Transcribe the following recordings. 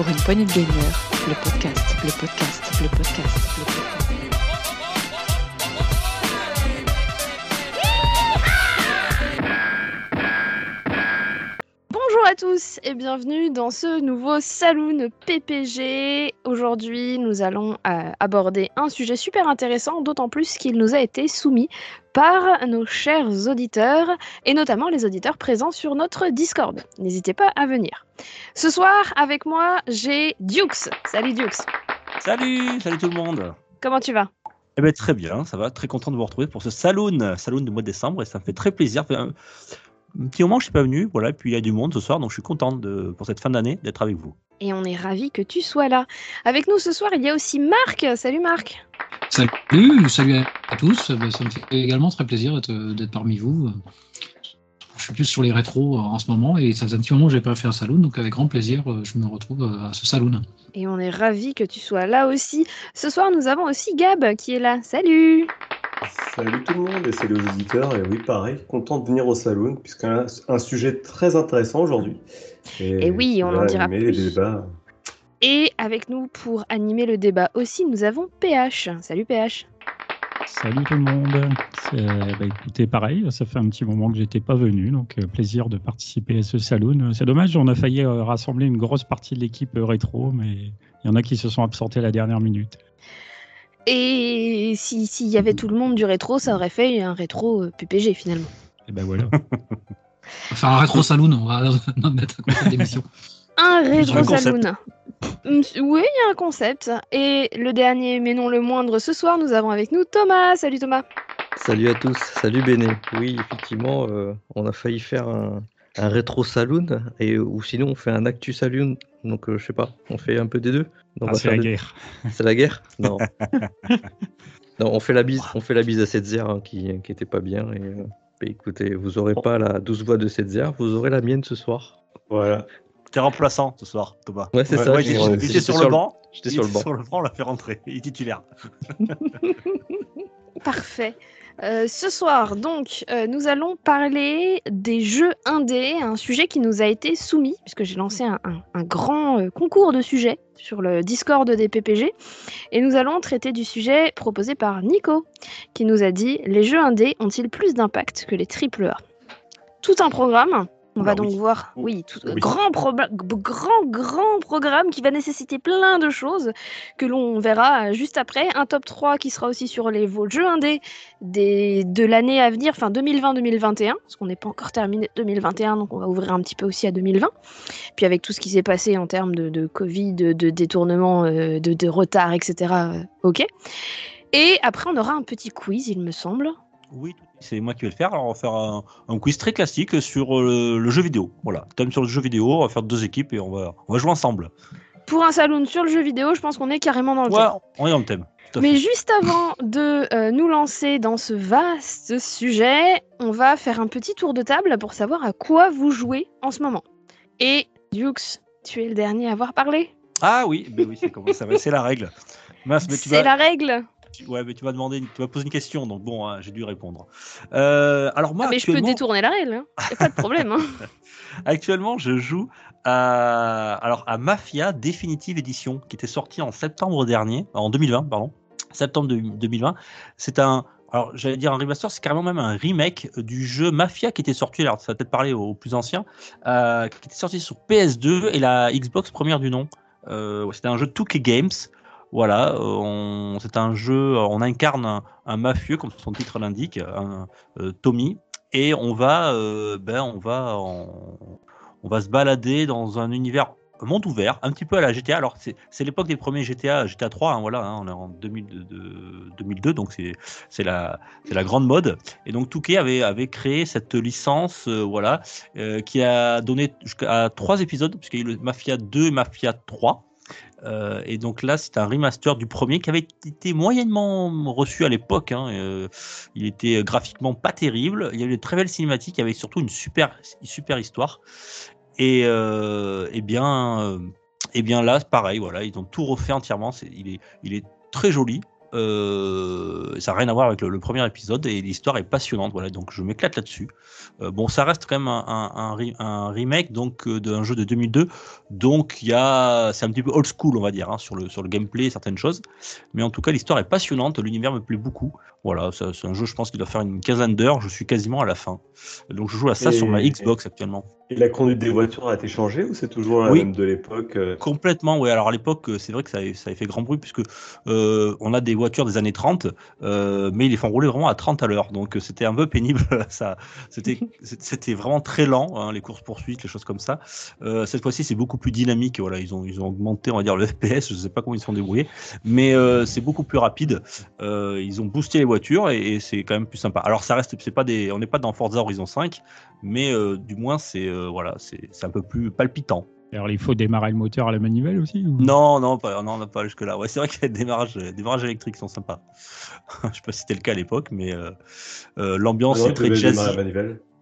pour une poignée de le podcast, le podcast, le podcast, le podcast. Bonjour à tous et bienvenue dans ce nouveau Saloon PPG. Aujourd'hui, nous allons euh, aborder un sujet super intéressant, d'autant plus qu'il nous a été soumis par nos chers auditeurs et notamment les auditeurs présents sur notre Discord. N'hésitez pas à venir. Ce soir, avec moi, j'ai Dukes. Salut Dukes. Salut, salut tout le monde. Comment tu vas? Eh ben très bien, ça va. Très content de vous retrouver pour ce Saloon, Saloon du mois de décembre et ça me fait très plaisir. Un, petit moment je suis pas venu, voilà. Et puis il y a du monde ce soir, donc je suis content de, pour cette fin d'année d'être avec vous. Et on est ravis que tu sois là. Avec nous ce soir, il y a aussi Marc. Salut Marc. Salut, salut à tous. Bah, ça me fait également très plaisir d'être d'être parmi vous. Je suis plus sur les rétros en ce moment et ça faisait un petit moment que j'ai pas fait un saloon, donc avec grand plaisir, je me retrouve à ce saloon. Et on est ravis que tu sois là aussi. Ce soir, nous avons aussi Gab qui est là. Salut. Salut tout le monde et salut aux auditeurs. Et oui, pareil, content de venir au saloon puisqu'un un sujet très intéressant aujourd'hui. Et oui, on en dira plus. les débats. Et avec nous pour animer le débat aussi, nous avons PH. Salut PH. Salut tout le monde. C'est- bah, écoutez, pareil, ça fait un petit moment que j'étais pas venu, donc euh, plaisir de participer à ce saloon. C'est dommage, on a failli euh, rassembler une grosse partie de l'équipe euh, rétro, mais il y en a qui se sont absentés à la dernière minute. Et si- s'il y avait tout le monde du rétro, ça aurait fait un rétro euh, PPG finalement. Et ben voilà. Enfin, un rétro saloon, on va mettre concept d'émission. Un rétro saloon. Oui, il y a un concept. Et le dernier, mais non le moindre, ce soir, nous avons avec nous Thomas. Salut Thomas. Salut à tous, salut Béné. Oui, effectivement, euh, on a failli faire un, un rétro saloon, et, ou sinon on fait un actu saloon, donc euh, je sais pas, on fait un peu des deux. Ah, c'est la des- guerre. C'est la guerre? Non. non, on fait la bise, on fait la bise à Setzer hein, qui, qui était pas bien. Et, euh, bah, écoutez, vous aurez pas la douce voix de Setzer, vous aurez la mienne ce soir. Voilà. T'es remplaçant ce soir, Thomas. Ouais, c'est ça, Ouais, était j'étais sur sur le banc. J'étais il sur le était banc. Sur le banc, on l'a fait rentrer. Il est titulaire. Parfait. Euh, ce soir, donc, euh, nous allons parler des jeux indés, un sujet qui nous a été soumis, puisque j'ai lancé un, un- un grand euh, concours de sujets sur le Discord des PPG. Et nous allons traiter du sujet proposé par Nico, qui nous a dit Les jeux indés ont-ils plus d'impact que les AAA Tout un programme. On va donc oui. voir, oui, tout, Oui. grand, grand, grand programme qui va nécessiter plein de choses que l'on verra juste après. Un top 3 qui sera aussi sur les vos jeux indés des, de l'année à venir, enfin 2020-2021, parce qu'on n'est pas encore terminé 2021, donc on va ouvrir un petit peu aussi à 2020. Puis avec tout ce qui s'est passé en termes de, de Covid, de, de détournement, euh, de, de retard, etc. euh, ok. Et après, on aura un petit quiz, il me semble. Oui, c'est moi qui vais le faire. Alors, on va faire un, un quiz très classique sur euh, le jeu vidéo. Voilà, thème sur le jeu vidéo. On va faire deux équipes et on va, on va jouer ensemble. Pour un saloon sur le jeu vidéo, je pense qu'on est carrément dans le Ouais, thème. on est dans le thème. Mais juste avant de euh, nous lancer dans ce vaste sujet, on va faire un petit tour de table pour savoir à quoi vous jouez en ce moment. Et Dukes, tu es le dernier à avoir parlé. Ah oui, ben oui, c'est la règle. Mince, mais tu C'est vas, la règle. Tu- ouais, mais tu vas demander, tu vas poser une question, donc bon, hein, j'ai dû répondre. Euh, alors moi, Ah, mais je peux détourner la règle, hein. pas de problème. hein. actuellement, je joue à, alors à Mafia Definitive Edition, qui était sorti en septembre dernier, en 2020, pardon, septembre de- 2020. C'est un, alors j'allais dire un remaster, c'est carrément même un remake du jeu Mafia qui était sorti, alors ça va peut-être parler aux plus anciens, euh, qui était sorti sur PS2 et la Xbox première du nom. Euh, c'était un jeu 2K Games. Voilà, euh, c'est un jeu, on incarne un, mafieux, comme son titre l'indique, un euh, Tommy, et on va, euh, ben, on va, on va se balader dans un univers un monde ouvert, un petit peu à la GTA. Alors c'est l'époque des premiers GTA, GTA 3, hein, voilà, hein, on est en 2002, de- 2002 donc c'est la la grande mode. Et donc Touquet avait avait créé cette licence, euh, voilà, euh, qui a donné jusqu'à trois épisodes, puisqu'il y a eu le Mafia 2 et Mafia 3. Euh, et donc là, c'est un remaster du premier qui avait été moyennement reçu à l'époque. hein, euh, il était graphiquement pas terrible. Il y avait de très belles cinématiques, il y avait surtout une super, super histoire. Et, euh, eh bien, euh, eh bien là, pareil, voilà, ils ont tout refait entièrement. Il est très joli. Euh, ça n'a rien à voir avec le, premier épisode et l'histoire est passionnante. Voilà, donc je m'éclate là-dessus. Euh, bon, ça reste quand même un, un, un re- un remake donc euh, d'un jeu de 2002, donc il y a, c'est un petit peu old school, on va dire, hein, sur le sur le gameplay certaines choses. Mais en tout cas, l'histoire est passionnante, l'univers me plaît beaucoup. Voilà, c'est un jeu, je pense qu'il doit faire une quinzaine d'heures. Je suis quasiment à la fin. Donc je joue à ça Et- sur ma Xbox actuellement. Et la conduite des voitures a été changée ou c'est toujours la Oui. même de l'époque euh, Complètement, oui. Alors à l'époque, euh, c'est vrai que ça avait, ça avait fait grand bruit puisque euh, on a des voitures des années 30, euh, mais ils les font rouler vraiment à 30 à l'heure. Donc c'était un peu pénible. ça, c'était, vraiment très lent, hein, les courses poursuites, les choses comme ça. Euh, cette fois-ci, c'est beaucoup plus dynamique. Voilà, ils ont, ils ont augmenté, on va dire, le FPS. Je sais pas comment ils se sont débrouillés, mais c'est beaucoup plus rapide. Ils ont boosté les voitures et, et c'est quand même plus sympa. Alors ça reste, c'est pas des, on n'est pas dans Forza Horizon 5, mais euh, du moins c'est, euh, voilà, c'est, un peu plus palpitant. Alors, il faut démarrer le moteur à la manivelle aussi ou- Non, non, pas, non, on n'a pas jusque là. Ouais, c'est vrai que les démarrages, les démarrages électriques sont sympas. Je sais pas si c'était le cas à l'époque, mais euh, euh, l'ambiance ah est très jazzy.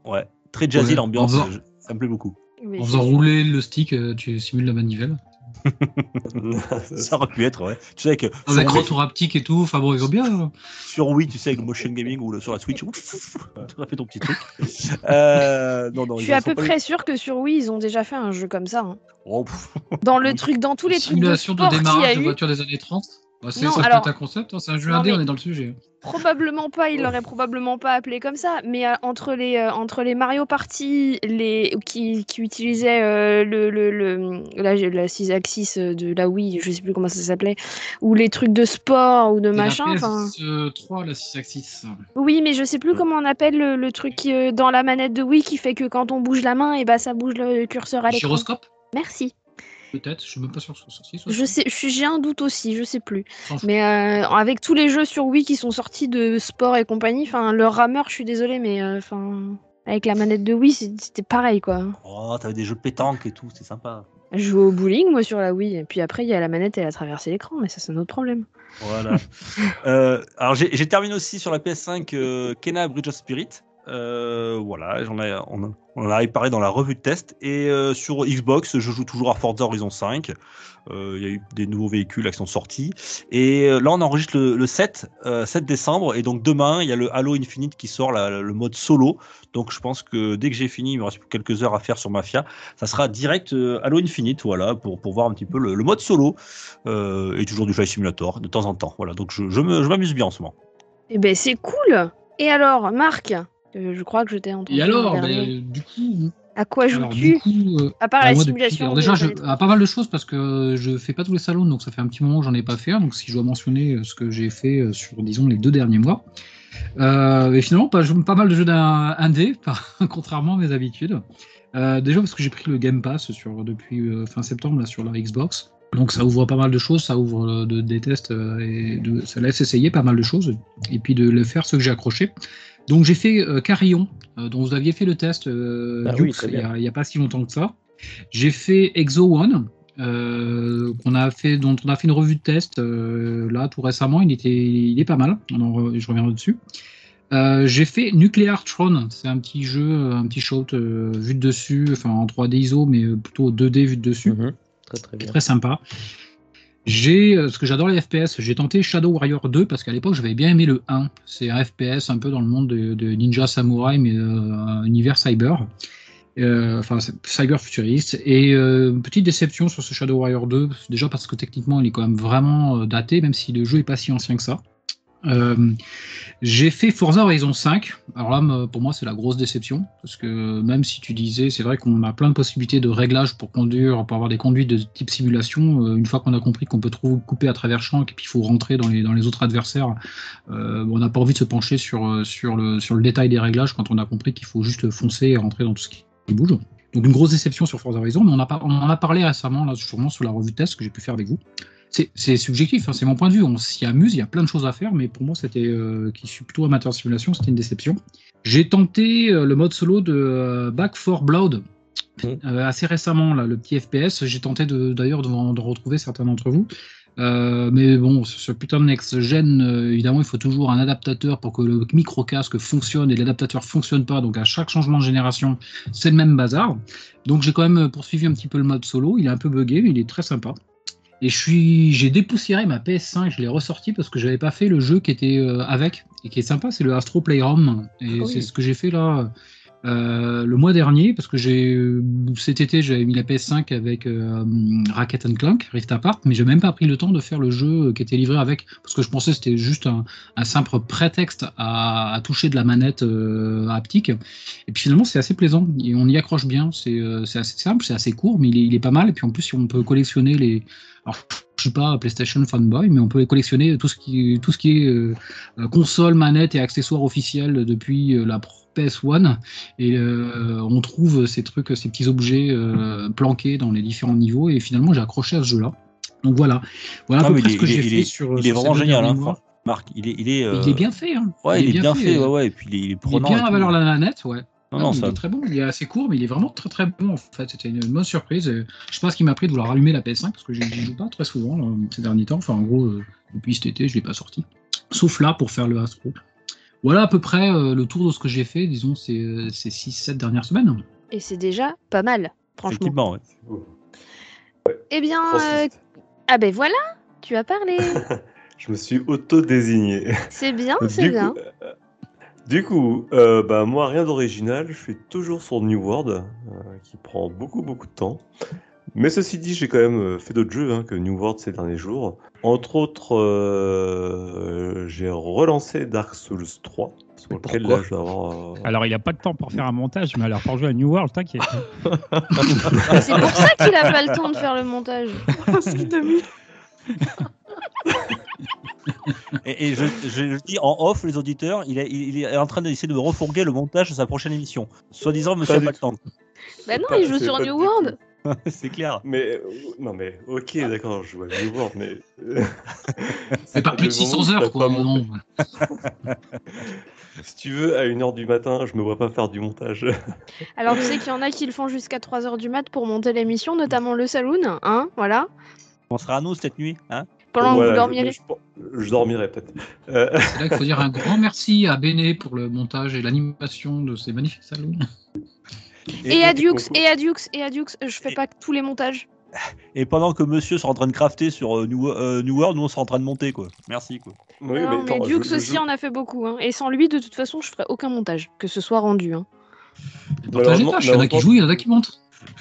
Ouais, très jazzy Ouais, l'ambiance. Ça me plaît beaucoup. Oui, En faisant rouler le stick, tu simules la manivelle. Ça aurait pu être, ouais. Tu sais que Avec retour haptique et tout, enfin bon, ils ont bien. hein. sur Wii, tu sais, avec le motion gaming ou le- sur la Switch, ouf, tu as fait ton petit truc. Euh, non, non, Je suis à peu près sûr que sur Wii, ils ont déjà fait un jeu comme ça. hein. Oh, Dans le truc, dans tous les trucs de Simulation de, démarrage a de voiture des années 30. Bah, c'est Non, ça alors- peut être un concept, hein, c'est un jeu Non, indé, on est dans le sujet. probablement pas, ils l'auraient probablement pas appelé comme ça, mais euh, entre, les, euh, entre les Mario Party les, qui, qui utilisaient euh, le, le, le, la, la 6 axis de la Wii, je sais plus comment ça s'appelait, ou les trucs de sport ou de C'est machin, la enfin. PS3, la 6 axis. Oui, mais je sais plus comment on appelle le, le truc qui, dans la manette de Wii qui fait que quand on bouge la main, et bah ça bouge le curseur à l'écran. Gyroscope? Merci. Peut-être, je suis même pas sûr que ce soit Je sais, j'ai un doute aussi, je sais plus. Mais euh, avec tous les jeux sur Wii qui sont sortis de sport et compagnie, enfin le rameur, je suis désolée, mais euh, enfin avec la manette de Wii, c'était pareil quoi. oh, t'avais des jeux de pétanque et tout, c'est sympa. Je jouais au bowling moi sur la Wii, et puis après il y a la manette, elle a traversé l'écran, mais ça c'est un autre problème. Voilà. Euh, alors j'ai j'ai terminé aussi sur la PS5 euh, Kena Bridge of Spirit. Euh, voilà, j'en ai, on, en- on avait parlé dans la revue de test. Et euh, sur Xbox, je joue toujours à Forza Horizon 5. Euh, Il y a eu des nouveaux véhicules qui sont sortis. Et là, on enregistre le, le 7, euh, 7 décembre. Et donc demain, il y a le Halo Infinite qui sort, le mode solo. Donc je pense que dès que j'ai fini, il me reste quelques heures à faire sur Mafia. Ça sera direct Halo Infinite, voilà, pour, pour voir un petit peu le, mode solo. Et toujours du Flight Simulator de temps en temps. Voilà, donc je, je m'amuse bien en ce moment. Et ben c'est cool. Et alors, Marc, euh, je crois que je t'ai entendu. Et alors, dernier. du coup, à quoi joues-tu euh, À part la depuis- simulation. alors déjà, je, à pas mal de choses parce que je fais pas tous les salons, donc ça fait un petit moment que j'en ai pas fait. Donc si je dois mentionner euh, ce que j'ai fait euh, sur, disons, les deux derniers mois. Euh, et finalement, pas, pas mal de jeux d'un indé, contrairement à mes habitudes. Euh, déjà parce que j'ai pris le Game Pass sur, depuis euh, fin septembre là, sur la Xbox. Donc ça ouvre pas mal de choses, ça ouvre euh, de- des tests euh, et de- ça laisse essayer pas mal de choses et puis de le faire ce que j'ai accroché. Donc j'ai fait euh, Carillon, euh, dont vous aviez fait le test euh, Ah oui, très il a- n'y a, pas si longtemps que ça. J'ai fait Exo One, euh, qu'on a fait, dont on a fait une revue de test euh, là tout récemment. Il était, il est pas mal. Je reviendrai dessus. Euh, j'ai fait Nuclear Throne, c'est un petit jeu, un petit shot vu de dessus, enfin en 3D ISO, mais plutôt 2D vu de dessus Mhm. Très très bien. très sympa. J'ai, euh, ce que j'adore les FPS, j'ai tenté Shadow Warrior 2 parce qu'à l'époque j'avais bien aimé le 1. C'est un FPS un peu dans le monde de, Ninja Samurai, mais euh, un univers cyber. Euh, enfin, cyber futuriste. Et euh, petite déception sur ce Shadow Warrior 2, déjà parce que techniquement il est quand même vraiment daté, même si le jeu est pas si ancien que ça. Euh, j'ai fait Forza Horizon 5. Alors là, pour moi, c'est la grosse déception. Parce que même si tu disais, c'est vrai qu'on a plein de possibilités de réglages pour conduire, pour avoir des conduites de type simulation. euh, une fois qu'on a compris qu'on peut trop couper à travers champ et puis il faut rentrer dans les, autres adversaires, euh, on n'a pas envie de se pencher sur, le, détail des réglages quand on a compris qu'il faut juste foncer et rentrer dans tout ce qui bouge. Donc une grosse déception sur Forza Horizon, mais on, en a parlé récemment, là, sûrement sur la revue test que j'ai pu faire avec vous. C'est subjectif, hein, c'est mon point de vue. On s'y amuse, il y a plein de choses à faire, mais pour moi, c'était euh, qui suis plutôt amateur de simulation, c'était une déception. J'ai tenté euh, le mode solo de euh, Back 4 Blood euh, assez récemment, là, le petit FPS. J'ai tenté d'ailleurs de, de retrouver certains d'entre vous. Mais bon, sur ce putain de next-gen, évidemment, il faut toujours un adaptateur pour que le micro-casque fonctionne et l'adaptateur fonctionne pas. Donc à chaque changement de génération, c'est le même bazar. Donc j'ai quand même poursuivi un petit peu le mode solo. Il est un peu buggé, mais il est très sympa. Et je suis, j'ai dépoussiéré ma PS5, je l'ai ressorti parce que j'avais pas fait le jeu qui était euh, avec et qui est sympa, c'est le Astro Playroom. Et Ah oui. c'est ce que j'ai fait là euh, le mois dernier parce que j'ai cet été j'avais mis la PS5 avec euh, Racket and Clank, Rift Apart, mais j'ai même pas pris le temps de faire le jeu qui était livré avec parce que je pensais que c'était juste un, simple prétexte à, toucher de la manette euh, haptique. Et puis finalement c'est assez plaisant on y accroche bien. C'est euh, c'est assez simple, c'est assez court, mais il est, pas mal. Et puis en plus on peut collectionner les alors, je suis pas PlayStation fanboy, mais on peut collectionner tout ce qui, est console, manette et accessoires officiels depuis la PS1. Et euh, on trouve ces trucs, ces petits objets euh, planqués dans les différents niveaux. Et finalement, j'ai accroché à ce jeu-là. Donc voilà, voilà à Non, peu mais près il ce que est- j'ai fait est- sur. Il est sur vraiment génial, hein. Marc. Il est, il est, euh, Il est bien fait. Hein. Ouais, il, est bien fait, ouais, ouais. Et puis il est, il est Il est prenant. bien à valeur la manette, ouais. Non, non, mais ça. Il est très bon, il est assez court, mais il est vraiment très très bon en fait. C'était une bonne surprise. Je sais pas ce qui m'a pris de vouloir allumer la PS5 parce que j'y j'y joue pas très souvent ces derniers temps. Enfin, en gros, depuis cet été, je l'ai pas sorti. Sauf là pour faire le Astro. Voilà à peu près euh, le tour de ce que j'ai fait, disons, ces, euh, ces 6-7 dernières semaines. Et c'est déjà pas mal, franchement. Effectivement, ouais. Eh bien, euh, ah ben voilà, tu as parlé. Je me suis auto-désigné. C'est bien, c'est coup, bien. euh, Du coup, euh, bah, moi, rien d'original. Je suis toujours sur New World, euh, qui prend beaucoup, beaucoup de temps. Mais ceci dit, j'ai quand même euh, fait d'autres jeux hein, que New World ces derniers jours. Entre autres, euh, j'ai relancé Dark Souls 3, sur lequel Pourquoi là, je dois avoir. euh, Alors, il a pas de temps pour faire un montage, mais alors pour jouer à New World, t'inquiète. C'est pour ça qu'il a pas le temps de faire le montage. Et, et je, je le dis en off, les auditeurs, il est, il est en train d'essayer de me refourguer le montage de sa prochaine émission. Soi-disant, monsieur Pas n'a pas le temps. Bah non, pas- il joue sur New World. C'est clair. Mais euh, non, mais ok, d'accord, je à New World, mais. C'est pas plus de le moment où 600 je heures, quoi. mon- non. Si tu veux, à 1h du matin, je me vois pas faire du montage. Alors tu sais qu'il y en a qui le font jusqu'à 3h du mat pour monter l'émission, notamment le saloon, hein, voilà. On sera à nous cette nuit. Hein Pendant que vous je- dormirez. Je, je dormirai peut-être. Euh, C'est là qu'il faut dire un grand merci à Béné pour le montage et l'animation de ces magnifiques salons. Et à Dukes, concours- et à Dukes, et à Dukes, je fais Et- pas tous les montages. Et pendant que monsieur sera en train de crafter sur euh, New, euh, New World, nous on sera en train de monter quoi. Merci quoi. Oui, non, mais, attends, je- Dukes je aussi joue- en a fait beaucoup. Hein. Et sans lui, de toute façon, je ferai aucun montage, que ce soit rendu. Hein. Il y en a qui jouent, il y en a qui montent.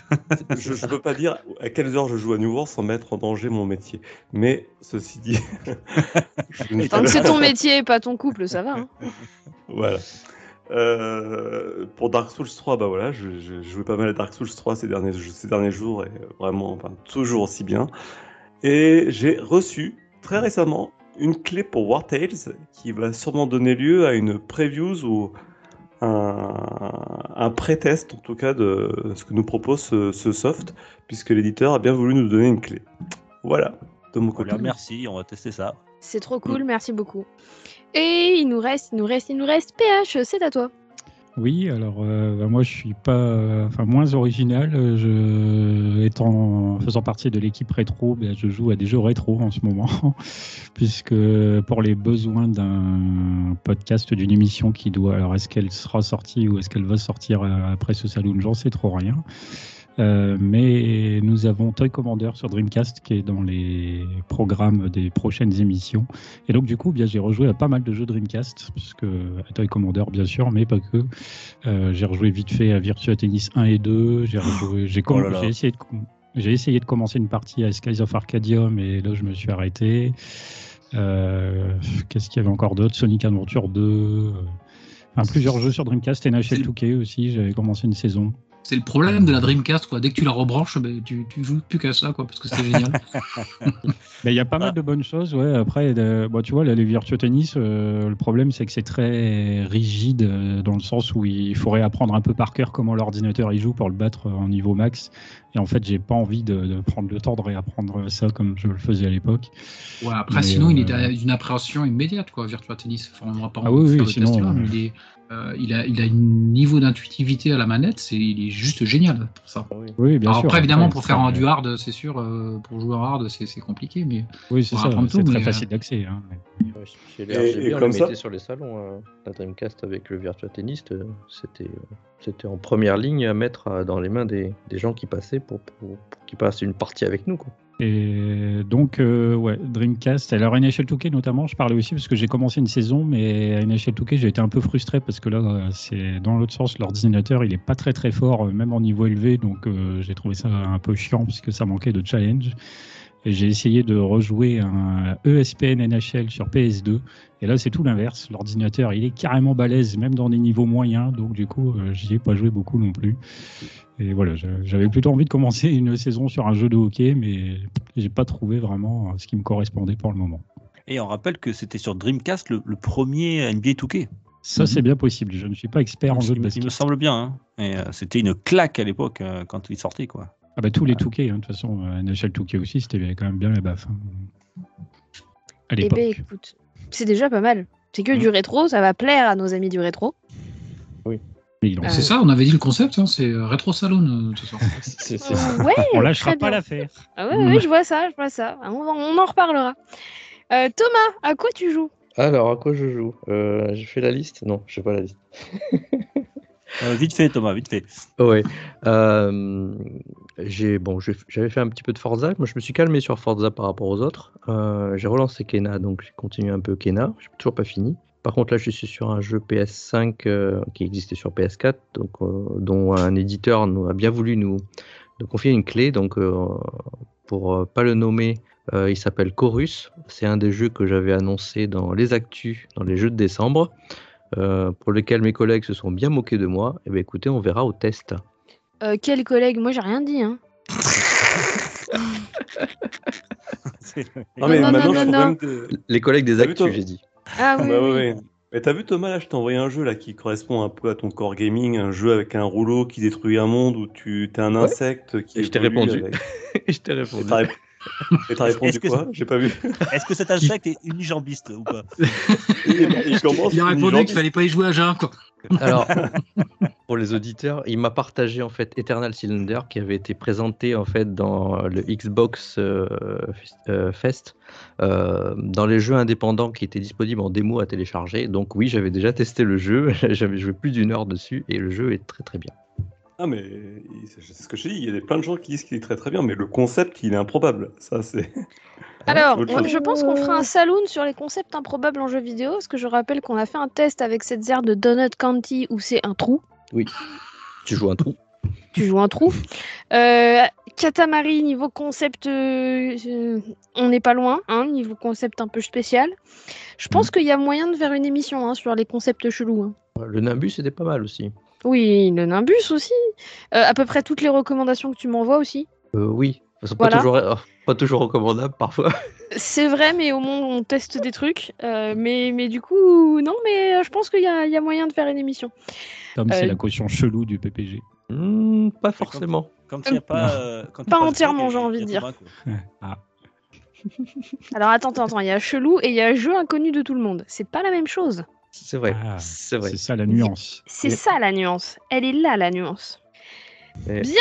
Je ne peux pas dire à quelles heures je joue à New World sans mettre en danger mon métier. Mais ceci dit. je Tant que c'est ton métier et pas ton couple, ça va. Hein. Voilà. Euh, pour Dark Souls 3, bah voilà, je, je jouais pas mal à Dark Souls 3 ces derniers, ces derniers jours et vraiment, enfin, toujours aussi bien. Et j'ai reçu très récemment une clé pour War Tales qui va sûrement donner lieu à une previews ou un, un pré-test en tout cas de ce que nous propose ce, ce soft, puisque l'éditeur a bien voulu nous donner une clé. Voilà, de mon côté. Voilà, merci, on va tester ça. C'est trop cool, merci beaucoup. Et il nous reste, il nous reste, il nous reste PH, c'est à toi. Oui, alors euh, bah, moi je suis pas, moins original. euh, Je, faisant partie de l'équipe rétro, ben, je joue à des jeux rétro en ce moment, puisque pour les besoins d'un podcast, d'une émission qui doit, alors est-ce qu'elle sera sortie ou est-ce qu'elle va sortir euh, après ce saloon, j'en sais trop rien. Euh, mais nous avons Toy Commander sur Dreamcast qui est dans les programmes des prochaines émissions. Et donc, du coup, bien, j'ai rejoué à pas mal de jeux Dreamcast, puisque à Toy Commander, bien sûr, mais pas que. Euh, j'ai rejoué vite fait à Virtua Tennis 1 et 2. J'ai rejoué, Oh essayé de, com- j'ai essayé de commencer une partie à Skies of Arcadia, mais là, je me suis arrêté. Euh, qu'est-ce qu'il y avait encore d'autre? Sonic Adventure 2. euh, Enfin, plusieurs jeux sur Dreamcast, NHL 2K aussi, j'avais commencé une saison. C'est le problème de la Dreamcast, quoi. Dès que tu la rebranches, ben, tu, tu joues plus qu'à ça, quoi, parce que c'est génial. Mais il y a pas mal de bonnes choses, ouais. Après, bon, tu vois, là, les Virtua Tennis, euh, le problème, c'est que c'est très rigide euh, dans le sens où il faudrait apprendre un peu par cœur comment l'ordinateur y joue pour le battre euh, en niveau max. Et en fait, j'ai pas envie de, de prendre le temps de réapprendre ça comme je le faisais à l'époque. Ouais, après, Mais, sinon, euh, il est d'une appréhension immédiate, quoi, Virtua Tennis. Enfin, on va pas Ah oui, oui, sinon, mais il, est, euh, il, a, il a un niveau d'intuitivité à la manette, c'est, il est juste génial pour ça. Oui. Bien Alors sûr. après, évidemment, pour faire un du hard, c'est sûr, euh, pour jouer en hard, c'est, c'est compliqué, mais Oui, c'est ça. C'est tout, très mais, facile d'accès. hein. Ouais, Chez les Et- RGB, et on comme ça- sur les salons. hein. La Dreamcast avec le Virtua Tennis, euh, c'était euh, c'était en première ligne à mettre euh, dans les mains des, des gens qui passaient pour, pour, pour qu'ils passent une partie avec nous. Quoi. Et donc, euh, ouais, Dreamcast. Alors, NHL 2K notamment, je parlais aussi parce que j'ai commencé une saison, mais à NHL 2K, j'ai été un peu frustré parce que là, c'est dans l'autre sens, l'ordinateur, il est pas très très fort, euh, même en niveau élevé. Donc, euh, j'ai trouvé ça un peu chiant parce que ça manquait de challenge. J'ai essayé de rejouer un ESPN NHL sur PS2. Et là, c'est tout l'inverse. L'ordinateur, il est carrément balèze, même dans des niveaux moyens. Donc, du coup, euh, j'y ai pas joué beaucoup non plus. Et voilà, j'a- j'avais plutôt envie de commencer une saison sur un jeu de hockey, mais j'ai pas trouvé vraiment ce qui me correspondait pour le moment. Et on rappelle que c'était sur Dreamcast le, le premier NBA 2K. Ça, Mhm. c'est bien possible. Je ne suis pas expert en jeu de il, me- il basket. me semble bien. hein. Et euh, c'était une claque à l'époque euh, quand il sortait. quoi. Ah bah, tous les 2K, hein, de toute façon, euh, NHL 2K aussi, c'était quand même bien la baffe. hein. À Eh ben écoute, c'est déjà pas mal. C'est que du rétro, ça va plaire à nos amis du rétro. En- Euh, C'est ça, on avait dit le concept, hein, c'est euh, rétro salon euh, Euh, ouais, on lâchera pas l'affaire. Ah ouais, ouais, je vois ça, je vois ça. On, en reparlera. Euh, Thomas, à quoi tu joues? Alors, à quoi je joue? Euh, J'ai fait la liste? Non, je sais pas la liste. Euh, vite fait, Thomas, vite fait. Ouais. Euh, j'ai bon, j'avais fait un petit peu de Forza. Moi, je me suis calmé sur Forza par rapport aux autres. Euh, j'ai relancé Kena, donc j'ai continué un peu Kena. J'ai toujours pas fini. Par contre, là, je suis sur un jeu PS5 euh, qui existait sur PS4, donc euh, dont un éditeur nous a bien voulu nous, nous confier une clé. Donc, euh, pour euh, pas le nommer, euh, il s'appelle Chorus. C'est un des jeux que j'avais annoncé dans les actus, dans les jeux de décembre, euh, pour lesquels mes collègues se sont bien moqués de moi. Et ben, écoutez, on verra au test. euh, Quel collègue? Moi, j'ai rien dit. Hein. Non, mais non, maintenant, non, non. même que. Les collègues des actus, j'ai dit. Ah oui, Bah oui, ouais. Mais t'as vu Thomas, là, je t'ai envoyé un jeu là qui correspond un peu à ton core gaming, un jeu avec un rouleau qui détruit un monde où tu t'es un Ouais. insecte qui Et je t'ai répondu. avec- je t'ai répondu. T'as répondu Est-ce que quoi? J'ai pas vu. Est-ce que cet insecte est unijambiste ou pas? Il, il commence Il a répondu qu'il fallait pas y jouer à jeun, quoi. Alors, pour les auditeurs, il m'a partagé en fait Eternal Cylinder qui avait été présenté en fait dans le Xbox euh, Fest- euh, Fest, euh, dans les jeux indépendants qui étaient disponibles en démo à télécharger. Donc oui, j'avais déjà testé le jeu, j'avais joué plus d'une heure dessus et le jeu est très très bien. Ah, mais c'est ce que je dis, il y a plein de gens qui disent qu'il est très très bien, mais le concept, il est improbable. Ça, c'est. Alors, on- je pense qu'on fera un saloon sur les concepts improbables en jeu vidéo, parce que je rappelle qu'on a fait un test avec cette zère de Donut County où c'est un trou. Tu joues un trou. Tu joues un trou. Euh, Katamari, niveau concept, euh, euh, on n'est pas loin, hein, niveau concept un peu spécial. Je pense qu'il y a moyen de faire une émission hein, sur les concepts chelous. hein. Le Nimbus c'était pas mal aussi. Oui, le Nimbus aussi. Euh, à peu près toutes les recommandations que tu m'envoies aussi. Euh, oui, Elles sont Voilà. pas, toujours, oh, pas toujours recommandables parfois. C'est vrai, mais au moins on teste des trucs. Euh, mais, mais du coup, non, mais euh, je pense qu'il y, a il y a moyen de faire une émission. Tom, c'est Euh, la caution chelou du PPG. Hmm, pas forcément. Quand a pas. euh, quand entièrement, j'ai envie de dire. Ah, Alors attends, attends, attends, il y a chelou et il y a jeu inconnu de tout le monde. C'est pas la même chose. C'est vrai. Ah, c'est vrai. c'est ça la nuance. C'est ça la nuance. Elle est là la nuance. Mais- Bien.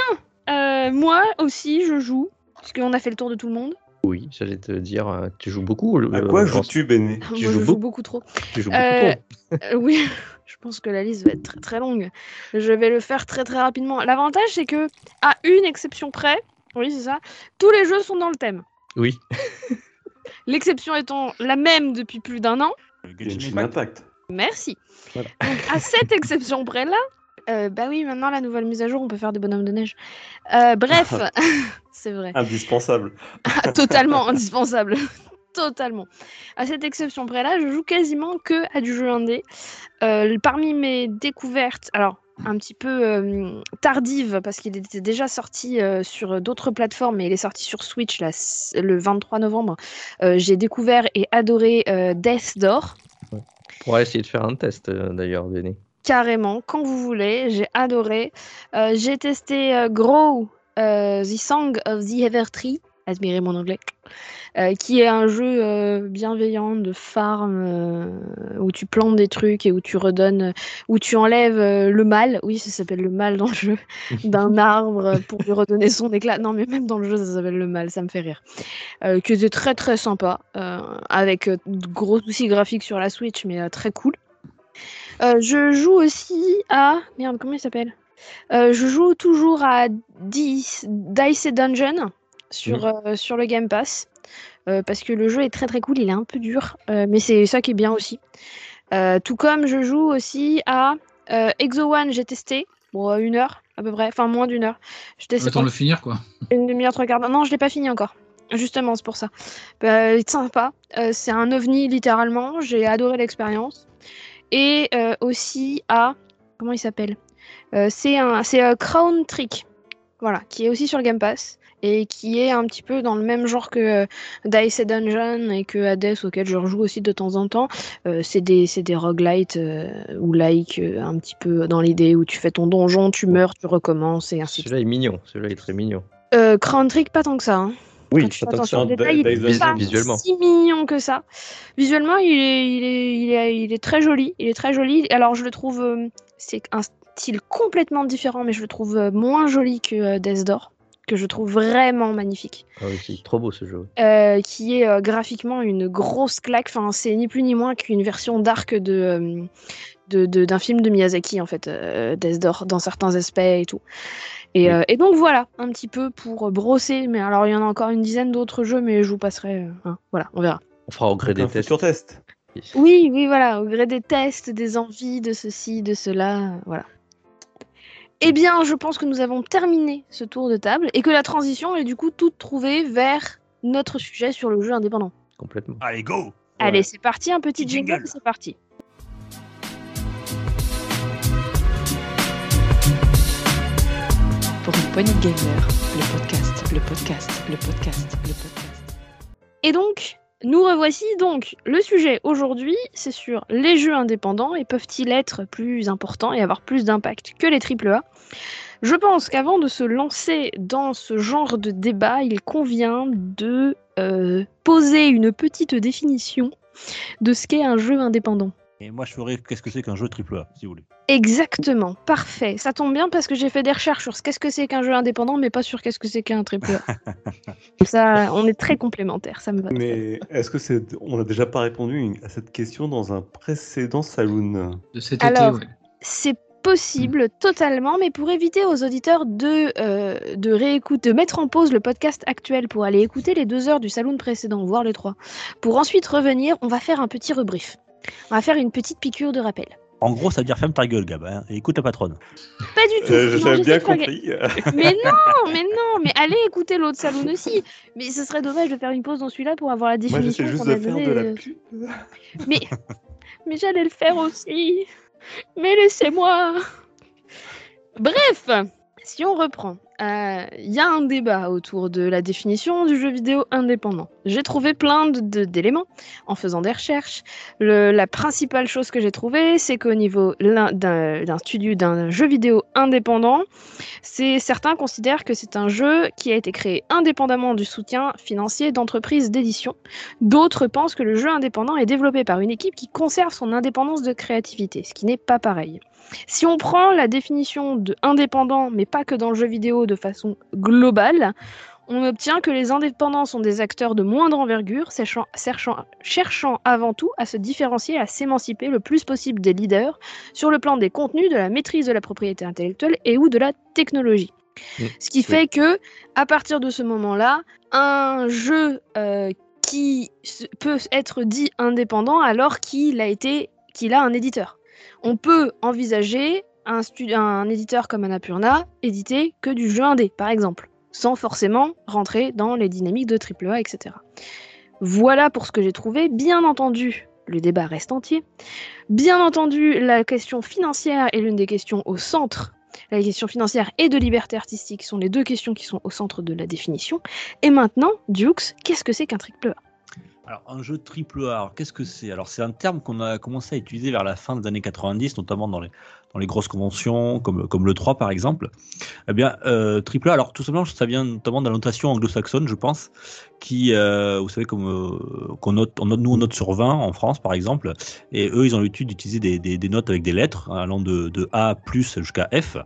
Euh, moi aussi, je joue. Parce qu'on a fait le tour de tout le monde. Oui, j'allais te dire, euh, tu joues beaucoup. À euh, quoi joues-tu, Béné Moi, joues je joue beaucoup beaucoup trop. Tu joues beaucoup Euh, trop. Euh, oui, je pense que la liste va être très très longue. Je vais le faire très très rapidement. L'avantage, c'est que, à une exception près, oui, c'est ça, tous les jeux sont dans le thème. Oui. L'exception étant la même depuis plus d'un an. Genshin Impact. Merci. Voilà. Donc, à cette exception près là, euh, bah oui, maintenant la nouvelle mise à jour, on peut faire des bonhommes de neige. Euh, bref, c'est vrai. Indispensable. Ah, totalement indispensable. Totalement. À cette exception près là, je joue quasiment que à du jeu indé. Euh, parmi mes découvertes, alors un petit peu euh, tardive parce qu'il était déjà sorti sur d'autres plateformes, mais il est sorti sur Switch là, le 23 novembre. J'ai découvert et adoré Death Door. Pourra essayer de faire un test euh, d'ailleurs, Denis. Carrément, quand vous voulez, j'ai adoré. Euh, j'ai testé euh, Grow, The Song of the Evertree, admirez mon anglais, euh, qui est un jeu euh, bienveillant de farm euh, où tu plantes des trucs et où tu redonnes, où tu enlèves le mal, oui, ça s'appelle le mal dans le jeu, d'un arbre pour lui redonner son éclat. Non, mais même dans le jeu, ça s'appelle le mal, ça me fait rire. Qui était très très sympa, avec de gros soucis graphiques sur la Switch, mais très cool. Je joue aussi à. Merde, comment il s'appelle? Je joue toujours à Dice, Dice et Dungeon. Sur, euh, sur le Game Pass. euh, parce que le jeu est très très cool, il est un peu dur, euh, mais c'est ça qui est bien aussi. Tout comme je joue aussi à Exo One, j'ai testé, bon, une heure à peu près, enfin moins d'une heure. Je testais Autant le finir, quoi. une demi-heure, trois quarts d'heure. Non, je l'ai pas fini encore. Justement, c'est pour ça. Bah, il est sympa. Euh, c'est un ovni littéralement. J'ai adoré l'expérience. Et euh, aussi à comment il s'appelle? Euh, C'est un, c'est Crown Trick. Voilà, qui est aussi sur le Game Pass et qui est un petit peu dans le même genre que euh, Dice et Dungeon et que Hades auquel je rejoue aussi de temps en temps. Euh, c'est des des roguelites euh, ou like un petit peu dans l'idée où tu fais ton donjon, tu meurs, tu recommences et ainsi de suite. Celui-là est mignon. Celui-là est très mignon. Euh, Crown Trick, pas tant que ça. hein. Oui, Quand tu pas tant que attention ça. aux détails, il est pas visuellement. si mignon que ça. Visuellement, il est, il est, il est, il est très joli. Il est très joli. Alors, je le trouve, c'est un style complètement différent, mais je le trouve moins joli que Death Door, que je trouve vraiment magnifique. Ah oui, c'est trop beau ce jeu. Euh, qui est euh, graphiquement une grosse claque. Enfin, c'est ni plus ni moins qu'une version dark de, euh, de, de- d'un film de Miyazaki, en fait, euh, Death Door, dans certains aspects et tout. Et, Oui. euh, et donc voilà, un petit peu pour brosser. Mais alors, il y en a encore une dizaine d'autres jeux, mais je vous passerai. euh, hein, voilà, on verra. On fera au gré des tests. futur test. Oui, oui, voilà, au gré des tests, des envies, de ceci, de cela, voilà. Eh bien, je pense que nous avons terminé ce tour de table et que la transition est du coup toute trouvée vers notre sujet sur le jeu indépendant. Complètement. Allez, go Allez, c'est parti, un petit jingle, jingle. c'est parti. Pour une poignée de gamers, le podcast, le podcast, le podcast, le podcast. Et donc, nous revoici donc. Le sujet aujourd'hui, c'est sur les jeux indépendants et peuvent-ils être plus importants et avoir plus d'impact que les AAA Je pense qu'avant de se lancer dans ce genre de débat, il convient de euh, poser une petite définition de ce qu'est un jeu indépendant. Et moi, je ferai qu'est-ce que c'est qu'un jeu AAA, si vous voulez. Exactement, parfait. Ça tombe bien parce que j'ai fait des recherches sur ce qu'est-ce que c'est qu'un jeu indépendant, mais pas sur qu'est-ce que c'est qu'un AAA. ça, on est très complémentaires, ça me va. Mais est-ce que c'est. On n'a déjà pas répondu à cette question dans un précédent Saloon? De cet Alors, été, ouais. C'est possible totalement, mais pour éviter aux auditeurs de, euh, de réécouter, de mettre en pause le podcast actuel pour aller écouter les deux heures du salon précédent, voire les trois, pour ensuite revenir, on va faire un petit rebrief. On va faire une petite piqûre de rappel. En gros, ça veut dire ferme ta gueule, Gab, hein, et écoute la patronne. Pas du tout. Euh, non, bien compris. Mais non, mais non, mais allez écouter l'autre salon aussi. Mais ce serait dommage de faire une pause dans celui-là pour avoir la Moi, définition. j'essaie juste qu'on a de faire donnée, de la euh, pub. Mais, mais j'allais le faire aussi. Mais laissez-moi. Bref, si on reprend, il y a un débat autour de la définition du jeu vidéo indépendant. J'ai trouvé plein d'éléments en faisant des recherches. La principale chose que j'ai trouvée, c'est qu'au niveau d'un studio, d'un jeu vidéo indépendant, certains considèrent que c'est un jeu qui a été créé indépendamment du soutien financier d'entreprises d'édition. D'autres pensent que le jeu indépendant est développé par une équipe qui conserve son indépendance de créativité, ce qui n'est pas pareil. Si on prend la définition de indépendant, mais pas que dans le jeu vidéo de façon globale, on obtient que les indépendants sont des acteurs de moindre envergure, cherchant, cherchant- cherchant avant tout à se différencier, à s'émanciper le plus possible des leaders sur le plan des contenus, de la maîtrise de la propriété intellectuelle et ou de la technologie. Mm. Ce qui fait que, à partir de ce moment-là, un jeu euh, qui peut être dit indépendant alors qu'il a été qu'il a un éditeur. On peut envisager un, éditeur comme Annapurna éditer que du jeu indé, par exemple, sans forcément rentrer dans les dynamiques de AAA, etc. Voilà pour ce que j'ai trouvé. Bien entendu, le débat reste entier. Bien entendu, la question financière est l'une des questions au centre. La question financière et de liberté artistique sont les deux questions qui sont au centre de la définition. Et maintenant, Dukes, qu'est-ce que c'est qu'un triple A? Alors, un jeu triple A, qu'est-ce que c'est? Alors, c'est un terme qu'on a commencé à utiliser vers la fin des années 90, notamment dans les, dans les grosses conventions, comme, le 3 par exemple. Eh bien, euh, triple A, alors tout simplement, ça vient notamment de la notation anglo-saxonne, je pense, qui, euh, vous savez, comme euh, qu'on note, on note, nous on note sur 20 en France par exemple, et eux ils ont l'habitude d'utiliser des, notes avec des lettres, hein, allant de, A plus jusqu'à F,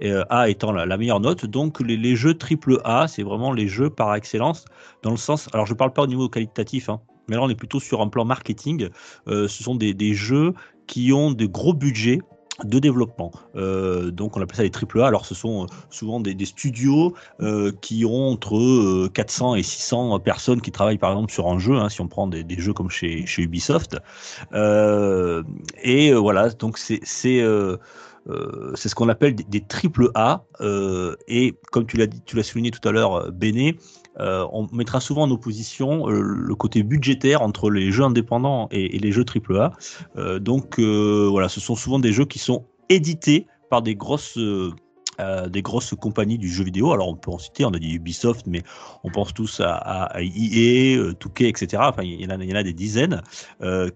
et euh, A étant la, meilleure note. Donc, les, les jeux triple A, c'est vraiment les jeux par excellence, dans le sens, alors je parle pas au niveau qualitatif, hein, mais là on est plutôt sur un plan marketing. Ce sont des, des jeux qui ont de gros budgets de développement. Euh, donc on appelle ça les AAA. Alors ce sont euh, souvent des, studios euh, qui ont entre euh, 400 et 600 personnes qui travaillent par exemple sur un jeu, hein, si on prend des, jeux comme chez, Ubisoft. Et voilà, donc c'est c'est ce qu'on appelle des, triple A. et comme tu l'as souligné tout à l'heure, Béné, euh, on mettra souvent en opposition euh, le côté budgétaire entre les jeux indépendants et, les jeux triple A. Euh, donc voilà, ce sont souvent des jeux qui sont édités par des grosses des grosses compagnies du jeu vidéo. Alors on peut en citer, on a dit Ubisoft, mais on pense tous à, à, à EA, 2K, etc. Enfin, il y en a, des dizaines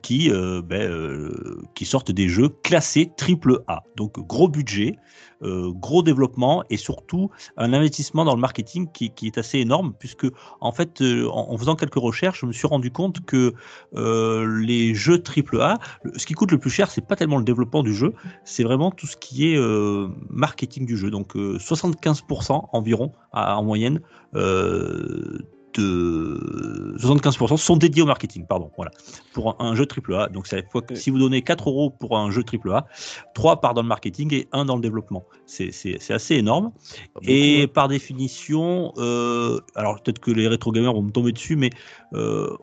qui, ben, qui sortent des jeux classés triple A. Donc gros budget, euh, gros développement et surtout un investissement dans le marketing qui, est assez énorme puisque en fait euh, en, faisant quelques recherches je me suis rendu compte que euh, les jeux AAA ce qui coûte le plus cher c'est pas tellement le développement du jeu c'est vraiment tout ce qui est marketing du jeu. Donc euh, 75% environ en moyenne de 75% sont dédiés au marketing, pardon, voilà, pour un, un jeu AAA. Donc, ça fois que- si vous donnez 4 euros pour un jeu AAA, 3 part dans le marketing et 1 dans le développement. C'est c'est- c'est assez énorme. Et par définition, euh, alors peut-être que les rétro gamers vont me tomber dessus, mais euh,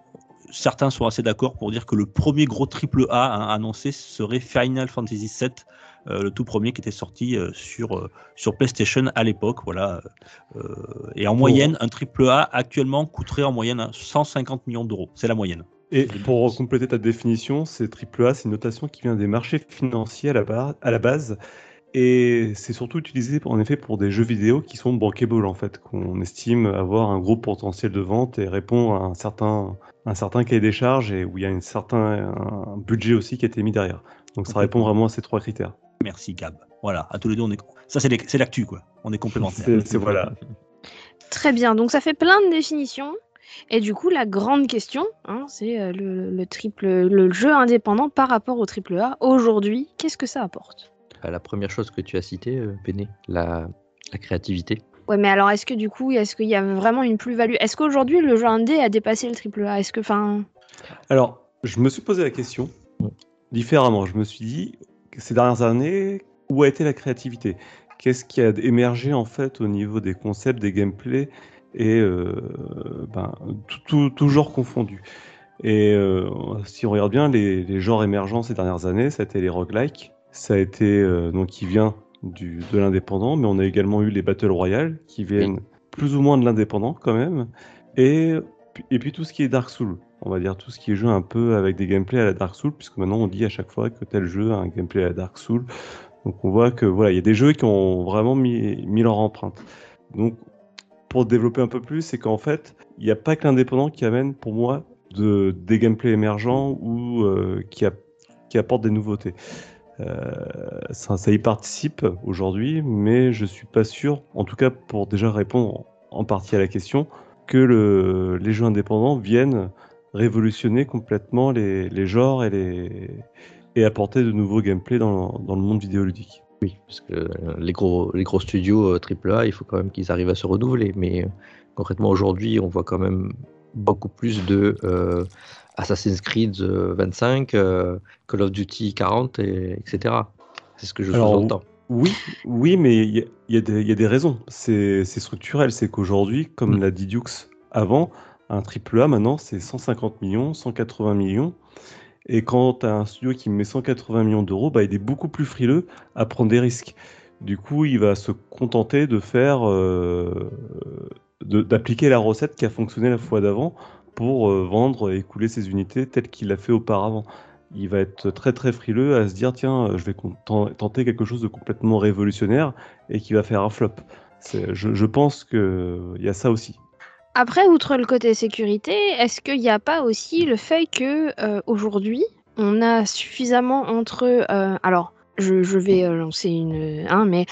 certains sont assez d'accord pour dire que le premier gros triple A hein, annoncé serait Final Fantasy VII, le tout premier qui était sorti euh, sur, euh, sur PlayStation à l'époque. Voilà. Euh, et en moyenne, un triple A actuellement coûterait en moyenne hein, 150 millions d'euros. C'est la moyenne. Et pour compléter ta définition, c'est AAA, c'est une notation qui vient des marchés financiers à la, ba- à la base. Et c'est surtout utilisé en effet pour des jeux vidéo qui sont bankable en fait, qu'on estime avoir un gros potentiel de vente et répond à un certain, un certain cahier des charges et où il y a un certain un budget aussi qui a été mis derrière. Donc ça répond vraiment à ces trois critères. Merci Gab. Voilà, à tous les deux, on est... ça c'est l'actu quoi. On est complémentaires. C'est voilà. Très bien, donc ça fait plein de définitions. Et du coup, la grande question, hein, c'est euh, le, le triple, le jeu indépendant par rapport au triple A. Aujourd'hui, qu'est-ce que ça apporte? Euh, La première chose que tu as citée, euh, Béné, la, la créativité. Ouais, mais alors est-ce que du coup, est-ce qu'il y a vraiment une plus-value? Est-ce qu'aujourd'hui, le jeu indé a dépassé le triple A? Est-ce que, enfin, Alors, je me suis posé la question Mm. différemment. Je me suis dit, ces dernières années, où a été la créativité? Qu'est-ce qui a émergé en fait au niveau des concepts, des gameplays et euh, ben, tout, tout, genre confondu Et euh, si on regarde bien, les, les genres émergents ces dernières années, ça a été les roguelikes, ça a été euh, donc qui vient du, de l'indépendant, mais on a également eu les battle royale qui viennent plus ou moins de l'indépendant quand même, et et puis tout ce qui est Dark Souls, on va dire tout ce qui est jeu un peu avec des gameplays à la Dark Souls, puisque maintenant on dit à chaque fois que tel jeu a un gameplay à la Dark Souls. Donc on voit que voilà, il y a des jeux qui ont vraiment mis, mis leur empreinte. Donc pour développer un peu plus, c'est qu'en fait, il n'y a pas que l'indépendant qui amène pour moi de, des gameplays émergents ou euh, qui, a- qui apporte des nouveautés. Euh, ça, y participe aujourd'hui, mais je suis pas sûr, en tout cas pour déjà répondre en partie à la question, que le- les jeux indépendants viennent révolutionner complètement les, les genres et, les, et apporter de nouveaux gameplays dans, dans le monde vidéoludique. Oui, parce que euh, les gros, les gros studios euh, AAA, il faut quand même qu'ils arrivent à se renouveler. Mais euh, concrètement, aujourd'hui, on voit quand même beaucoup plus de euh, Assassin's Creed euh, 25, euh, Call of Duty 40, et, etc. C'est ce que je sous-entends. Oui, oui, mais il y, y y a des raisons. C'est structurel. C'est qu'aujourd'hui, comme Mm. l'a dit Dux avant, un AAA maintenant, c'est 150 millions, 180 millions. Et quand tu as un studio qui met 180 millions d'euros, bah, il est beaucoup plus frileux à prendre des risques. Du coup, il va se contenter de faire, euh, d'appliquer la recette qui a fonctionné la fois d'avant pour euh, vendre et écouler ses unités telles qu'il l'a fait auparavant. Il va être très très frileux à se dire tiens, euh, je vais tenter quelque chose de complètement révolutionnaire et qui va faire un flop. Je, je pense qu'il y a ça aussi. Après, outre le côté sécurité, est-ce qu'il n'y a pas aussi le fait que euh, aujourd'hui, on a suffisamment entre. euh, alors, je, vais euh, lancer une. Hein, mais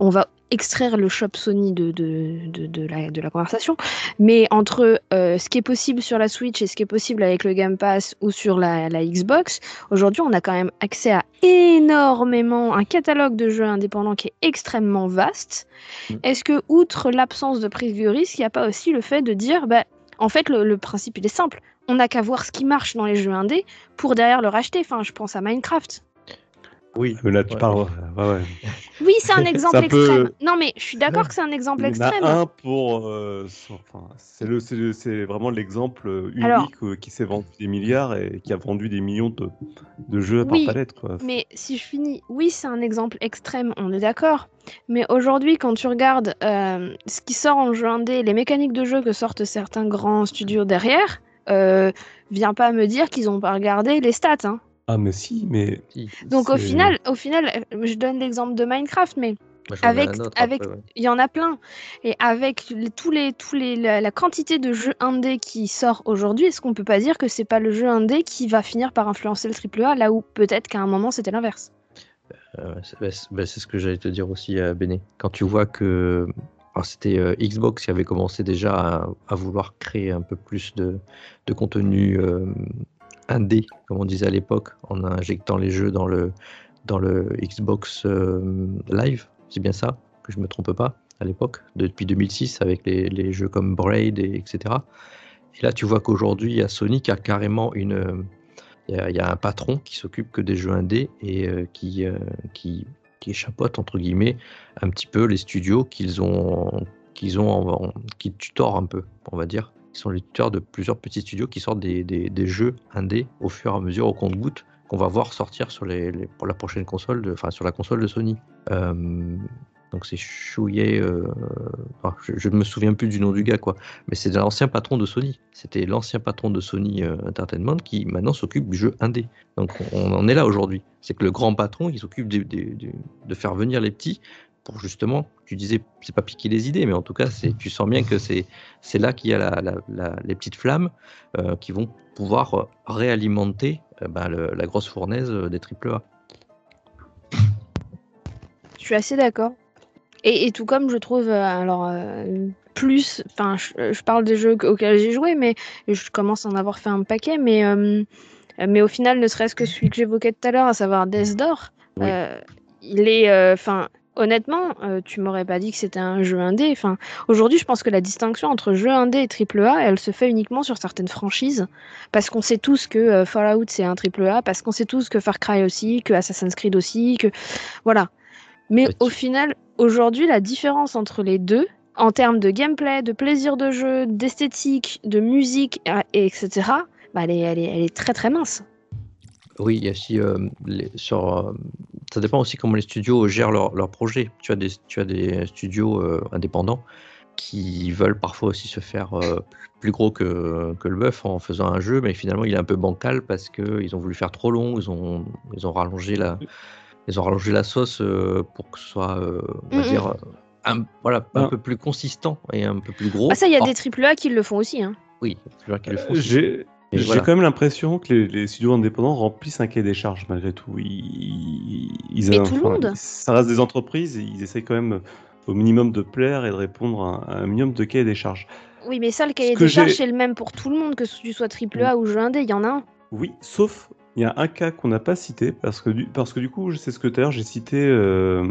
on va extraire le shop Sony de, de, de, de la, de la conversation. Mais entre euh, ce qui est possible sur la Switch et ce qui est possible avec le Game Pass ou sur la, la Xbox, aujourd'hui, on a quand même accès à énormément un catalogue de jeux indépendants qui est extrêmement vaste. Est-ce que, outre l'absence de prise de risque, il n'y a pas aussi le fait de dire, bah, en fait, le, le principe, il est simple. On n'a qu'à voir ce qui marche dans les jeux indés pour derrière le racheter. Enfin, je pense à Minecraft. Oui. Mais là, tu Ouais. parles. Ouais, ouais. Oui, c'est un exemple un peu- extrême. Non, mais je suis d'accord que c'est un exemple Il y en extrême. a un pour. euh, enfin, c'est le, c'est le- c'est vraiment l'exemple unique Alors- euh, qui s'est vendu des milliards et qui a vendu des millions de, de jeux par Oui, palette. Quoi. Mais si je finis, oui, c'est un exemple extrême, on est d'accord. Mais aujourd'hui, quand tu regardes euh, ce qui sort en jeu indé, les mécaniques de jeu que sortent certains grands studios derrière, euh, viens pas me dire qu'ils ont pas regardé les stats. hein. Ah, mais si, mais. Si. Donc au final, au final, euh, je donne l'exemple de Minecraft, mais avec- autre avec- ouais. il y en a plein. Et avec les- tous les, tous les, la, la quantité de jeux indé qui sort aujourd'hui, est-ce qu'on peut pas dire que c'est pas le jeu indé qui va finir par influencer le AAA, là où peut-être qu'à un moment c'était l'inverse? Euh, c'est bah, c'est- bah, c'est ce que j'allais te dire aussi à Béné. Quand tu vois que alors, c'était euh, Xbox qui avait commencé déjà à, à vouloir créer un peu plus de, de contenu euh, indé, comme on disait à l'époque, en injectant les jeux dans le, Xbox euh, Live, c'est bien ça, que je me trompe pas, à l'époque, depuis 2006, avec les, jeux comme Braid, et, etc. Et là, tu vois qu'aujourd'hui, il y a Sony qui a carrément une. Il y, a- un patron qui s'occupe que des jeux indés et euh, qui, euh, qui chapeaute, entre guillemets, un petit peu les studios qu'ils ont, qu'ils ont en- en- qui tutorent un peu, on va dire. Sont les tuteurs de plusieurs petits studios qui sortent des, des- jeux indés au fur et à mesure, au compte-goutte, qu'on va voir sortir sur les, pour la prochaine console, de, enfin sur la console de Sony. Euh, donc c'est euh, je ne me souviens plus du nom du gars, quoi. Mais c'est l'ancien patron de Sony. C'était l'ancien patron de Sony euh, Entertainment qui maintenant s'occupe du jeu indé. Donc on en est là aujourd'hui. C'est que le grand patron, il s'occupe des- de faire venir les petits pour justement, tu disais, c'est pas piquer les idées, mais en tout cas, tu sens bien que c'est, c'est là qu'il y a la- la- la- les petites flammes euh, qui vont pouvoir réalimenter euh, ben, le- la grosse fournaise euh, des AAA. Je suis assez d'accord. Et, et tout comme je trouve, euh, alors, plus, enfin, je, je parle des jeux auxquels j'ai joué, mais je commence à en avoir fait un paquet, mais, mais au final, ne serait-ce que celui que j'évoquais tout à l'heure, à savoir Death Door, Oui. il est, enfin, honnêtement, euh, tu m'aurais pas dit que c'était un jeu indé. Enfin, aujourd'hui, je pense que la distinction entre jeu indé et triple A, elle se fait uniquement sur certaines franchises, parce qu'on sait tous que euh, Fallout c'est un triple A, parce qu'on sait tous que Far Cry aussi, que Assassin's Creed aussi, que voilà. Mais Bah, au final, aujourd'hui, la différence entre les deux, en termes de gameplay, de plaisir de jeu, d'esthétique, de musique, et etc., bah, elle, est, elle, est, elle est très très mince. Oui, il y a aussi euh, les- sur. euh, ça dépend aussi comment les studios gèrent leurs projets. Tu as des, tu as des studios euh, indépendants qui veulent parfois aussi se faire euh, plus gros que, que le bœuf en faisant un jeu, mais finalement il est un peu bancal parce qu'ils ont voulu faire trop long, ils ont, ils ont rallongé la, ils ont rallongé la sauce euh, pour que ce soit, on va dire, un, voilà, un Ah. peu plus consistant et un peu plus gros. Ah, ça, il y a Or, des triple A qui le font aussi. Hein. Oui, qui le font aussi. J'ai voilà. quand même l'impression que les, les studios indépendants remplissent un cahier des charges malgré tout. Ils, ils- Mais tout le monde. Ça reste des entreprises et ils essayent quand même au minimum de plaire et de répondre à, un- à un minimum de cahier des charges. Oui, mais ça, le cahier des charges, c'est le même pour tout le monde, que tu sois triple A ou jeu indé, il y en a un. Oui, sauf il y a un cas qu'on n'a pas cité parce que du, parce que du coup, c'est ce que tout à l'heure j'ai cité euh,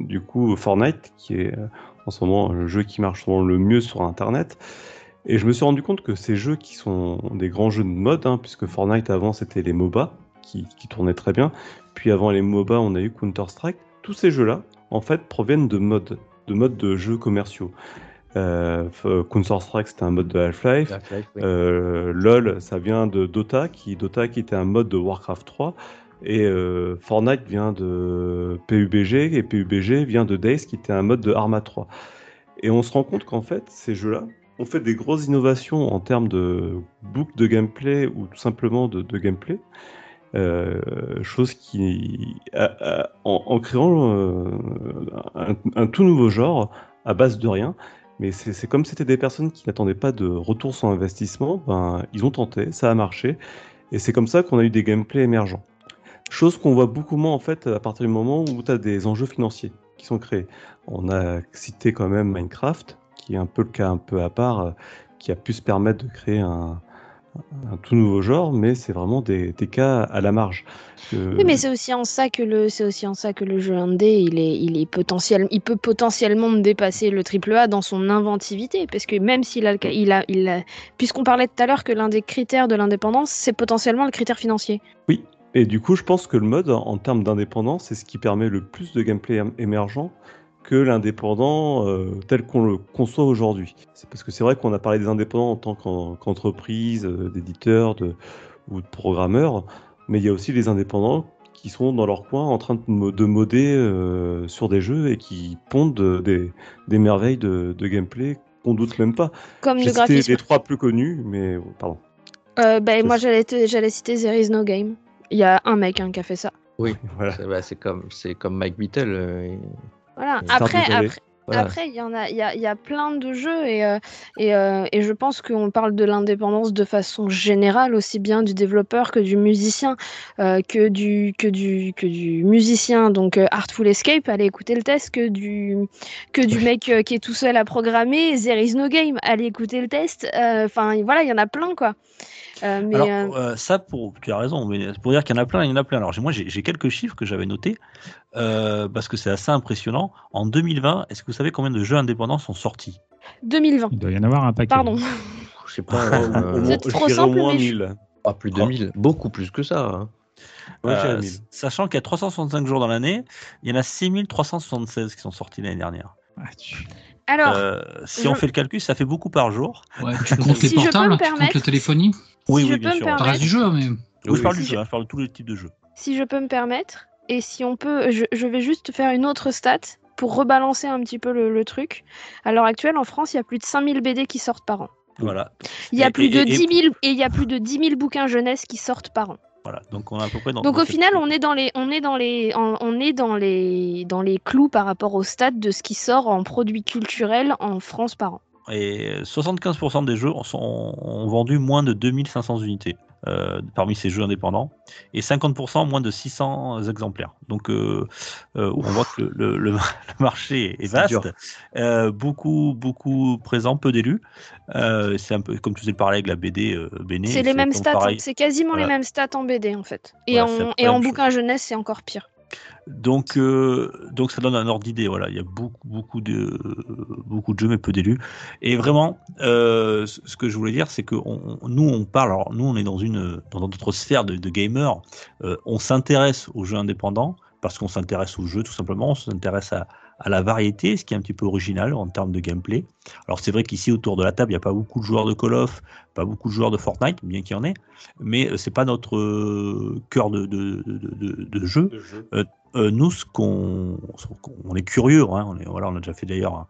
du coup Fortnite qui est euh, en ce moment le jeu qui marche souvent le mieux sur Internet. Et je me suis rendu compte que ces jeux qui sont des grands jeux de mode, hein, puisque Fortnite avant c'était les MOBA qui, qui tournaient très bien, puis avant les MOBA on a eu Counter Strike. Tous ces jeux-là, en fait, proviennent de modes, de modes de jeux commerciaux. Euh, Counter Strike c'était un mode de Half-Life. Oui. Euh, LOL, ça vient de Dota, qui Dota qui était un mode de Warcraft 3, et euh, Fortnite vient de PUBG, et PUBG vient de Days, qui était un mode de Arma 3. Et on se rend compte qu'en fait, ces jeux-là ont fait des grosses innovations en termes de boucle de gameplay ou tout simplement de, gameplay. Euh, chose qui, en, créant euh, un, tout nouveau genre à base de rien, mais c'est c'est comme c'était des personnes qui n'attendaient pas de retour sur investissement, ben, ils ont tenté, ça a marché, et c'est comme ça qu'on a eu des gameplays émergents. Chose qu'on voit beaucoup moins en fait à partir du moment où tu as des enjeux financiers qui sont créés. On a cité quand même Minecraft, qui est un peu le cas un peu à part, euh, qui a pu se permettre de créer un, un tout nouveau genre, mais c'est vraiment des, des cas à la marge. Oui, mais c'est aussi en ça que le, c'est aussi en ça que le jeu indé, il est, il est potentiel, il peut potentiellement dépasser le triple A dans son inventivité, parce que même s'il a, il a, il a, puisqu'on parlait tout à l'heure que l'un des critères de l'indépendance, c'est potentiellement le critère financier. Et du coup, je pense que le mode, en termes d'indépendance, c'est ce qui permet le plus de gameplay ém- émergent que l'indépendant euh, tel qu'on le conçoit aujourd'hui. C'est parce que c'est vrai qu'on a parlé des indépendants en tant qu'en- qu'entreprise, euh, d'éditeurs de, ou de programmeurs, mais il y a aussi les indépendants qui sont dans leur coin en train de, mo- de modder euh, sur des jeux et qui pondent des, des merveilles de, de gameplay qu'on doute même pas. Comme J'ai le cité graphisme. les trois plus connus, mais pardon. Euh, ben, moi, j'allais te- j'allais citer There is no game. Il y a un mec hein, qui a fait ça. Oui, Voilà. c'est bah, c'est comme, c'est comme Mike Beatle. euh, Voilà. Après, après, voilà. Après, il y en a, il y a, y a plein de jeux et, euh, et, euh, et je pense qu'on parle de l'indépendance de façon générale, aussi bien du développeur que du musicien, euh, que du que du que du musicien. Donc Artful Escape, allez écouter le test, que du que du mec qui est tout seul à programmer, There is no game, allez écouter le test. Enfin voilà, il y en a plein quoi. Euh, mais Alors, euh, euh, ça, pour, tu as raison, mais pour dire qu'il y en a plein, il y en a plein. Alors, j'ai- moi, j'ai quelques chiffres que j'avais notés euh, parce que c'est assez impressionnant. En 2020, est-ce que vous savez combien de jeux indépendants sont sortis? 2020. Il doit y en avoir un paquet. Pardon. Je sais pas, euh, Vous êtes trop dirais au simple, moins mais je- 1000. pas plus de 1000, beaucoup plus que ça. hein. Ouais, je dirais Euh, 1000. Sachant qu'il y a 365 jours dans l'année, il y en a 6376 qui sont sortis l'année dernière. Ah, tu- Alors, Euh, si je- on fait le calcul, ça fait beaucoup par jour. Ouais, tu comptes les Si portables, tu comptes la téléphonie. Oui, si oui, je bien peux me sûr. Permettre- du jeu, mais. Oui, je parle si du je- jeu, hein, je parle de tous les types de jeux. si je peux me permettre, et si on peut, je, je vais juste faire une autre stat pour rebalancer un petit peu le, le truc. À l'heure actuelle, en France, il y a plus de 5000 BD qui sortent par an. Voilà. Il y a Et- plus et- de et- 10 000 et il y a plus de 10 000 bouquins jeunesse qui sortent par an. voilà. Donc, on est à peu près dans. Donc dans au final, on est dans les, on est dans les, on est dans les, dans les clous par rapport au stade de ce qui sort en produits culturels en France par an. Et 75% des jeux sont, ont vendu moins de 2500 unités euh, parmi ces jeux indépendants et 50% moins de 600 exemplaires. Donc euh, euh, on voit que le, le- le- le marché est vaste, euh, beaucoup beaucoup présent, peu d'élus. Euh, c'est un peu comme tu faisais le parler avec la BD euh, Béné. C'est les mêmes stats, c'est quasiment Voilà. les mêmes stats en BD en fait. Et Voilà, en, et bouquin jeunesse, c'est encore pire. Donc, euh, donc ça donne un ordre d'idée. Voilà, il y a beaucoup, beaucoup de, beaucoup de jeux, mais peu d'élus. Et vraiment, euh, ce que je voulais dire, c'est que on- nous, on parle. Alors, nous, on est dans une, dans notre sphère de, de gamers. Euh, on s'intéresse aux jeux indépendants parce qu'on s'intéresse aux jeux, tout simplement. On s'intéresse à, à la variété, ce qui est un petit peu original en termes de gameplay. Alors, c'est vrai qu'ici, autour de la table, il n'y a pas beaucoup de joueurs de Call of, pas beaucoup de joueurs de Fortnite, bien qu'il y en ait, mais c'est pas notre cœur de, de, de, de- de jeu. de jeu. Euh, nous, ce qu'on, qu'on- on est curieux, hein, on, voilà, on a déjà fait d'ailleurs un,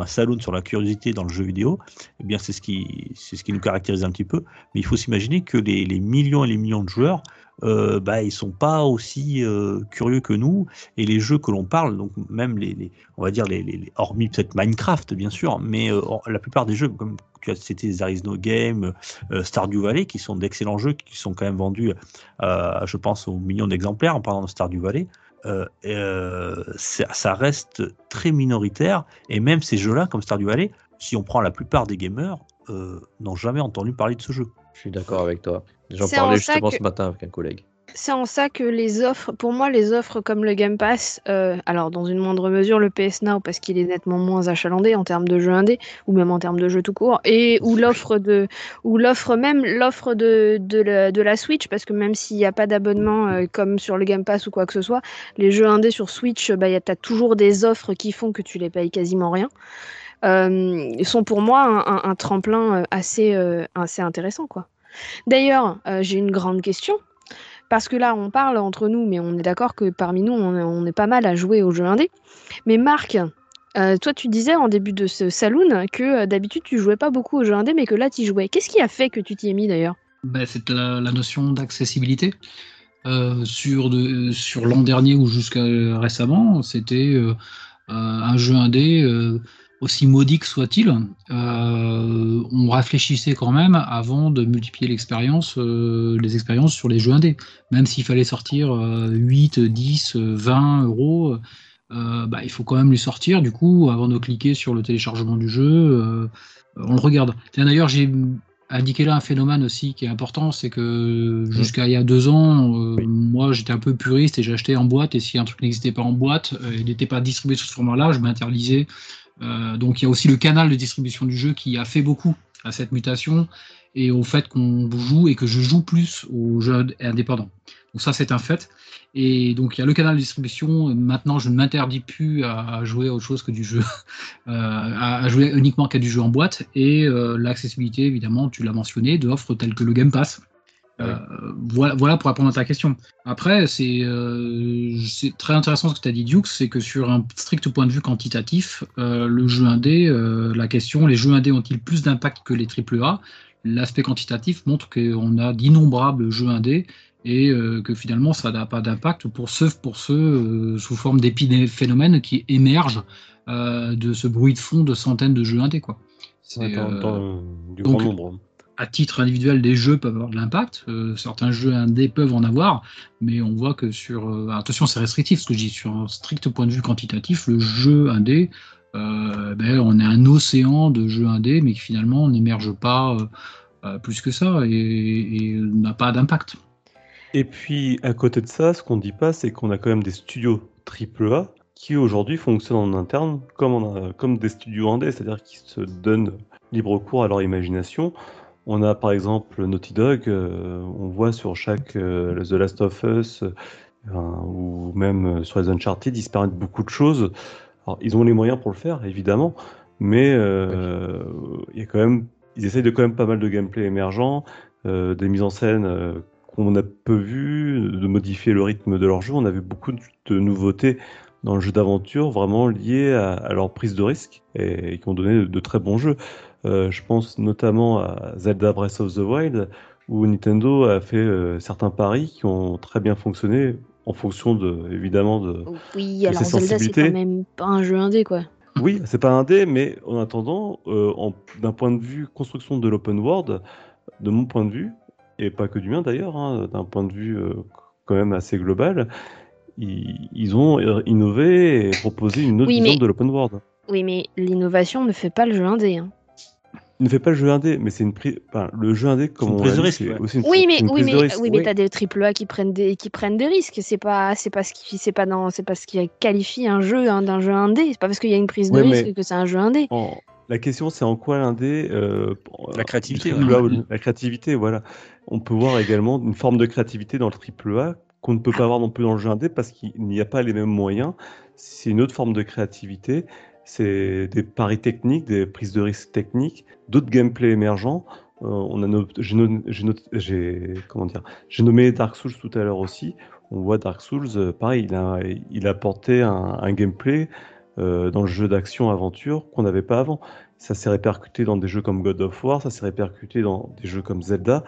un saloon sur la curiosité dans le jeu vidéo. Eh bien, c'est ce qui, c'est ce qui nous caractérise un petit peu. Mais il faut s'imaginer que les, les millions et les millions de joueurs, euh, bah, ils sont pas aussi euh, curieux que nous. Et les jeux que l'on parle, donc même les, les- on va dire les, les- les- hormis peut-être Minecraft, bien sûr, mais euh, la plupart des jeux, comme tu as cité There is no Game, euh, Stardew Valley, qui sont d'excellents jeux, qui sont quand même vendus, je pense, aux millions d'exemplaires en parlant de Stardew Valley. Euh, euh, ça reste très minoritaire et même ces jeux-là, comme Stardew Valley, si on prend la plupart des gamers, euh, n'ont jamais entendu parler de ce jeu. Je suis d'accord avec toi. J'en parlais justement que- ce matin avec un collègue. C'est en ça que les offres, pour moi, les offres comme le Game Pass, euh, alors dans une moindre mesure le PS Now parce qu'il est nettement moins achalandé en termes de jeux indés ou même en termes de jeux tout court, et ou l'offre de, ou l'offre même l'offre de, de, la, de la Switch parce que même s'il n'y a pas d'abonnement euh, comme sur le Game Pass ou quoi que ce soit, les jeux indés sur Switch, bah, y a- t'as toujours des offres qui font que tu les payes quasiment rien. Euh, sont pour moi un, un- un tremplin assez, assez intéressant quoi. D'ailleurs, j'ai une grande question. Parce que là, on parle entre nous, mais on est d'accord que parmi nous, on, est- pas mal à jouer aux jeux indés. Mais Marc, euh, toi, tu disais en début de ce saloon que euh, d'habitude, tu jouais pas beaucoup aux jeux indés, mais que là, tu jouais. Qu'est-ce qui a fait que tu t'y es mis d'ailleurs? Ben, c'est la, notion d'accessibilité. Euh, sur de- sur l'an dernier ou jusqu'à récemment, c'était un jeu indé, aussi maudit que soit-il. euh, on réfléchissait quand même avant de multiplier l'expérience, euh, les expériences sur les jeux indés. Même s'il fallait sortir euh, 8, 10, euh, 20 euros, euh, bah, il faut quand même les sortir. Du coup, avant de cliquer sur le téléchargement du jeu, on le regarde. D'ailleurs, j'ai indiqué là un phénomène aussi qui est important, c'est que jusqu'à il y a deux ans, moi j'étais un peu puriste et j'achetais en boîte et si un truc n'existait pas en boîte, il n'était pas distribué sous ce format-là, je m'interdisais. Euh, donc il y a aussi le canal de distribution du jeu qui a fait beaucoup à cette mutation et au fait qu'on joue et que je joue plus aux jeux indépendants. Donc ça, c'est un fait. Et donc, il y a le canal de distribution. Maintenant, je ne m'interdis plus à, jouer à autre chose que du jeu, euh, à, à jouer uniquement qu'à du jeu en boîte. Et euh, l'accessibilité, évidemment, tu l'as mentionné, d'offres telles que le Game Pass. Euh, voilà, voilà pour répondre à ta question. Après, c'est euh, très intéressant ce que tu as dit, Duke, c'est que sur un strict point de vue quantitatif, euh, le jeu indé, la question, les jeux indés ont-ils plus d'impact que les AAA L'aspect quantitatif montre qu'on a d'innombrables jeux indés et que finalement ça n'a pas d'impact pour ceux, pour ceux sous forme d'épiphénomènes qui émergent de ce bruit de fond de centaines de jeux indés. Quoi. C'est, Ouais, du donc- grand nombre. À titre individuel, des jeux peuvent avoir de l'impact. euh, certains jeux indés peuvent en avoir, mais on voit que sur. euh, attention, c'est restrictif ce que je dis. Sur un strict point de vue quantitatif, le jeu indé, euh, ben, on est un océan de jeux indés, mais qui finalement n'émerge pas euh, plus que ça et, n'a pas d'impact. Et puis, à côté de ça, ce qu'on ne dit pas, c'est qu'on a quand même des studios AAA qui aujourd'hui fonctionnent en interne comme, a- comme des studios indés, c'est-à-dire qui se donnent libre cours à leur imagination. On a par exemple Naughty Dog, euh, on voit sur chaque euh, The Last of Us, euh, ou même sur les Uncharted, permettent beaucoup de choses. Alors, ils ont les moyens pour le faire, évidemment, mais il y a quand même, ils essayent de quand même pas mal de gameplay émergent, des mises en scène qu'on a peu vues, de modifier le rythme de leur jeu. On avait beaucoup de, nouveautés dans le jeu d'aventure, vraiment liées à, leur prise de risque et, qui ont donné de très bons jeux. Euh, je pense notamment à Zelda Breath of the Wild, où Nintendo a fait euh, certains paris qui ont très bien fonctionné en fonction de, évidemment, de, Oui, de alors ses Zelda, c'est quand même pas un jeu indé, quoi. Oui, c'est pas un dé, mais en attendant, euh, d'un point de vue construction de l'open world, de mon point de vue, et pas que du mien d'ailleurs, hein, d'un point de vue euh, quand même assez global, ils, ils ont innové et proposé une autre Oui, vision mais- de l'open world. Oui, mais l'innovation ne fait pas le jeu indé. hein. Ne fait pas le jeu indé, mais c'est une prise. Enfin, le jeu indé, comme une on prise de risque, aussi une, Oui, mais une oui, prise mais de risque. oui, mais t'as des triple A qui prennent des qui prennent des risques. C'est pas c'est pas ce qui c'est pas dans c'est pas ce qui qualifie un jeu hein, d'un jeu indé. C'est pas parce qu'il y a une prise de Ouais, risque que c'est un jeu indé. En- La question, c'est en quoi l'indé. euh, La créativité, ouais. A La créativité, voilà. On peut voir également une forme de créativité dans le triple A qu'on ne peut pas avoir non plus dans le jeu indé parce qu'il n'y a pas les mêmes moyens. C'est une autre forme de créativité. C'est des paris techniques, des prises de risques techniques, d'autres gameplays émergents. J'ai j'ai nommé Dark Souls tout à l'heure aussi. On voit Dark Souls, euh, pareil, il a, il a apporté un, un gameplay euh, dans le jeu d'action-aventure qu'on n'avait pas avant. Ça s'est répercuté dans des jeux comme God of War, ça s'est répercuté dans des jeux comme Zelda.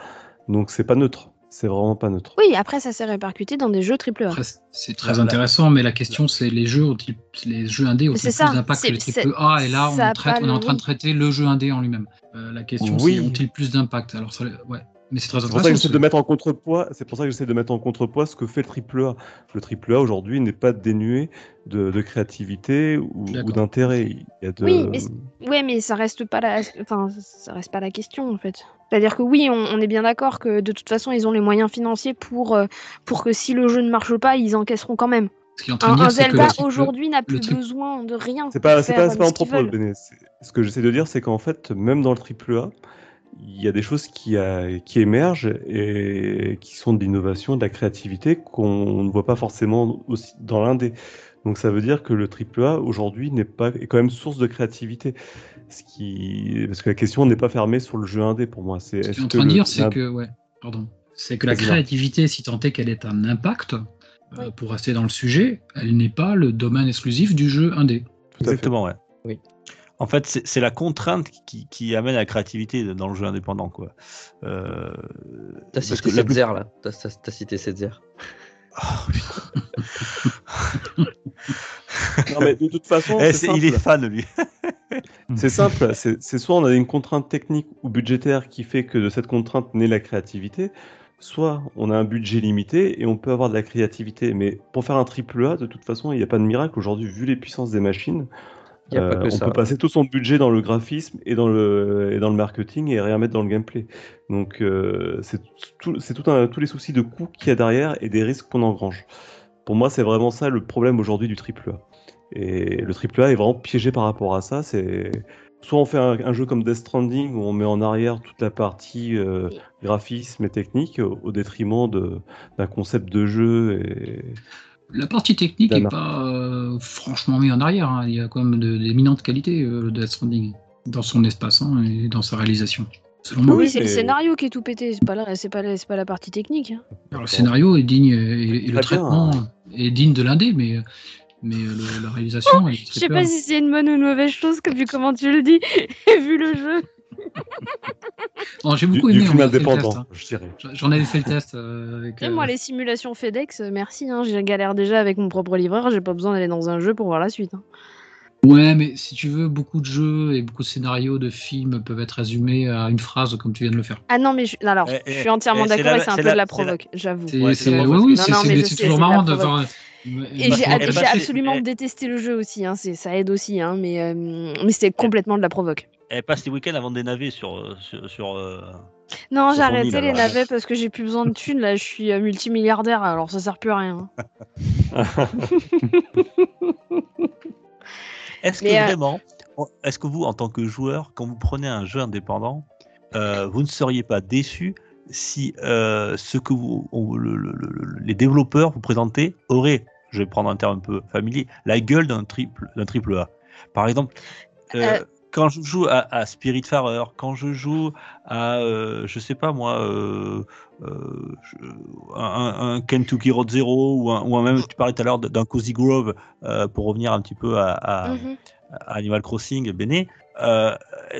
Donc c'est pas neutre. C'est vraiment pas neutre. Oui, après ça s'est répercuté dans des jeux triple A. Après, c'est très Voilà. intéressant, mais la question c'est les jeux ont-ils- les jeux indés ont-ils plus d'impact que les triple A? Et là, on, traite, on est en train de traiter le jeu indé en lui-même. Euh, la question Oui. c'est ont-ils plus d'impact? Alors, ça, ouais. Mais c'est très C'est pour ça que j'essaie de mettre en contrepoids. C'est pour ça que j'essaie de mettre en contrepoids ce que fait le triple A. Le triple A aujourd'hui n'est pas dénué de, de créativité ou, d'intérêt. De... Oui, mais c'est- Ouais, mais ça reste pas la enfin ça reste pas la question en fait. C'est-à-dire que oui, on, on est bien d'accord que de toute façon ils ont les moyens financiers pour euh, pour que si le jeu ne marche pas, ils encaisseront quand même. Ce qui est en train Un, de dire, Zelda aujourd'hui n'a plus besoin de rien. C'est pas, pas, pas qu'ils propos, Ce que j'essaie de dire, c'est qu'en fait, même dans le triple A, il y a des choses qui, a- qui émergent et qui sont de l'innovation, de la créativité qu'on ne voit pas forcément aussi dans l'indé. Donc ça veut dire que le triple A aujourd'hui n'est pas est quand même source de créativité. Ce qui parce que la question n'est pas fermée sur le jeu indé pour moi. C'est Ce est-ce qu'il est en que train de dire, c'est que, ouais, pardon, c'est que la créativité, si tant est qu'elle ait un impact, euh, Oui. pour rester dans le sujet, elle n'est pas le domaine exclusif du jeu indé. Tout. Exactement, ouais. Oui. En fait, c'est la contrainte qui, qui amène à la créativité dans le jeu indépendant, quoi. Euh, T'as cité plus- Setzer là. T'as cité Setzer. Oh, Non, mais de toute façon, Eh, il est simple. fan, lui. C'est simple, c'est c'est soit on a une contrainte technique ou budgétaire qui fait que de cette contrainte naît la créativité, soit on a un budget limité et on peut avoir de la créativité. Mais pour faire un triple A, de toute façon, il n'y a pas de miracle aujourd'hui, vu les puissances des machines. Il y a pas euh, que on ça. peut passer tout son budget dans le graphisme et dans le, et dans le marketing et rien mettre dans le gameplay. Donc euh, c'est tout, tout un- tous les soucis de coûts qu'il y a derrière et des risques qu'on engrange. Pour moi, c'est vraiment ça le problème aujourd'hui du triple A. Et le triple A est vraiment piégé par rapport à ça. C'est soit on fait un, un jeu comme Death Stranding où on met en arrière toute la partie euh, graphisme et technique au, au détriment d'un concept de jeu et La partie technique n'est pas euh, franchement mise en arrière. hein. Il y a quand même de- d'éminentes qualités euh, de Death Stranding dans son espace hein, et dans sa réalisation. Selon Oui, c'est le scénario qui est tout pété, c'est pas, la- c'est pas, la- c'est pas la partie technique. hein. Alors, le scénario est digne et, et le bien, traitement hein. est digne de l'indé, mais, mais euh, le- la réalisation. est Je sais pas si c'est une bonne ou une mauvaise chose, vu comment tu le dis, et vu le jeu. J'ai beaucoup du aimé. film indépendant, hein. je dirais. J'en avais fait le test euh, avec. Et euh, moi, les simulations FedEx, euh, merci, hein, j'ai galère déjà avec mon propre livreur, j'ai pas besoin d'aller dans un jeu pour voir la suite. hein. Ouais, mais si tu veux, beaucoup de jeux et beaucoup de scénarios de films peuvent être résumés à une phrase comme tu viens de le faire. Ah non, mais je, alors, Eh, je eh, suis entièrement eh, d'accord et c'est un peu de la- c'est la- provoque, j'avoue. C'est, Ouais, oui, c'est, je toujours de marrant de voir. Et j'ai Elle j'ai passe- absolument détesté le jeu aussi, hein, ça aide aussi, hein, mais, euh, mais c'était complètement de la provoque. Elle passe les week-ends avant des navets sur. euh, sur, sur, euh, Non, j'ai arrêté les navets parce que j'ai plus besoin de thunes, là, je suis multimilliardaire, alors ça sert plus à rien. Est-ce que euh, vraiment, est-ce que vous, en tant que joueur, quand vous prenez un jeu indépendant, euh, vous ne seriez pas déçu si euh, ce que vous, on- le- le- le- les développeurs vous présentaient aurait, je vais prendre un terme un peu familier, la gueule d'un triple, d'un triple A. Par exemple, euh, Euh. quand je joue à, à Spiritfarer, quand je joue à, euh, je sais pas moi, euh, un, Kentucky Road Zero ou un, ou un même, tu parlais tout à l'heure d'un Cozy Grove pour revenir un petit peu à, à- Mhm. à Animal Crossing,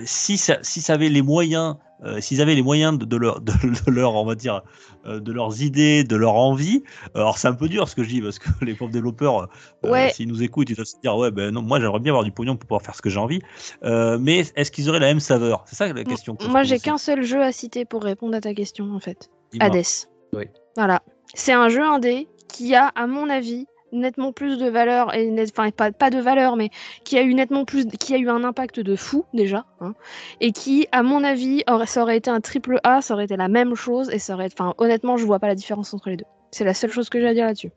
si, ça, si ça avait les moyens, euh, s'ils avaient les moyens de, de leur, de, de leur, on va dire, euh, de leurs idées, de leur envie, alors c'est un peu dur ce que je dis parce que les pauvres développeurs, euh, Ouais. s'ils nous écoutent, ils doivent se dire ouais ben non, moi j'aimerais bien avoir du pognon pour pouvoir faire ce que j'ai envie, Euh, mais est-ce qu'ils auraient la même saveur? C'est ça la question. que Moi, j'ai qu'un seul jeu à citer pour répondre à ta question, en fait. Hades. Oui. Voilà. C'est un jeu indé qui a, à mon avis, nettement plus de valeur, et net- enfin pas, pas de valeur, mais qui a eu nettement plus, qui a eu un impact de fou déjà, hein, et qui, à mon avis, aurait, ça aurait été un triple A, ça aurait été la même chose, et ça aurait, enfin honnêtement, je vois pas la différence entre les deux. C'est la seule chose que j'ai à dire là-dessus.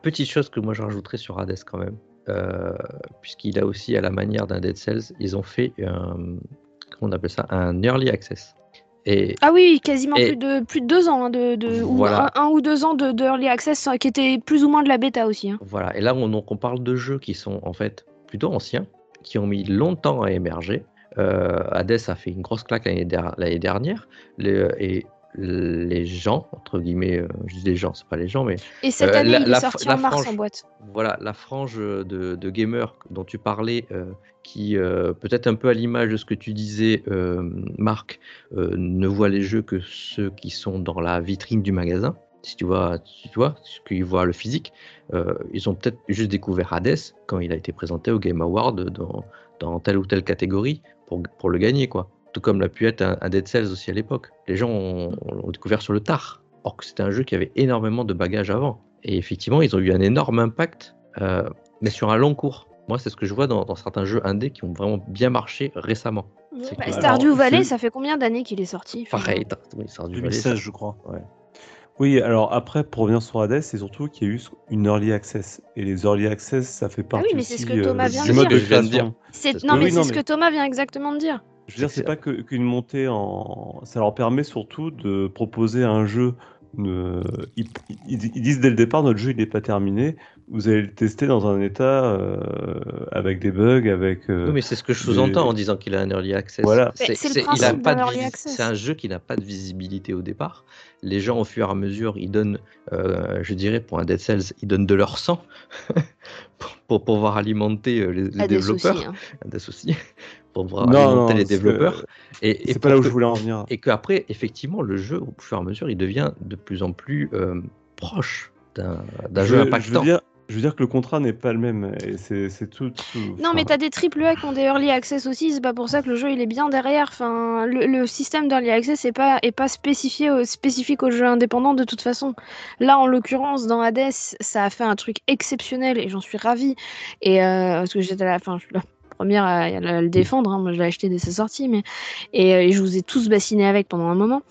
Petite chose que moi je rajouterais sur Hades quand même, euh, puisqu'il a aussi, à la manière d'un Dead Cells, ils ont fait un, comment on appelle ça, un early access. Et Ah oui, quasiment Et- plus de plus de deux ans, hein, de, de- ou un, un ou deux ans de, de early access, euh, qui était plus ou moins de la bêta aussi. hein. voilà. Et là, on, donc, on parle de jeux qui sont en fait plutôt anciens, qui ont mis longtemps à émerger. Euh, Hades a fait une grosse claque l'année der- l'année dernière, Les- et les gens, entre guillemets, euh, je dis les gens, c'est pas les gens, mais Et cette Euh, année, la- il est la- sorti la en mars frange- en boîte. voilà, la frange de, de gamers dont tu parlais, euh, qui euh, peut-être un peu à l'image de ce que tu disais, Marc, ne voit les jeux que ceux qui sont dans la vitrine du magasin. Si tu vois, tu vois, ce qu'ils voient le physique, euh, ils ont peut-être juste découvert Hades quand il a été présenté au Game Award dans, dans telle ou telle catégorie pour, pour le gagner, quoi. Tout comme l'a pu être un, un Dead Cells aussi à l'époque. Les gens ont, ont découvert sur le tard, or que c'était un jeu qui avait énormément de bagages avant. Et effectivement, ils ont eu un énorme impact, euh, mais sur un long cours. Moi, c'est ce que je vois dans, dans certains jeux indés qui ont vraiment bien marché récemment. C'est Bah, Stardew Valley, ça fait combien d'années qu'il est sorti Pareil, oui, Stardew Valley, 2016, ça- je crois. Oui, alors après, pour revenir sur Hades, c'est surtout qu'il y a eu une early access. Et les early access, ça fait partie Ah oui, mais c'est ce que euh, Thomas vient du de mode dire. C'est- Non, Oui, mais c'est ce mais- que Thomas vient exactement de dire. Je veux dire, c'est pas qu'une montée en. Ça leur permet surtout de proposer un jeu. Ils, disent dès le départ, notre jeu il n'est pas terminé. Vous allez le tester dans un état euh, avec des bugs, avec. euh, Oui, mais c'est ce que je des- sous-entends en disant qu'il a un early access. Voilà. C'est. C'est un jeu qui n'a pas de visibilité au départ. Les gens, au fur et à mesure, ils donnent, euh, je dirais, pour un Dead Cells, ils donnent de leur sang pour, pour pouvoir alimenter euh, les, les développeurs. aussi, hein. Hades aussi, pour pouvoir Non, alimenter non, les développeurs. Et, et C'est pas là où je que- voulais en venir. Et qu'après, effectivement, le jeu, au fur et à mesure, il devient de plus en plus euh, proche d'un Je jeu je impactant. veux dire, je veux dire que le contrat n'est pas le même. C'est tout. tout- Non, mais t'as des triple A qui ont des early access aussi, c'est pas pour ça que le jeu il est bien derrière. Enfin, le, le système d'early access est pas, est pas spécifié au- spécifique aux jeux indépendants de toute façon. Là, en l'occurrence, dans Hades, ça a fait un truc exceptionnel et j'en suis ravie. Et euh, parce que j'étais la, enfin, je première à, le défendre, hein, moi je l'ai acheté dès sa sortie, mais et, euh, et je vous ai tous bassiné avec pendant un moment.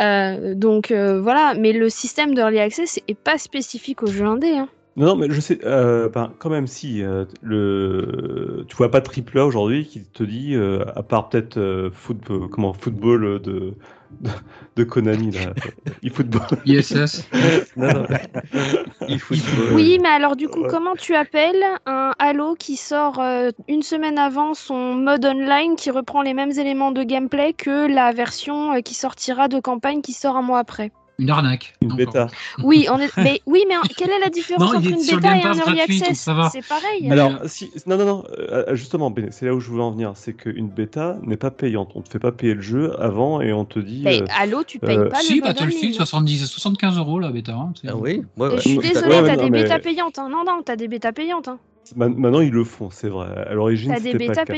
Euh, donc euh, voilà, mais le système d'early access est pas spécifique aux jeux indés. hein. Non, non, mais je sais, euh, ben, quand même, si, euh, le... tu vois pas triple A aujourd'hui qui te dit, euh, à part peut-être euh, football, comment, football de, de, de Konami, là, eFootball. ISS. Non, non. eFootball. Oui, mais alors du coup, Ouais. comment tu appelles un Halo qui sort euh, une semaine avant son mode online qui reprend les mêmes éléments de gameplay que la version euh, qui sortira de campagne qui sort un mois après? Une arnaque. Une bêta. Oui, on est... mais, oui, mais quelle est la différence Non, entre une bêta et un early access. C'est pareil. Alors, euh, si, non, non, non, euh, justement, Ben, c'est là où je voulais en venir, c'est qu'une bêta n'est pas payante. On te fait pas payer le jeu avant et on te dit. Mais euh, Halo, tu payes euh, pas Si, le Battlefield, online. 70, 75 euros la bêta. hein, Ah oui ouais, Et ouais. je suis Ouais, désolée, ouais, t'as non, des mais- bêtas payantes. hein. Non, non, t'as des bêtas payantes. hein. ma- maintenant, ils le font, c'est vrai. À l'origine, T'as des bêtas le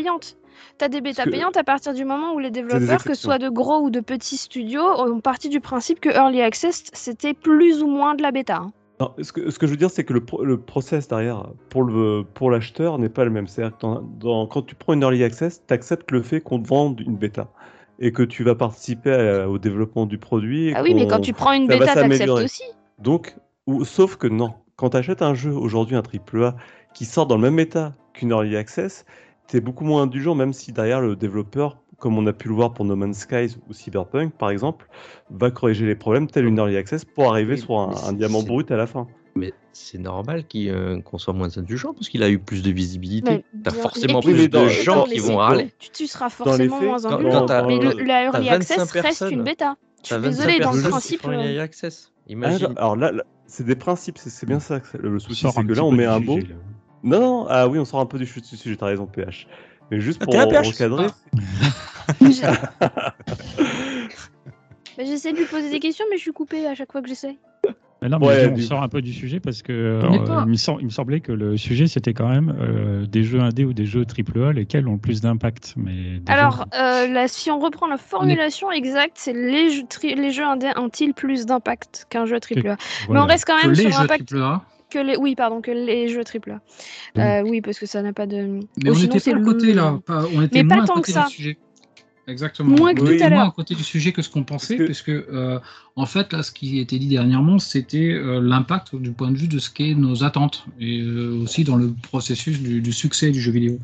payantes. T'as des bêtas que- payantes à partir du moment où les développeurs, que ce soit de gros ou de petits studios, ont parti du principe que Early Access, c'était plus ou moins de la bêta. hein. Non, ce, que, ce que je veux dire, c'est que le, le process derrière pour le pour l'acheteur n'est pas le même. C'est-à-dire que dans- dans- quand tu prends une early access, tu acceptes le fait qu'on te vende une bêta et que tu vas participer à- au développement du produit. et Ah oui, mais quand tu prends une bêta, t'acceptes aussi. Donc, ou, sauf que non. Quand tu achètes un jeu aujourd'hui, un AAA, qui sort dans le même état qu'une early access, tu es beaucoup moins indulgent, même si derrière le développeur, comme on a pu le voir pour No Man's Skies ou Cyberpunk par exemple, va corriger les problèmes tel une early access pour arriver Oui, sur un, diamant brut à la fin. Mais c'est normal qu'il, euh, qu'on soit moins indulgent parce qu'il a eu plus de visibilité. Mais T'as forcément puis- plus de gens dans qui vont râler. Tu, tu seras forcément faits, moins indulgent. mais le, la Early 25 Access reste une bêta. Je suis 25 désolée, dans le principe. euh, early access. Ah, Imagine. alors là, là, c'est des principes, c'est c'est bien ça le souci, c'est que là on met un là. Non, non, ah oui, on sort un peu du sujet, t'as raison, PH. Mais juste Ah, pour un PH, recadrer. Mais J'essaie de lui poser des questions, mais je suis coupée à chaque fois que j'essaie. Mais non, mais Ouais, on du- sort un peu du sujet parce que euh, il, me semblait que le sujet c'était quand même euh, des jeux indés ou des jeux AAA lesquels ont le plus d'impact. Mais Alors, euh, là, si on reprend la formulation exacte, c'est les jeux, tri- les jeux indés ont-ils plus d'impact qu'un jeu AAA Mais voilà. on reste quand Que même les sur jeux l'impact AAA. Que les... Oui, pardon, que les jeux AAA. Euh, oui, parce que ça n'a pas de... Mais Oh, on sinon, était pas à le- côté là. Pas- on était Mais pas moins à tant côté que ça. du sujet. Exactement. Moins que On tout était à moins l'heure. à côté du sujet que ce qu'on pensait, Parce que- puisque euh, en fait, là, ce qui a été dit dernièrement, c'était euh, l'impact du point de vue de ce qu'est nos attentes, et euh, aussi dans le processus du, du succès du jeu vidéo.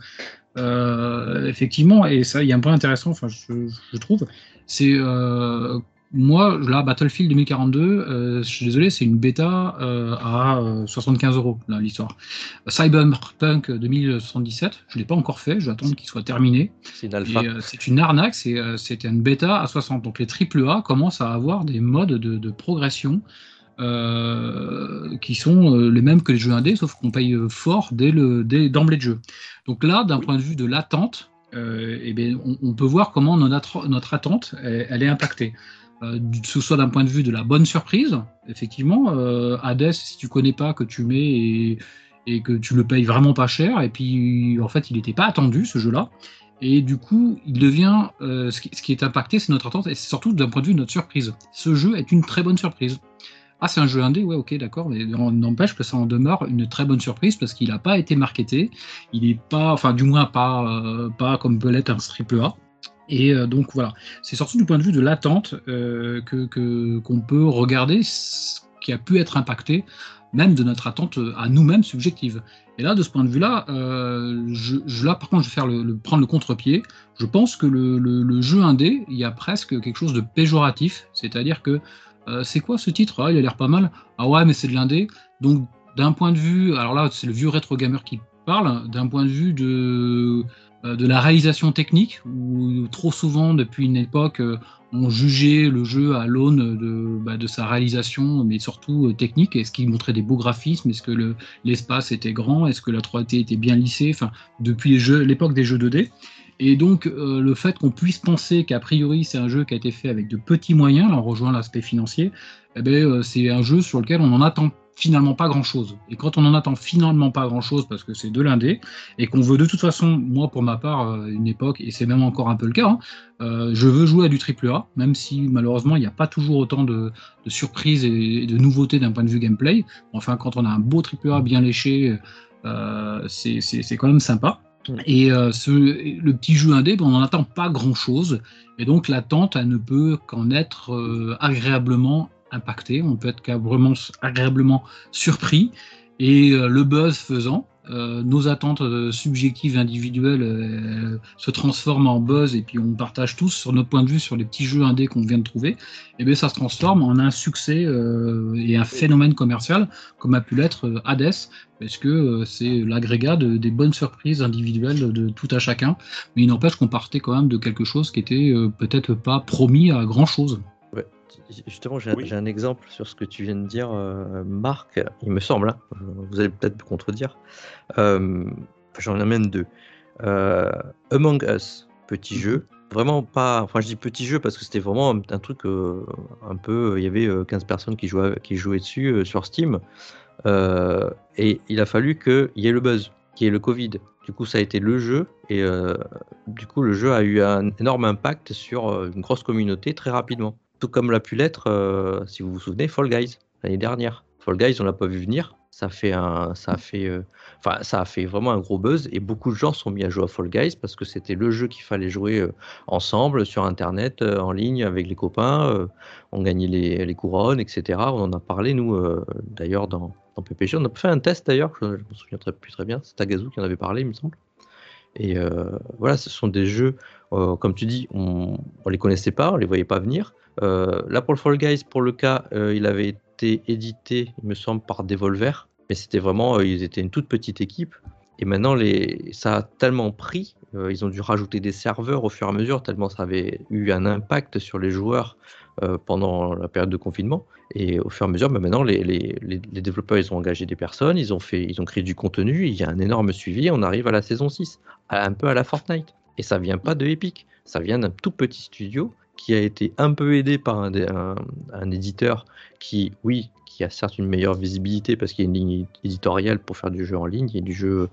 Euh, effectivement, et ça, il y a un point intéressant, enfin, je, je trouve, c'est euh, moi, là, Battlefield 2042, euh, je suis désolé, c'est une bêta euh, à euh, 75 euros, là, l'histoire. Cyberpunk 2077, je ne l'ai pas encore fait, je vais attendre qu'il soit terminé. C'est une alpha. euh, c'est une arnaque, c'est euh, une bêta à 60. Donc les AAA commencent à avoir des modes de, de progression euh, qui sont euh, les mêmes que les jeux indés, sauf qu'on paye euh, fort dès le dès d'emblée de jeu. Donc là, d'un point de vue de l'attente, euh, eh bien, on, on peut voir comment notre, notre attente elle, elle est impactée. Euh, que ce soit d'un point de vue de la bonne surprise, effectivement, euh, Hades, si tu connais pas, que tu mets et, que tu le payes vraiment pas cher, et puis en fait il n'était pas attendu ce jeu-là, et du coup il devient, euh, ce, qui, est impacté c'est notre attente, et c'est surtout d'un point de vue de notre surprise. Ce jeu est une très bonne surprise. Ah c'est un jeu indé, ouais ok d'accord, mais on n'empêche que ça en demeure une très bonne surprise parce qu'il n'a pas été marketé, il est pas, enfin du moins pas, euh, pas comme peut l'être un triple A. Et euh, donc voilà, c'est surtout du point de vue de l'attente euh, que qu'on peut regarder ce qui a pu être impacté, même de notre attente euh, à nous-mêmes subjective. Et là, de ce point de vue-là, je, là par contre, je vais faire le, prendre le contre-pied. Je pense que le, le- jeu indé, il y a presque quelque chose de péjoratif, c'est-à-dire que c'est quoi ce titre Ah, Il a l'air pas mal. Ah ouais, mais c'est de l'indé. Donc d'un point de vue, alors là, c'est le vieux rétro gamer qui parle, d'un point de vue de de la réalisation technique, où trop souvent, depuis une époque, euh, on jugeait le jeu à l'aune de, bah, sa réalisation, mais surtout euh, technique. Est-ce qu'il montrait des beaux graphismes? Est-ce que le- l'espace était grand? Est-ce que la 3D était bien lissée? Enfin, depuis l'époque des jeux 2D. Et donc, euh, le fait qu'on puisse penser qu'a priori c'est un jeu qui a été fait avec de petits moyens, là on rejoint l'aspect financier, eh ben, euh, c'est un jeu sur lequel on n'en attend finalement pas grand-chose. Et quand on n'en attend finalement pas grand-chose parce que c'est de l'indé, et qu'on veut de toute façon, moi pour ma part, euh, une époque, et c'est même encore un peu le cas, hein, euh, je veux jouer à du triple A, même si malheureusement il n'y a pas toujours autant de, de surprises et, et de nouveautés d'un point de vue gameplay. Enfin, quand on a un beau triple A bien léché, euh, c'est quand même sympa. Et euh, ce, le petit jeu indé, ben, on n'en attend pas grand-chose, et donc l'attente, elle ne peut qu'en être euh, agréablement impactée, on peut être vraiment agréablement surpris, Et euh, le buzz faisant, euh, nos attentes euh, subjectives individuelles se transforment en buzz et puis on partage tous sur notre point de vue sur les petits jeux indés qu'on vient de trouver, et bien ça se transforme en un succès et un phénomène commercial comme a pu l'être Hades, parce que c'est l'agrégat de- des bonnes surprises individuelles de tout à chacun, mais il n'empêche qu'on partait quand même de quelque chose qui était peut-être pas promis à grand chose. Justement, j'ai un- Oui. j'ai un exemple sur ce que tu viens de dire, euh, Marc, il me semble. hein. Vous allez peut-être me contredire. Euh, J'en ai même deux. Euh, Among Us, petit jeu. Vraiment pas. Enfin, je dis petit jeu parce que c'était vraiment un, un truc un peu. Il y avait euh, 15 personnes qui jouaient, qui jouaient dessus sur Steam. Et il a fallu qu'il y ait le buzz, qu'il y ait le Covid. Du coup, ça a été le jeu. Et du coup, le jeu a eu un énorme impact sur une grosse communauté très rapidement. Tout comme l'a pu l'être, euh, si vous vous souvenez, Fall Guys l'année dernière. Fall Guys, on l'a pas vu venir. Ça fait un, ça a fait, euh, enfin, ça a fait vraiment un gros buzz et beaucoup de gens sont mis à jouer à Fall Guys parce que c'était le jeu qu'il fallait jouer euh, ensemble sur Internet, en ligne avec les copains. on gagnait les, les couronnes, etc. On en a parlé nous, d'ailleurs dans, dans PPG. On a fait un test d'ailleurs. Je, je me souviens plus très bien. C'est Tagazu qui en avait parlé, il me semble. Et voilà, ce sont des jeux, comme tu dis, on, on les connaissait pas, on les voyait pas venir. Euh, là pour le Fall Guys, pour le cas, euh, il avait été édité, il me semble, par Devolver, mais c'était vraiment, euh, ils étaient une toute petite équipe. Et maintenant, ça a tellement pris, ils ont dû rajouter des serveurs au fur et à mesure, tellement ça avait eu un impact sur les joueurs pendant la période de confinement. Et au fur et à mesure, mais maintenant, les, développeurs, ils ont engagé des personnes, ils ont, fait, ils ont créé du contenu, il y a un énorme suivi, on arrive à la saison 6, à- un peu à la Fortnite. Et ça vient pas de Epic, ça vient d'un tout petit studio qui a été un peu aidé par un, un- un éditeur qui, oui, qui a certes une meilleure visibilité parce qu'il y a une ligne éditoriale pour faire du jeu en ligne et du jeu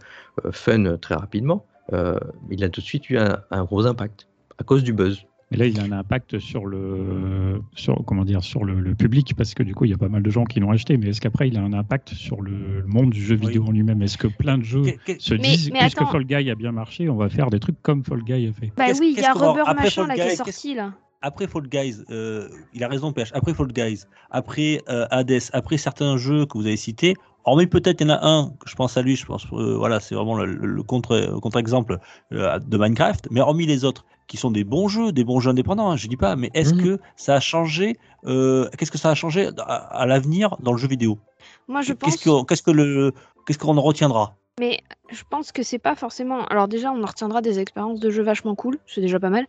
euh, fun très rapidement. Euh, il a tout de suite eu un, un gros impact à cause du buzz. Mais là, il a un impact sur le, sur, comment dire, sur le, le public, parce que du coup, il y a pas mal de gens qui l'ont acheté. Mais est-ce qu'après, il a un impact sur le, le monde du jeu Oui. vidéo en lui-même? Est-ce que plein de jeux Que- que- se Mais- disent, mais puisque attends. Fall Guy a bien marché, on va faire des trucs comme Fall Guy a fait? Bah oui, il y a après Machin là qui est sorti là. Après Fall Guys, euh, il a raison, PH. Après Fall Guys, après euh, Hades, après certains jeux que vous avez cités, hormis peut-être il y en a un je pense à lui, je pense, euh, voilà, c'est vraiment le, le- le contre, le contre-exemple euh, de Minecraft, mais hormis les autres qui sont des bons jeux, des bons jeux indépendants, hein, je dis pas, mais est-ce Mhm. que ça a changé, euh, qu'est-ce que ça a changé à, à l'avenir dans le jeu vidéo? Moi je pense. Qu'est-ce que- qu'est-ce que le, qu'est-ce qu'on en retiendra? Mais je pense que c'est pas forcément. Alors déjà, on en retiendra des expériences de jeux vachement cool, c'est déjà pas mal.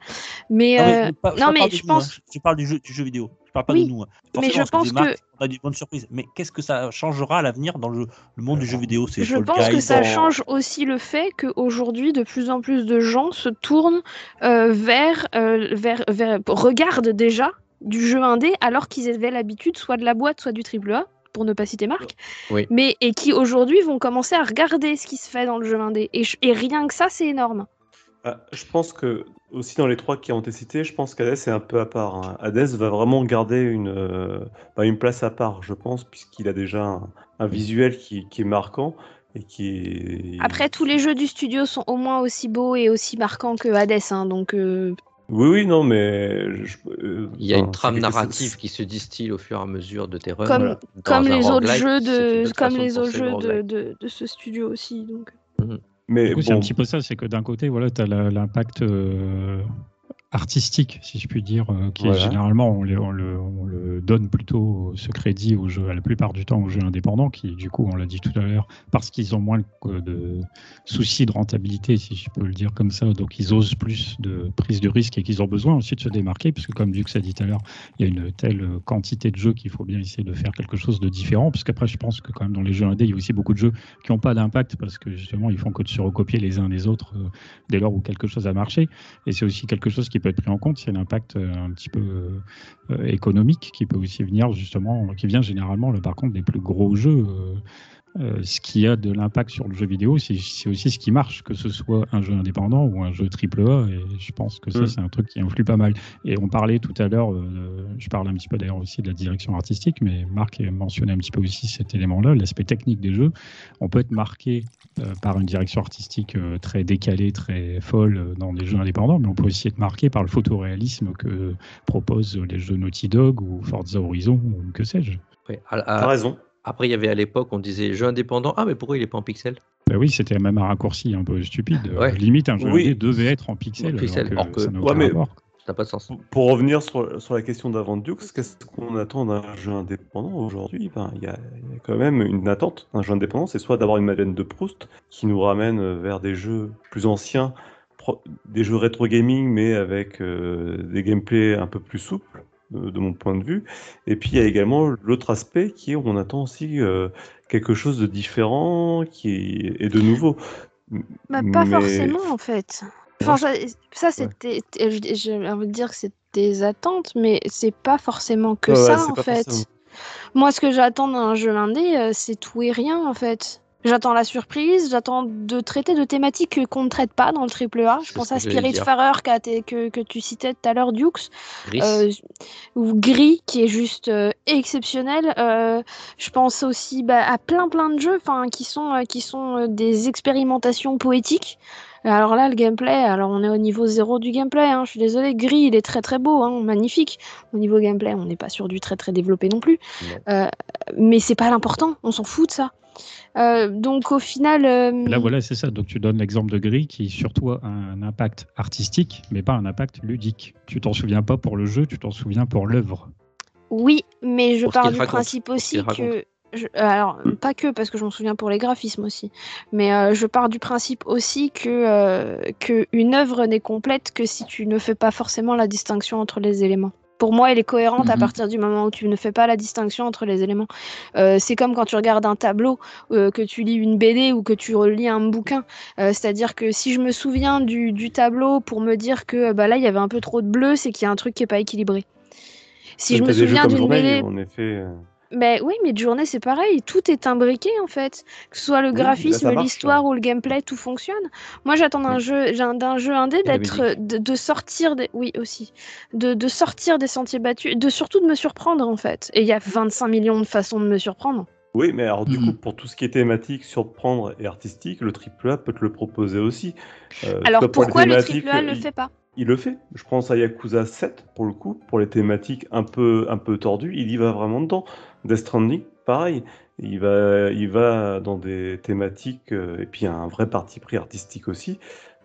Mais, Non, mais euh, non, mais je nous, pense- hein. Je parle du jeu, du jeu vidéo. Je parle pas Oui, de nous. hein. mais je pense que- On a des bonnes surprises. Mais qu'est-ce que ça changera à l'avenir dans le, le monde du jeu vidéo? C'est je Fall pense que ça dans- change aussi le fait qu'aujourd'hui, de plus en plus de gens se tournent euh, vers, euh, vers, vers, regardent déjà du jeu indé alors qu'ils avaient l'habitude soit de la boîte, soit du triple A pour ne pas citer Marc, Oui. mais et qui aujourd'hui vont commencer à regarder ce qui se fait dans le jeu indé. Et, rien que ça, c'est énorme. Ah, je pense que, aussi dans les trois qui ont été cités, je pense qu'Hades est un peu à part. hein. Hades va vraiment garder une, euh, bah, une place à part, je pense, puisqu'il a déjà un, un visuel qui, qui est marquant et qui est... Après, tous les jeux du studio sont au moins aussi beaux et aussi marquants que Hades, hein, donc euh, Oui, oui, non, mais... je- euh, Il y a une trame narrative qui se distille au fur et à mesure de tes runs. Comme- voilà. Les autres jeux de comme les autres jeux de, de, de ce studio aussi. Donc. Mais Du coup, c'est un petit peu ça, c'est que d'un côté, voilà, tu as l'impact euh, artistique, si je puis dire, euh, qui est généralement, on le, on, le, on le donne plutôt ce crédit aux jeux, à la plupart du temps aux jeux indépendants, qui, du coup, on l'a dit tout à l'heure, parce qu'ils ont moins de soucis de rentabilité, si je peux le dire comme ça, donc ils osent plus de prise de risque et qu'ils ont besoin aussi de se démarquer, puisque comme Luc a dit tout à l'heure, il y a une telle quantité de jeux qu'il faut bien essayer de faire quelque chose de différent, parce qu'après, je pense que quand même dans les jeux indés, il y a aussi beaucoup de jeux qui n'ont pas d'impact, parce que justement, ils font que de se recopier les uns des autres euh, dès lors où quelque chose a marché. Et c'est aussi quelque chose qui peut être pris en compte, c'est l'impact euh, un petit peu euh, économique qui peut aussi venir justement, qui vient généralement là, par contre des plus gros jeux. euh, euh, ce qui a de l'impact sur le jeu vidéo, c'est aussi ce qui marche, que ce soit un jeu indépendant ou un jeu triple A. Et je pense que ça, Mm. c'est un truc qui influe pas mal. Et on parlait tout à l'heure, euh, je parle un petit peu d'ailleurs aussi de la direction artistique, mais Marc a mentionné un petit peu aussi cet élément-là, l'aspect technique des jeux. On peut être marqué par une direction artistique euh, très décalée, très folle euh, dans des jeux indépendants, mais on peut aussi être marqué par le photoréalisme que proposent les jeux Naughty Dog ou Forza Horizon ou que sais-je. T'as raison. Après, il y avait à l'époque, on disait jeu indépendant. Ah, mais pourquoi il est pas en pixel? Bah oui, c'était même un raccourci un peu stupide. Euh, Ouais. Limite, un jeu Oui. indé devait être en pixel. En pixel, alors alors que ça Ouais, mais- n'a pas de sens. Pour revenir sur, sur la question d'avant Dukes, qu'est-ce qu'on attend d'un jeu indépendant aujourd'hui? Ben, Il y, a il y a quand même une attente. Un jeu indépendant, c'est soit d'avoir une Madeleine de Proust qui nous ramène vers des jeux plus anciens, pro- des jeux rétro gaming, mais avec euh, des gameplays un peu plus souples, de, de mon point de vue. Et puis il y a également l'autre aspect qui est on attend aussi euh, quelque chose de différent qui est, et de nouveau. Bah, pas Mais- forcément en fait. Enfin, ça, ça Ouais. c'était. je- J'ai envie de dire que c'est des attentes, mais c'est pas forcément que Ouais, ouais, ça en fait. forcément. Moi, ce que j'attends d'un jeu indé, euh, c'est tout et rien en fait. J'attends la surprise, j'attends de traiter de thématiques qu'on ne traite pas dans le triple A. Je pense à que j'allais Spirit dire. Farer qu'a été- que, que tu citais tout à l'heure, Dukes. Gris. Euh, ou Gris qui est juste euh, exceptionnel. Euh, je pense aussi bah, à plein plein de jeux enfin qui sont euh, qui sont euh, des expérimentations poétiques. Alors là, le gameplay, alors on est au niveau zéro du gameplay. hein, je suis désolée, Gris, il est très très beau, hein, magnifique. Au niveau gameplay, on n'est pas sur du très très développé non plus. Non. Euh, mais c'est pas l'important, on s'en fout de ça. Euh, donc au final, euh, Là, voilà, c'est ça. Donc, tu donnes l'exemple de Gris qui, surtout, a un impact artistique, mais pas un impact ludique. Tu t'en souviens pas pour le jeu, tu t'en souviens pour l'œuvre. Oui, mais je Pour pars du raconte, principe aussi que. Je- euh, alors, pas que, parce que je m'en souviens pour les graphismes aussi, mais euh, je pars du principe aussi que, euh, que une œuvre n'est complète que si tu ne fais pas forcément la distinction entre les éléments. Pour moi, elle est cohérente à Mhm. partir du moment où tu ne fais pas la distinction entre les éléments. Euh, c'est comme quand tu regardes un tableau, que tu lis une BD ou que tu relis un bouquin. C'est-à-dire que si je me souviens du, du tableau pour me dire que bah, là, il y avait un peu trop de bleu, c'est qu'il y a un truc qui n'est pas équilibré. Si je me souviens d'une BD En effet. Mais oui, mais de journée, c'est pareil. Tout est imbriqué, en fait. Que ce soit le Oui, graphisme, l'histoire ouais. ou le gameplay, tout fonctionne. Moi, j'attends d'un jeu, d'un jeu indé d'être, de, de sortir des, oui, aussi, de, de sortir des sentiers battus, de surtout de me surprendre, en fait. Et il y a 25 millions de façons de me surprendre. Oui, mais alors du Mhm. coup, pour tout ce qui est thématique, surprendre et artistique, le AAA peut te le proposer aussi. Euh, Alors, pourquoi le thématiques, triple A le fait pas? Il le fait. Je pense à Yakuza 7, pour le coup, pour les thématiques un peu, un peu tordues, il y va vraiment dedans. Death Stranding, pareil. Il va, il va dans des thématiques, euh, et puis il y a un vrai parti pris artistique aussi.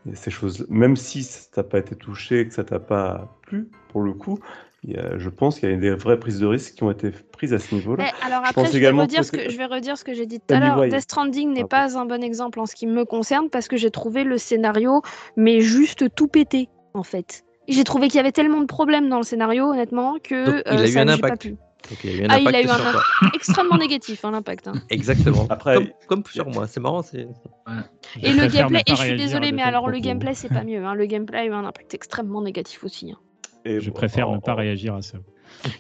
Et ces choses, même si ça t'a pas été touché, que ça t'a pas plu, pour le coup, il y a- je pense qu'il y a des vraies prises de risques qui ont été prises à ce niveau-là. Je pense je vais, également redire que ce que, je vais redire ce que j'ai dit tout à l'heure. Death Stranding n'est Ah, pas un bon exemple en ce qui me concerne parce que j'ai trouvé le scénario, mais juste tout pété, en fait. J'ai trouvé qu'il y avait tellement de problèmes dans le scénario, honnêtement, que Donc, il a euh, eu ça un pas impact. pu. Donc, il y a eu un Ah, il impact a eu un toi. Extrêmement négatif, hein, l'impact. hein. Exactement. Après- comme, comme sur moi. C'est marrant. C'est Et le gameplay, et je suis de mais alors le gameplay, c'est pas mieux. hein. Le gameplay a eu un impact extrêmement négatif aussi. hein. Et Je bon, préfère ne pas en- réagir à ça.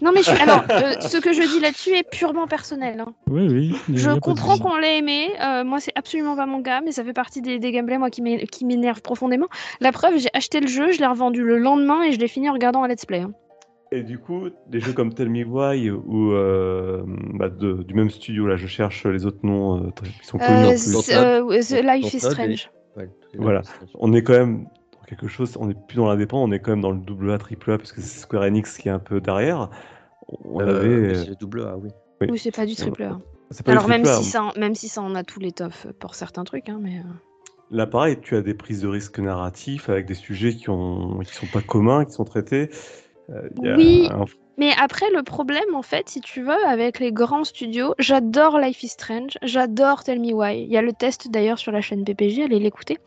Non, mais je suis- alors, euh, ce que je dis là-dessus est purement personnel. hein. Oui, oui. Je comprends qu'on l'ait aimé. euh, moi, c'est absolument pas mon cas, mais ça fait partie des, des gameplays moi qui m'é- qui m'énervent profondément. La preuve, j'ai acheté le jeu, je l'ai revendu le lendemain et je l'ai fini en regardant un let's play. hein. Et du coup, des jeux comme Tell Me Why ou euh, bah, de- du même studio, là, je cherche les autres noms euh, qui sont connus en Euh, euh, The Life is et- Strange. Ouais, Voilà. On est quand même dans quelque chose, on n'est plus dans l'indépendant, on est quand même dans le double A, triple A, parce que c'est Square Enix qui est un peu derrière. On Euh, avait. c'est double A, oui. Oui. Oui, c'est pas du triple A. pas Alors, même si, ça, en- même si ça en a tous les toffs pour certains trucs, hein, mais. Là, pareil, tu as des prises de risques narratifs avec des sujets qui ont qui sont pas communs, qui sont traités. Euh, Oui. un- Mais après, le problème, en fait, si tu veux, avec les grands studios, j'adore Life is Strange, j'adore Tell Me Why. Il y a le test d'ailleurs sur la chaîne PPJ, allez l'écouter.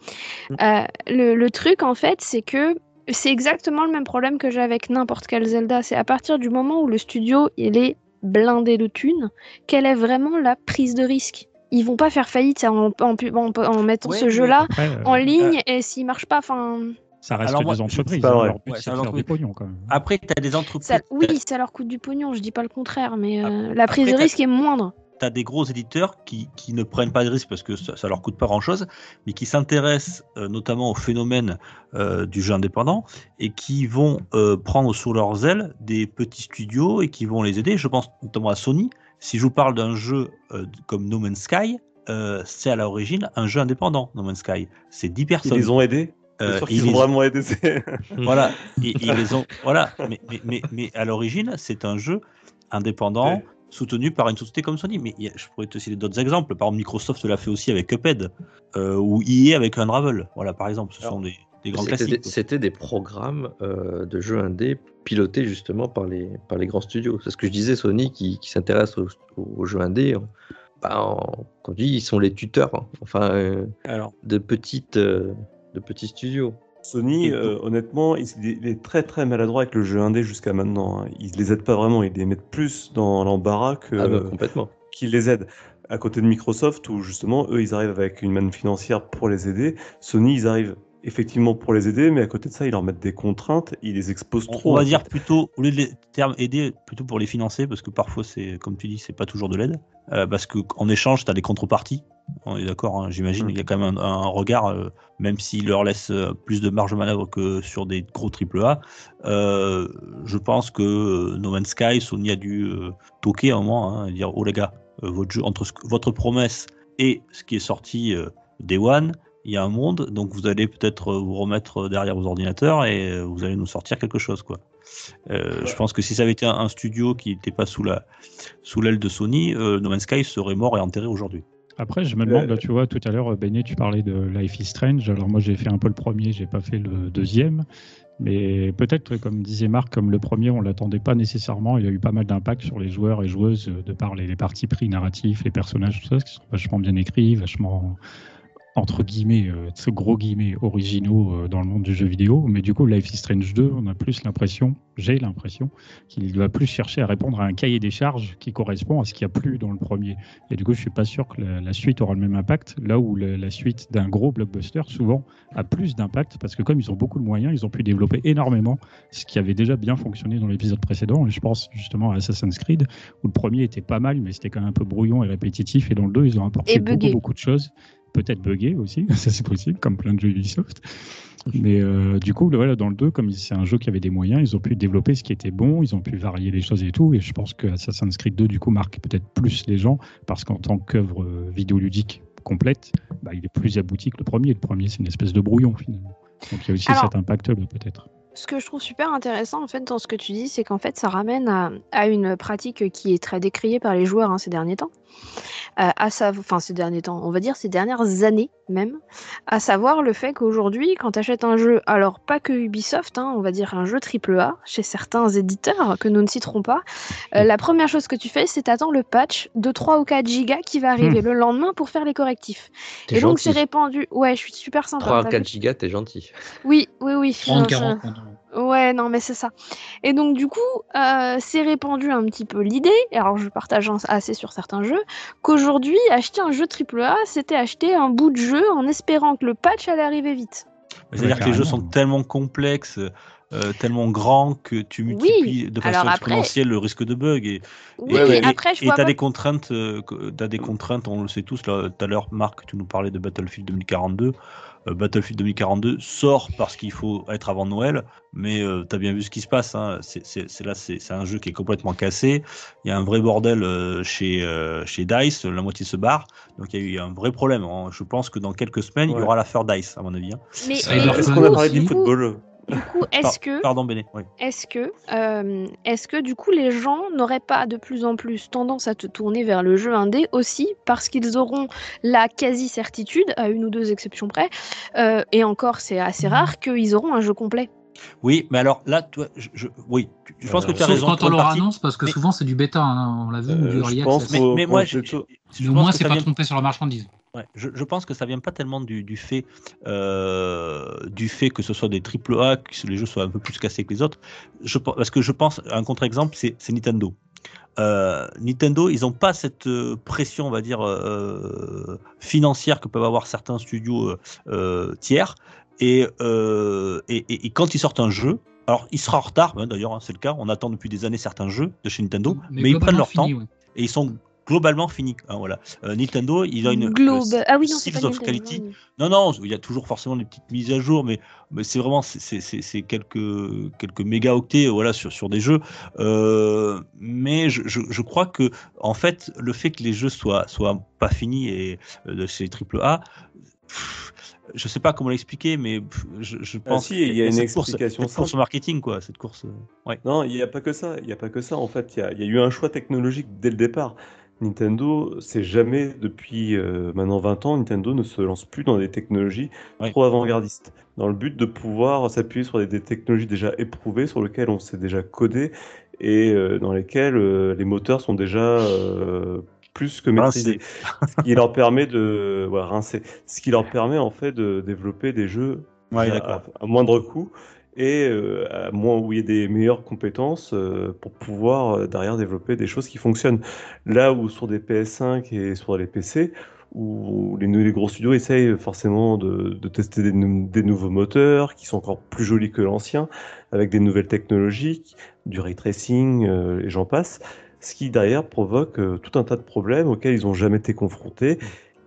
Mm. Euh, le, le truc, en fait, c'est que c'est exactement le même problème que j'ai avec n'importe quel Zelda. C'est à partir du moment où le studio il est blindé de thunes, quelle est vraiment la prise de risque? Ils vont pas faire faillite en, en, pu- en- en mettant Ouais, ce jeu-là euh, en ligne et s'il marche pas, enfin. Ça reste Alors moi, des entreprises. pas hein, vrai. Leur Ouais, un faire des entreprise. pognons quand même. Après, tu as des entreprises. Ça, oui, ça leur coûte du pognon, je dis pas le contraire, mais euh, la prise après, de risque est moindre. tu as des gros éditeurs qui, qui ne prennent pas de risques parce que ça, ça leur coûte pas grand chose, mais qui s'intéressent euh, notamment au phénomène euh, du jeu indépendant et qui vont euh, prendre sous leurs ailes des petits studios et qui vont les aider. Je pense notamment à Sony. Si je vous parle d'un jeu euh, comme No Man's Sky, euh, c'est à l'origine un jeu indépendant, No Man's Sky. C'est 10 Ils personnes. les ont aidés? Euh, sûr ils ont vraiment aidé. c'est- Voilà, et, ils les ont. Voilà, mais, mais, mais, mais à l'origine, c'est un jeu indépendant Ouais. soutenu par une société comme Sony. Mais je pourrais te citer d'autres exemples. Par exemple, Microsoft l'a fait aussi avec Cuphead euh, ou EA avec Unravel. Voilà, par exemple, ce Alors, sont des, des grands C'était classiques. des, c'était des programmes euh, de jeux indés pilotés justement par les, par les grands studios. C'est ce que je disais, Sony qui, qui s'intéresse aux, aux jeux indés. en- bah, quand on dit, ils sont les tuteurs, hein, enfin, euh, Alors, de, petites, euh, de petits studios. Sony, euh, honnêtement, il, il est très très maladroit avec le jeu indé jusqu'à maintenant. hein. Ils les aident pas vraiment, ils les mettent plus dans l'embarras que Ah bah, complètement. qu'ils les aident. À côté de Microsoft, où justement, eux, ils arrivent avec une manne financière pour les aider. Sony, ils arrivent effectivement pour les aider, mais à côté de ça, ils leur mettent des contraintes, ils les exposent on, trop. on va dire fait. plutôt, au lieu de les termes aider, plutôt pour les financer, parce que parfois, c'est comme tu dis, c'est pas toujours de l'aide. Euh, parce qu'en échange, tu as des contreparties. On est d'accord, hein, j'imagine. Mm. Il y a quand même un, un regard, euh, même s'il leur laisse euh, plus de marge de manœuvre que sur des gros AAA. Euh, je pense que No Man's Sky, Sony a dû toquer à un moment, hein, et dire Oh les gars, votre, jeu, entre ce votre promesse et ce qui est sorti Day One, il y a un monde, donc vous allez peut-être vous remettre derrière vos ordinateurs et vous allez nous sortir quelque chose. quoi. Euh, Je pense que si ça avait été un, un studio qui n'était pas sous la sous l'aile de Sony, euh, No Man's Sky serait mort et enterré aujourd'hui. Après, je me demande, Euh, là, tu vois, tout à l'heure, Benet, tu parlais de Life is Strange. Alors, moi, j'ai fait un peu le premier, j'ai pas fait le deuxième. Mais peut-être, comme disait Marc, comme le premier, on l'attendait pas nécessairement. Il y a eu pas mal d'impact sur les joueurs et joueuses euh, de par les, les parties pris narratifs, les personnages, tout ça, qui sont vachement bien écrits, vachement entre guillemets, euh, ce gros guillemets originaux euh, dans le monde du jeu vidéo. Mais du coup, Life is Strange 2, on a plus l'impression, j'ai l'impression, qu'il doit plus chercher à répondre à un cahier des charges qui correspond à ce qu'il n'y a plus dans le premier. Et du coup, je suis pas sûr que la, la suite aura le même impact. Là où le- la suite d'un gros blockbuster, souvent, a plus d'impact parce que comme ils ont beaucoup de moyens, ils ont pu développer énormément ce qui avait déjà bien fonctionné dans l'épisode précédent. Et je pense justement à Assassin's Creed, où le premier était pas mal, mais c'était quand même un peu brouillon et répétitif. Et dans le 2, ils ont apporté beaucoup, beaucoup de choses. Peut-être buggé aussi, ça c'est possible, comme plein de jeux Ubisoft. Mais euh, du coup, voilà, dans le 2, comme c'est un jeu qui avait des moyens, ils ont pu développer ce qui était bon, ils ont pu varier les choses et tout. Et je pense que Assassin's Creed 2, du coup, marque peut-être plus les gens, parce qu'en tant qu'œuvre euh, vidéoludique complète, bah, il est plus abouti que le premier. Le premier, c'est une espèce de brouillon, finalement. Donc il y a aussi Alors- cet impact-là, peut-être. Ce que je trouve super intéressant en fait dans ce que tu dis, c'est qu'en fait ça ramène à, à une pratique qui est très décriée par les joueurs hein, ces derniers temps, Euh, à sav- enfin ces derniers temps, on va dire ces dernières années même, à savoir le fait qu'aujourd'hui quand tu achètes un jeu, alors pas que Ubisoft, hein, on va dire un jeu AAA chez certains éditeurs que nous ne citerons pas, euh, la première chose que tu fais c'est t'attends le patch de 3 ou 4 gigas qui va arriver le lendemain pour faire les correctifs. Et donc c'est répandu, ouais je suis super sympa. 3 à t'as 4 vu gigas, t'es gentil. Oui, oui, oui. 30, je- je- 40. Ouais, non, mais c'est ça. Et donc, du coup, euh, c'est répandu un petit peu l'idée, et alors je partage assez sur certains jeux, qu'aujourd'hui, acheter un jeu AAA, c'était acheter un bout de jeu en espérant que le patch allait arriver vite. C'est-à-dire Ouais, que les jeux sont tellement complexes, euh, tellement grands que tu multiplies de façon après- exponentielle le risque de bug. Et Oui, après, je et vois t'as pas... des contraintes, euh, t'as des contraintes, on le sait tous. Là, tout à l'heure, Marc, tu nous parlais de Battlefield 2042. Euh, Battlefield 2042 sort parce qu'il faut être avant Noël, mais euh, t'as bien vu ce qui se passe. Hein. C'est, c'est- c'est là, c'est, c'est un jeu qui est complètement cassé. Il y a un vrai bordel euh, chez euh, chez Dice. La moitié se barre, donc il y a eu un vrai problème. hein. Je pense que dans quelques semaines, il y aura l'affaire Dice, à mon avis. hein. Mais, mais faut- Est-ce qu'on a parlé du football Du coup, est-ce que... Pardon, Béné. Oui. Est-ce que, euh, est-ce que du coup les gens n'auraient pas de plus en plus tendance à te tourner vers le jeu indé aussi parce qu'ils auront la quasi-certitude, à une ou deux exceptions près, euh, et encore c'est assez rare, qu'ils auront un jeu complet? Oui, mais alors là, toi, je, je- oui, tu- je pense Euh, que tu as raison. quand on leur partie. annonce, parce que Mais- souvent c'est du bêta, hein, on l'a vu, Euh, du je early pense access. Mais, moi, je, je Mais au pense moins, c'est pas vient- trompé sur la marchandise. Ouais, je, je pense que ça vient pas tellement du, du fait euh, du fait que ce soit des triple A, que les jeux soient un peu plus cassés que les autres. Je, parce que je pense, un contre-exemple, c'est Nintendo. Euh, Nintendo, ils n'ont pas cette euh, pression, on va dire, euh, financière que peuvent avoir certains studios tiers. Et, et, et- et quand ils sortent un jeu, alors il sera en retard, hein, d'ailleurs, hein, c'est le cas, on attend depuis des années certains jeux de chez Nintendo, mais, ils prennent leur temps ouais. et ils sont globalement finis. hein, voilà. Euh, Nintendo, il a une Globe. le Ah oui, non, c'est Seals pas of Nintendo, Quality. non. Non, non, il y a toujours forcément des petites mises à jour, mais, mais c'est vraiment c'est- c'est c'est- quelques, quelques mégaoctets voilà, sur, sur des jeux. Euh, mais je, je, je crois que en fait, le fait que les jeux soient, soient pas finis et euh, de chez AAA pff, je sais pas comment l'expliquer, mais je, Ah pense si, il y a une cette course- explication cette course au marketing, quoi, cette course. euh, ouais. Non, il n'y a pas que ça. Il n'y a pas que ça. En fait, il y a, il y a eu un choix technologique dès le départ. Nintendo, c'est jamais, depuis euh, maintenant 20 ans, Nintendo ne se lance plus dans des technologies trop avant-gardistes. Dans le but de pouvoir s'appuyer sur des, des technologies déjà éprouvées, sur lesquelles on s'est déjà codé et euh, dans lesquelles euh, les moteurs sont déjà plus que maîtrisés. Ce qui leur permet de voilà, rincer. Ce qui leur permet en fait de développer des jeux Ouais, à, d'accord. à moindre coût et euh, à moins où il y a des meilleures compétences euh, pour pouvoir euh, derrière développer des choses qui fonctionnent. Là où sur des PS5 et sur les PC, où les, gros studios essayent forcément de, tester des, des nouveaux moteurs qui sont encore plus jolis que l'ancien, avec des nouvelles technologies, du ray tracing et j'en passe, ce qui derrière provoque tout un tas de problèmes auxquels ils n'ont jamais été confrontés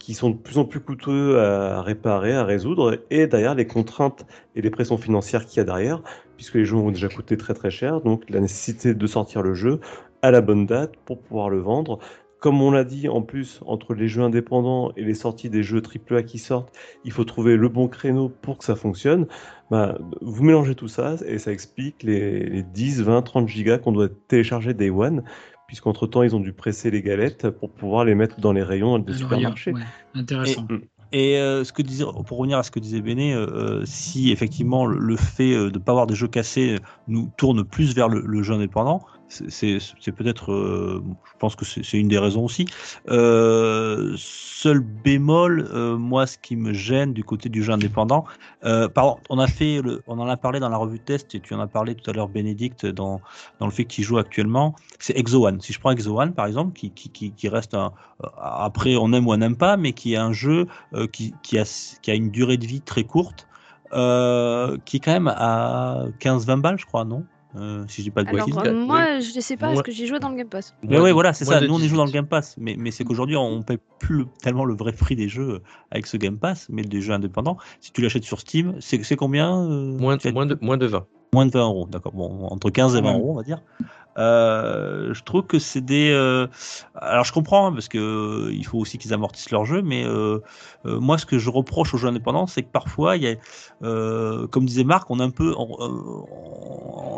qui sont de plus en plus coûteux à réparer, à résoudre, et derrière les contraintes et les pressions financières qu'il y a derrière, puisque les jeux ont déjà coûté très très cher, donc la nécessité de sortir le jeu à la bonne date pour pouvoir le vendre. Comme on l'a dit, en plus, entre les jeux indépendants et les sorties des jeux AAA qui sortent, il faut trouver le bon créneau pour que ça fonctionne. Bah, vous mélangez tout ça et ça explique les, les 10, 20, 30 gigas qu'on doit télécharger Day One, puisqu'entre temps, ils ont dû presser les galettes pour pouvoir les mettre dans les rayons des supermarchés. ouais, intéressant. Et euh, ce que disait, pour revenir à ce que disait Béné, euh, euh, si effectivement le, le fait de ne pas avoir des jeux cassés nous tourne plus vers le, le jeu indépendant, c'est- peut-être, euh, je pense que c'est une des raisons aussi. Euh, seul bémol, euh, moi, ce qui me gêne du côté du jeu indépendant, pardon, on a fait, on en a parlé dans la revue test et tu en as parlé tout à l'heure, Bénédicte, dans, dans le fait qu'il joue actuellement. C'est Exo One. Si je prends Exo One, par exemple, qui, qui, qui, reste un, après on aime ou on n'aime pas, mais qui est un jeu qui, qui, a, qui a une durée de vie très courte, qui est quand même à 15-20 balles, je crois, non? Euh, Si je dis pas de Alors, bêtises. euh, moi, je ne sais pas, Moi- parce que j'ai joué dans le Game Pass. Mais ouais, voilà, c'est ça. de Nous, on y joue dans le 18. Game Pass. Mais, mais c'est qu'aujourd'hui, on paye plus le- tellement le vrai prix des jeux avec ce Game Pass, mais des jeux indépendants. Si tu l'achètes sur Steam, c'est combien euh, Moins, as- moins, de, moins de 20. Moins de 20 euros, d'accord. Bon, entre 15 et 20 Ouais. euros, on va dire. Euh, je trouve que c'est des. euh, Alors, je comprends hein, parce que euh, il faut aussi qu'ils amortissent leur jeu, mais moi, ce que je reproche aux jeux indépendants, c'est que parfois, il y a, comme disait Marc, on a un peu, on,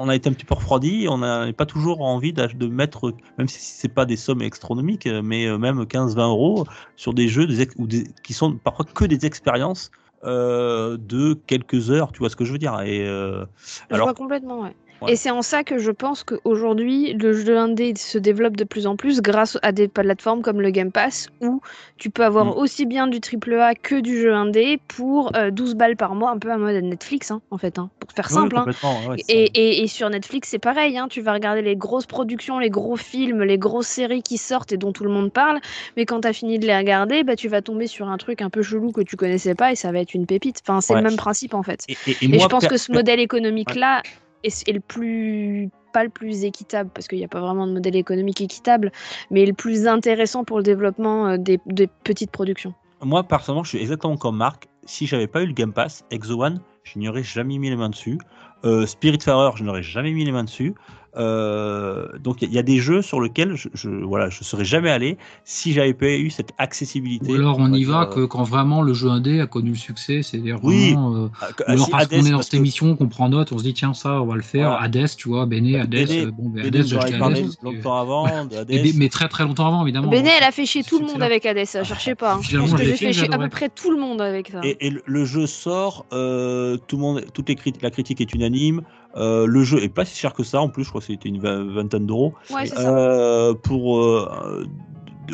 on a été un petit peu refroidi, on n'a pas toujours envie de mettre, même si c'est pas des sommes astronomiques, mais même 15-20 euros sur des jeux des ou des, qui sont parfois que des expériences. euh, de quelques heures, tu vois ce que je veux dire Et euh, Je alors, vois complètement, ouais. Ouais. Et c'est en ça que je pense qu'aujourd'hui, le jeu indé se développe de plus en plus grâce à des plateformes comme le Game Pass, où tu peux avoir Mm. aussi bien du AAA que du jeu indé pour euh, 12 balles par mois, un peu à mode Netflix, hein, en fait, hein, pour faire Oui, simple. hein. ouais, Et, ça. et- et sur Netflix, c'est pareil, hein, tu vas regarder les grosses productions, les gros films, les grosses séries qui sortent et dont tout le monde parle, mais quand tu as fini de les regarder, bah, tu vas tomber sur un truc un peu chelou que tu connaissais pas et ça va être une pépite. Enfin, c'est Ouais. le même principe en fait. Et, moi, je pense que ce modèle économique-là est le plus pas le plus équitable parce qu'il n'y a pas vraiment de modèle économique équitable, mais le plus intéressant pour le développement euh, des, petites productions. moi, personnellement, je suis exactement comme Marc. Si j'avais pas eu le Game Pass, Exo One, je n'y aurais jamais mis les mains dessus. Euh, Spiritfarer, je n'aurais jamais mis les mains dessus. Euh, donc il y, a- il y a des jeux sur lesquels je, je voilà je serais jamais allé si j'avais pas eu cette accessibilité. Ou alors on y va dire, que quand vraiment le jeu indé a connu le succès, c'est-à-dire Oui. vraiment. euh, euh, ah, alors si, parce Hades, qu'on est dans cette que- émission, qu'on prend note, on se dit tiens ça on va le faire. Voilà. Hades, tu vois, Béné, Hades, Béné- euh, bon, ben, Hades, j'en parlé Hades. parce que- longtemps avant. de Hades. mais, très très longtemps avant évidemment. Béné, hein. elle a fait chier tout le monde avec Hades, ça, cherchez pas. hein. Je pense que j'ai fait, chier à peu près tout le monde avec ça. Et, et le- le jeu sort, euh, tout le monde, toutes les critiques, la critique est unanime. Euh, le jeu est pas si cher que ça en plus, je crois que c'était une vingtaine d'euros. Ouais. Euh, pour, euh,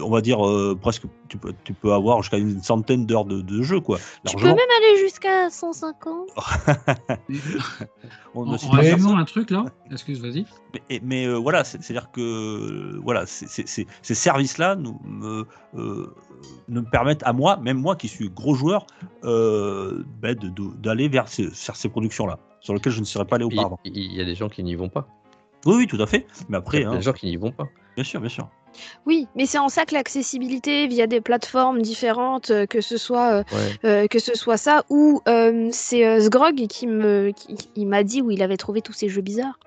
on va dire, euh, presque, tu peux, tu peux avoir jusqu'à une centaine d'heures de, de jeu, quoi. Tu peux même aller jusqu'à 150. On En, en un truc là, excuse, vas-y. Mais, euh, voilà, c'est- c'est-à-dire que voilà, ces services-là nous me, euh, permettent à moi, même moi qui suis gros joueur, euh, ben, d'aller vers ces, vers ces productions-là, sur lesquelles je ne serais pas allé auparavant. Il y a des gens qui n'y vont pas. Oui, oui, tout à fait. Mais Il y après, a hein, des gens qui n'y vont pas. bien sûr, bien sûr. Oui, mais c'est en ça que l'accessibilité via des plateformes différentes, euh, que ce soit euh, Ouais. euh, que ce soit ça ou euh, c'est euh, Sgrog qui me qui, m'a dit où il avait trouvé tous ces jeux bizarres.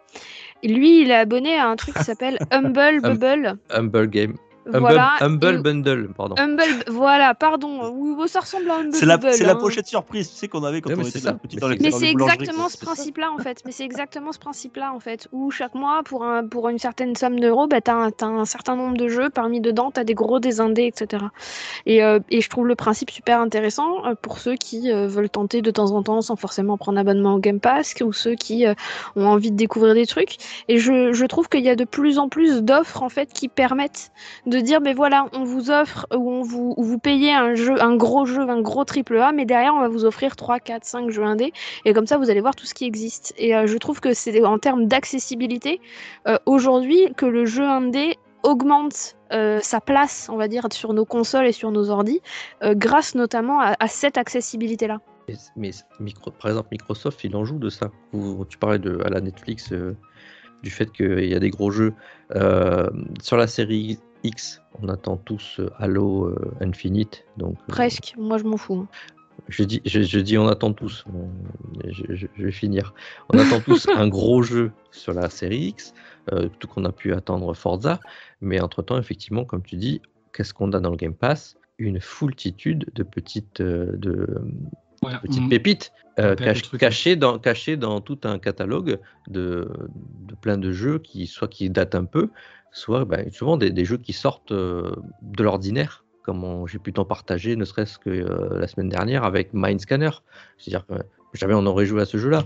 Et lui, il est abonné à un truc qui s'appelle Humble Hum. Bubble. Humble Game. Humble, voilà. Humble et- Bundle, pardon. Humble, voilà, pardon. Oui, ça ressemble à Humble C'est la, c'est la hein. pochette surprise, tu sais, qu'on avait quand Ouais, on était Mais dans les c'est- Mais c'est exactement ce principe-là en fait. Mais c'est exactement ce principe-là en fait. Où chaque mois, pour, un, pour une certaine somme d'euros, bah, tu as, un- t'as un certain nombre de jeux. Parmi dedans, tu as des gros, des indés, etc. Et, euh, et je trouve le principe super intéressant euh, pour ceux qui euh, veulent tenter de temps en temps sans forcément prendre abonnement au Game Pass ou ceux qui euh, ont envie de découvrir des trucs. Et je, je trouve qu'il y a de plus en plus d'offres en fait qui permettent de dire mais voilà, on vous offre ou on vous, ou vous payez un jeu, un gros jeu, un gros triple A, mais derrière on va vous offrir 3, 4, 5 jeux indés et comme ça vous allez voir tout ce qui existe. Et euh, je trouve que c'est en termes d'accessibilité euh, aujourd'hui que le jeu indé augmente euh, sa place, on va dire, sur nos consoles et sur nos ordis, euh, grâce notamment à, cette accessibilité-là. Mais, mais micro- par exemple, Microsoft, il en joue de ça. Vous- tu parlais de, à la Netflix du fait qu'il y a des gros jeux. Sur la série X, on attend tous euh, Halo euh, Infinite. Donc, euh, Presque, moi je m'en fous. je, dis, je, je dis on attend tous. Je, je- je vais finir. On attend tous un gros jeu sur la série X, euh, tout qu'on a pu attendre Forza. Mais entre-temps, effectivement, comme tu dis, qu'est-ce qu'on a dans le Game Pass? Une foultitude de petites, euh, de, Ouais, petite on- pépite euh, pépite cache- le truc. cachée dans, dans tout un catalogue de, de plein de jeux qui soit qui datent un peu, soit ben, souvent des, des jeux qui sortent euh, de l'ordinaire, comme j'ai pu t'en partager, ne serait-ce que euh, la semaine dernière avec Mindscanner. C'est-à-dire que jamais on aurait joué à ce jeu-là.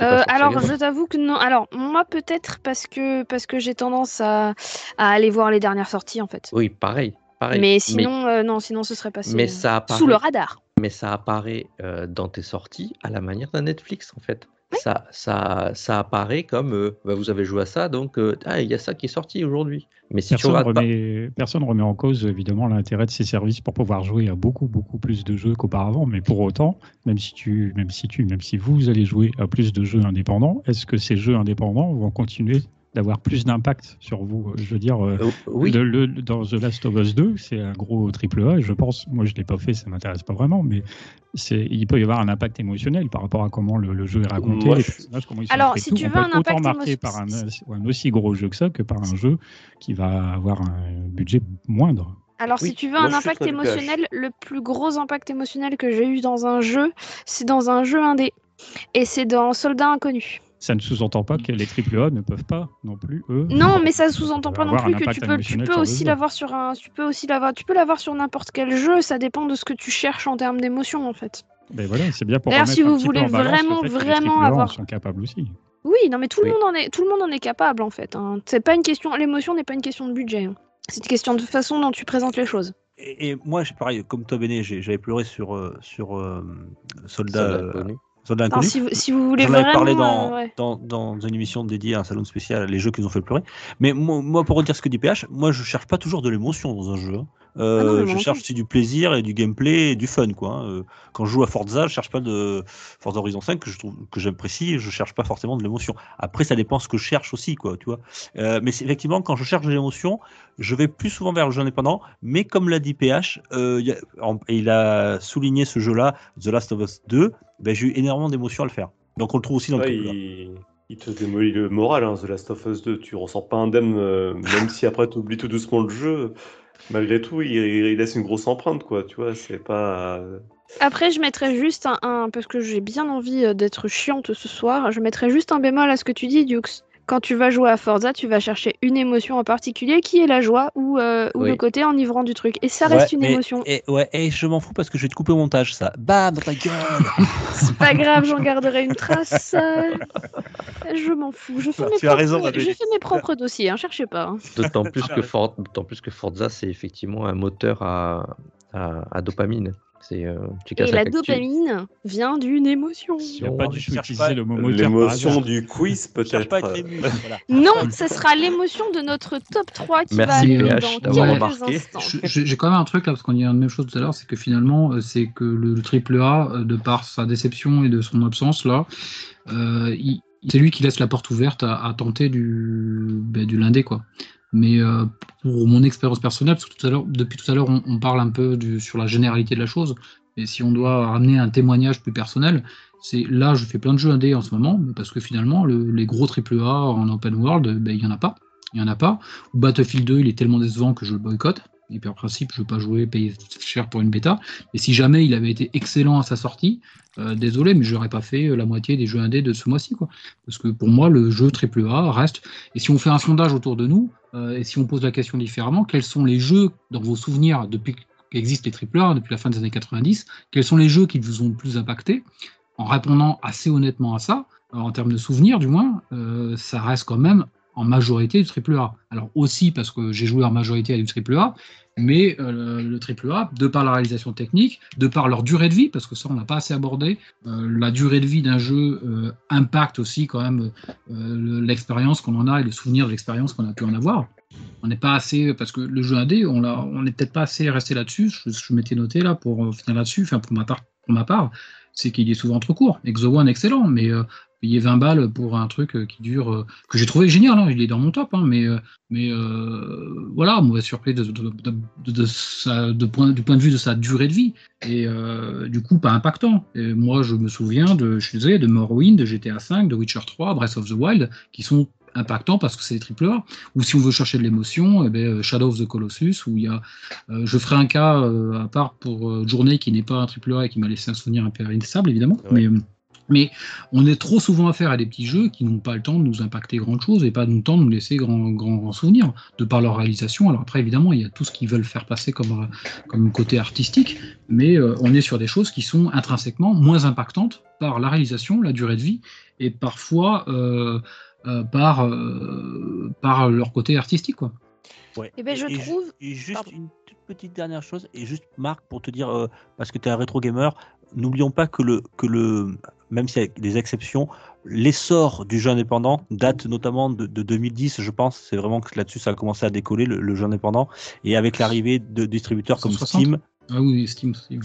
Euh, alors, je t'avoue que non. Alors, moi, peut-être parce que, parce que j'ai tendance à, à aller voir les dernières sorties, en fait. Oui, pareil. pareil. Mais sinon, euh, non, sinon ce serait passé mais euh, ça apparaît, sous le radar. mais ça apparaît euh, dans tes sorties à la manière d'un Netflix en fait. Oui. Ça, ça, ça apparaît comme euh, bah, vous avez joué à ça, donc euh, ah, il y a ça qui est sorti aujourd'hui. Mais si tu Personne pas, personne remet en cause évidemment l'intérêt de ces services pour pouvoir jouer à beaucoup beaucoup plus de jeux qu'auparavant, mais pour autant, même si tu, même si tu, même si vous allez jouer à plus de jeux indépendants, est-ce que ces jeux indépendants vont continuer d'avoir plus d'impact sur vous Je veux dire, euh, euh, oui, le- le- dans The Last of Us 2, c'est un gros triple A, je pense, moi je l'ai pas fait, ça m'intéresse pas vraiment, mais il peut y avoir un impact émotionnel par rapport à comment le, le jeu est raconté, Moi, les je- personnages, comment ils sont Alors, si tout. tu On veux un impact marqué par un, un aussi gros jeu que ça que par un jeu qui va avoir un budget moindre. Alors, Oui, si tu veux moi, un impact émotionnel, le plus gros impact émotionnel que j'ai eu dans un jeu, c'est dans un jeu indé. Et c'est dans Soldat Inconnu. Ça ne sous-entend pas que les triple A ne peuvent pas non plus eux. Non, mais ça sous-entend pas non plus que tu peux, tu peux aussi l'avoir sur un, tu peux aussi l'avoir, tu peux l'avoir sur n'importe quel jeu. Ça dépend de ce que tu cherches en termes d'émotion, en fait. Ben voilà, c'est bien pour D'ailleurs, si vous voulez vraiment, vraiment triple A en avoir- sont capables aussi. Oui, non, mais tout Oui. le monde en est, tout le monde en est capable, en fait. hein. C'est pas une question, l'émotion n'est pas une question de budget. hein. C'est une question de façon dont tu présentes les choses. Et, et moi, j'ai pareil, comme toi, Béné, j'avais pleuré sur, euh, sur euh, euh. Soldat Alors, si vous, si vous voulez J'en avais vraiment, parlé dans, euh, ouais. dans, dans une émission dédiée à un salon spécial, les jeux qui nous ont fait pleurer. Mais moi, moi, pour redire ce que dit PH, moi je cherche pas toujours de l'émotion dans un jeu. hein. Euh, Ah non, je non cherche aussi du plaisir et du gameplay et du fun. Quoi, hein. Euh, Quand je joue à Forza, je cherche pas de Forza Horizon 5 que je trouve que j'apprécie, je cherche pas forcément de l'émotion. Après, ça dépend ce que je cherche aussi, quoi, tu vois. Euh, mais c'est- effectivement, quand je cherche de l'émotion, je vais plus souvent vers le jeu indépendant. Mais comme l'a dit PH, il y a- en- et il a souligné ce jeu-là, The Last of Us 2, ben, j'ai eu énormément d'émotions à le faire. Donc on le trouve aussi dans le Ouais, A. il... il te démolit le moral, hein, The Last of Us 2. Tu ressens pas indemne, euh, même si après tu oublies tout doucement le jeu. Malgré tout, il, il laisse une grosse empreinte, quoi. Tu vois, c'est pas. Après, je mettrais juste un, un- parce que j'ai bien envie euh, d'être chiante ce soir. Je mettrais juste un bémol à ce que tu dis, Dukes. Quand tu vas jouer à Forza, tu vas chercher une émotion en particulier, qui est la joie ou, euh, ou Oui. le côté enivrant du truc. Et ça reste Ouais, une mais- émotion. Et, ouais, et je m'en fous parce que je vais te couper au montage, ça. Bam, dans ta gueule C'est pas grave, j'en garderai une trace. Je m'en fous. Je fais, Tu mes, as propres, raison, je fais mes propres dossiers, hein, cherchez pas. hein. D'autant plus, que For- d'autant plus que Forza, c'est effectivement un moteur à, à, à dopamine. C'est, euh, Et la dopamine vient d'une émotion. Il n'y a pas du tout cherche utilisé pas le mot L'émotion du quiz, peut-être. voilà. Non, ce sera l'émotion de notre top 3 qui va Merci, PH, dans quelques instants. J'ai quand même un truc là, parce qu'on dit la même chose tout à l'heure, c'est que finalement, euh, c'est que le, le triple A, euh, de par sa déception et de son absence là, euh, il- c'est lui qui laisse la porte ouverte à, à tenter du, ben, du lindé quoi. Mais euh, pour mon expérience personnelle, parce que depuis tout à l'heure, on, parle un peu sur la généralité de la chose, et si on doit ramener un témoignage plus personnel, c'est là, je fais plein de jeux indés en ce moment, mais parce que finalement, le- les gros triple A en open world, ben, il y en a pas. il n'y en a pas. Battlefield 2, il est tellement décevant que je le boycotte. Et puis en principe, je ne veux pas jouer, payer cher pour une bêta. Et si jamais il avait été excellent à sa sortie, euh, désolé, mais je n'aurais pas fait euh, la moitié des jeux indés de ce mois-ci. Parce que pour moi, le jeu AAA reste. Et si on fait un sondage autour de nous, et si on pose la question différemment, quels sont les jeux dans vos souvenirs depuis qu'existent les AAA, depuis la fin des années 90, quels sont les jeux qui vous ont le plus impacté? En répondant assez honnêtement à ça, en termes de souvenirs du moins, euh, ça reste quand même en majorité du AAA. Alors aussi parce que j'ai joué en majorité à du AAA, mais euh, le AAA, de par la réalisation technique, de par leur durée de vie, parce que ça on n'a pas assez abordé, euh, la durée de vie d'un jeu euh, impacte aussi quand même euh, l'expérience qu'on en a et le souvenir de l'expérience qu'on a pu en avoir. On n'est pas assez, parce que le jeu indé, on n'est peut-être pas assez resté là-dessus, je, je m'étais noté là pour finir là-dessus, enfin pour ma part, part c'est qu'il est souvent trop court. Exo One, excellent, mais payer 20 balles pour un truc euh, qui dure, euh, que j'ai trouvé génial, hein, il est dans mon top, hein, mais, euh, mais euh, voilà, mauvaise surprise de, de, de, de- de sa- de point, du point de vue de sa durée de vie, et euh, du coup pas impactant. Et moi je me souviens de, je désolé, de Morrowind, de GTA V, de Witcher 3, Breath of the Wild, qui sont impactants parce que c'est des triple A, ou si on veut chercher de l'émotion, eh ben, Shadow of the Colossus, où il y a, euh, je ferai un cas euh, à part pour euh, Journée qui n'est pas un triple A et qui m'a laissé un souvenir un peu indécissable évidemment, Ouais. mais mais on est trop souvent affaire à des petits jeux qui n'ont pas le temps de nous impacter grand chose et pas le temps de nous laisser grand, grand, grand souvenir de par leur réalisation. Alors après, évidemment, il y a tout ce qu'ils veulent faire passer comme, euh, comme côté artistique, mais euh, on est sur des choses qui sont intrinsèquement moins impactantes par la réalisation, la durée de vie et parfois euh, euh, par, euh, par leur côté artistique. Quoi. Ouais. Eh ben, je ju- trouve- Et juste Pardon. une toute petite dernière chose, et juste Marc, pour te dire, euh, parce que tu es un rétro gamer, n'oublions pas que le, que le, même s'il y a des exceptions, l'essor du jeu indépendant date notamment de, de 2010, je pense. C'est vraiment que là-dessus, ça a commencé à décoller, le, le jeu indépendant. Et avec l'arrivée de distributeurs comme 160. Steam, Ah oui, Steam, Steam.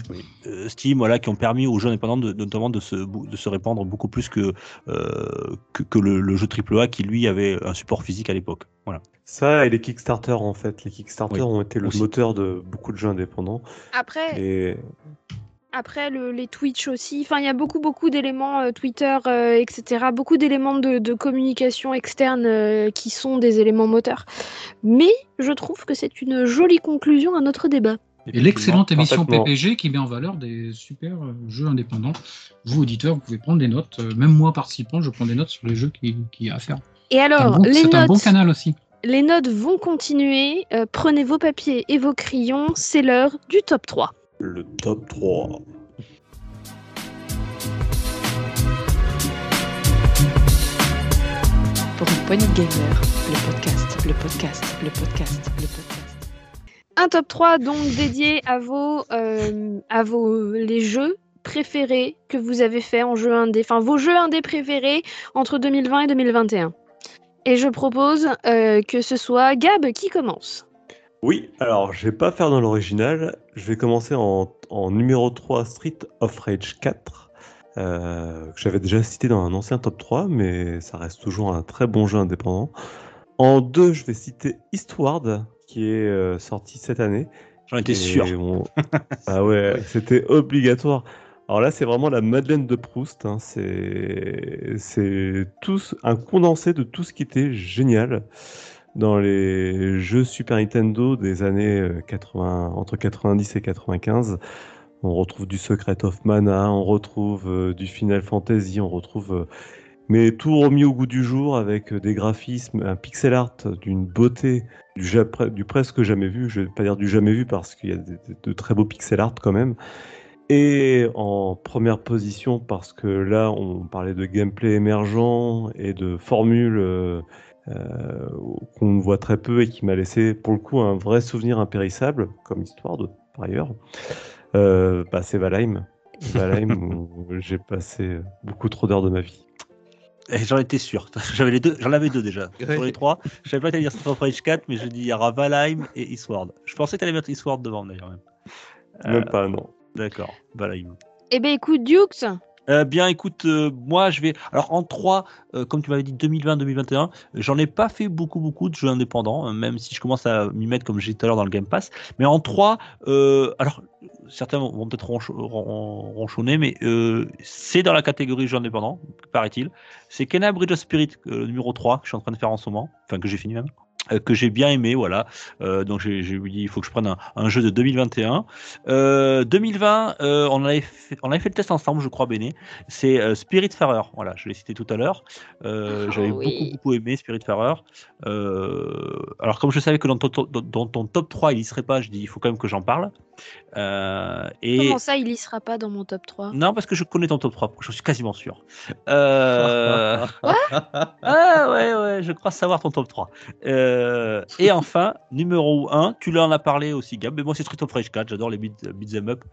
euh, Steam, voilà, qui ont permis aux jeux indépendants de, de- notamment de se, de se répandre beaucoup plus que, euh, que, que le, le jeu AAA qui lui avait un support physique à l'époque. Voilà. Ça et les Kickstarter en fait. Les Kickstarter Oui, ont été le aussi. moteur de beaucoup de jeux indépendants. Après, Et Après, le- les Twitch aussi. Enfin, il y a beaucoup, beaucoup d'éléments, euh, Twitter, euh, etc. Beaucoup d'éléments de, de communication externe euh, qui sont des éléments moteurs. Mais je trouve que c'est une jolie conclusion à notre débat. Et l'excellente émission. PPG qui met en valeur des super jeux indépendants. Vous, auditeurs, vous pouvez prendre des notes. Même moi, participant, je prends des notes sur les jeux qui- qu'il y a à faire. Et C'est un alors, bon- les, C'est un bon notes, canal aussi. les notes vont continuer. Euh, prenez vos papiers et vos crayons. C'est l'heure du top 3. Le top 3. Pour une poignée de gamers, le podcast, le podcast, le podcast, le podcast. Un top 3 donc dédié à vos, euh, à vos les jeux préférés que vous avez fait en jeu indé, enfin vos jeux indés préférés entre 2020 et 2021. Et je propose euh, que ce soit Gab qui commence. Oui, alors je vais pas faire dans l'original. Je vais commencer en, en numéro 3 Street of Rage 4. euh, que j'avais déjà cité dans un ancien top 3, mais ça reste toujours un très bon jeu indépendant. En 2, je vais citer Eastward, qui est euh, sorti cette année. J'en étais sûr. on- Ah ouais, c'était obligatoire. Alors là, c'est vraiment la Madeleine de Proust. hein. C'est un condensé de tout ce qui était génial dans les jeux Super Nintendo des années euh, 80, entre 90 et 95. On retrouve du Secret of Mana, on retrouve euh, du Final Fantasy, on retrouve euh, mais tout remis au goût du jour avec euh, des graphismes, un pixel art d'une beauté du, presque jamais vu. Je vais pas dire du jamais vu parce qu'il y a de très beaux pixel art quand même. Et en première position parce que là on parlait de gameplay émergent et de formules euh, euh, qu'on voit très peu et qui m'a laissé pour le coup un vrai souvenir impérissable comme histoire de par ailleurs. Euh, bah, c'est Valheim. Valheim où j'ai passé beaucoup trop d'heures de ma vie. J'en étais sûr. J'avais les deux, j'en avais deux déjà. Ouais. Sur les trois, je savais pas que t'allais dire Street of Rage 4, mais je dis il y aura Valheim et Eastward. Je pensais que t'allais mettre Eastward devant d'ailleurs même. Euh, Même pas, non. D'accord, Valheim. Eh ben écoute, Dukes, Euh, bien, écoute, euh, moi je vais. Alors en 3, euh, comme tu m'avais dit 2020-2021, j'en ai pas fait beaucoup, beaucoup de jeux indépendants, euh, même si je commence à m'y mettre comme j'ai dit tout à l'heure dans le Game Pass. Mais en 3, euh, alors certains vont peut-être ronch- ron- ronchonner, mais c'est dans la catégorie jeux indépendants, paraît-il. C'est Kena Bridge of Spirit, le numéro 3, que je suis en train de faire en ce moment, enfin que j'ai fini même. Euh, que j'ai bien aimé, voilà. Euh, donc j'ai dit il faut que je prenne un, un jeu de 2021. Euh, 2020, euh, on avait fait, on avait fait le test ensemble, je crois, Béné. C'est euh, Spiritfarer, voilà, je l'ai cité tout à l'heure. Ah J'avais oui. beaucoup beaucoup aimé Spiritfarer. Euh, alors comme je savais que dans ton, top- dans- dans ton top 3 il y serait pas, je dis il faut quand même que j'en parle. Euh, et Comment ça, il y sera pas dans mon top 3 non, parce que je connais ton top 3, je suis quasiment sûr. Euh... ah ouais, ouais, je crois savoir ton top 3. Euh, et enfin, numéro 1, tu l'en as parlé aussi, Gab, mais moi c'est Street of Rage 4, j'adore les beat, beat'em up.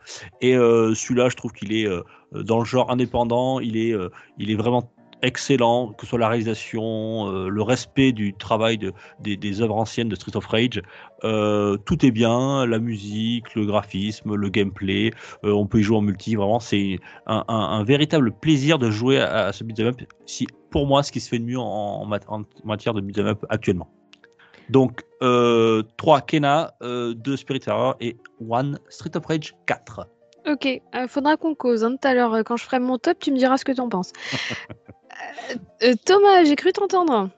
Et euh, celui-là, je trouve qu'il est euh, dans le genre indépendant, il est, euh, il est vraiment excellent, que ce soit la réalisation, euh, le respect du travail de, des, des œuvres anciennes de Street of Rage. Euh, tout est bien, la musique, le graphisme, le gameplay, euh, on peut y jouer en multi, vraiment c'est un, un- un véritable plaisir de jouer à, à ce beat'em up, si, pour moi ce qui se fait de mieux en, en mat- en matière de beat'em up actuellement. Donc euh, 3 Kena, euh, 2 Spiritfarer et 1 Street of Rage 4. Ok, euh, faudra qu'on cause. hein, Tout à l'heure, quand je ferai mon top, tu me diras ce que t'en penses. Euh, euh, Thomas, j'ai cru t'entendre.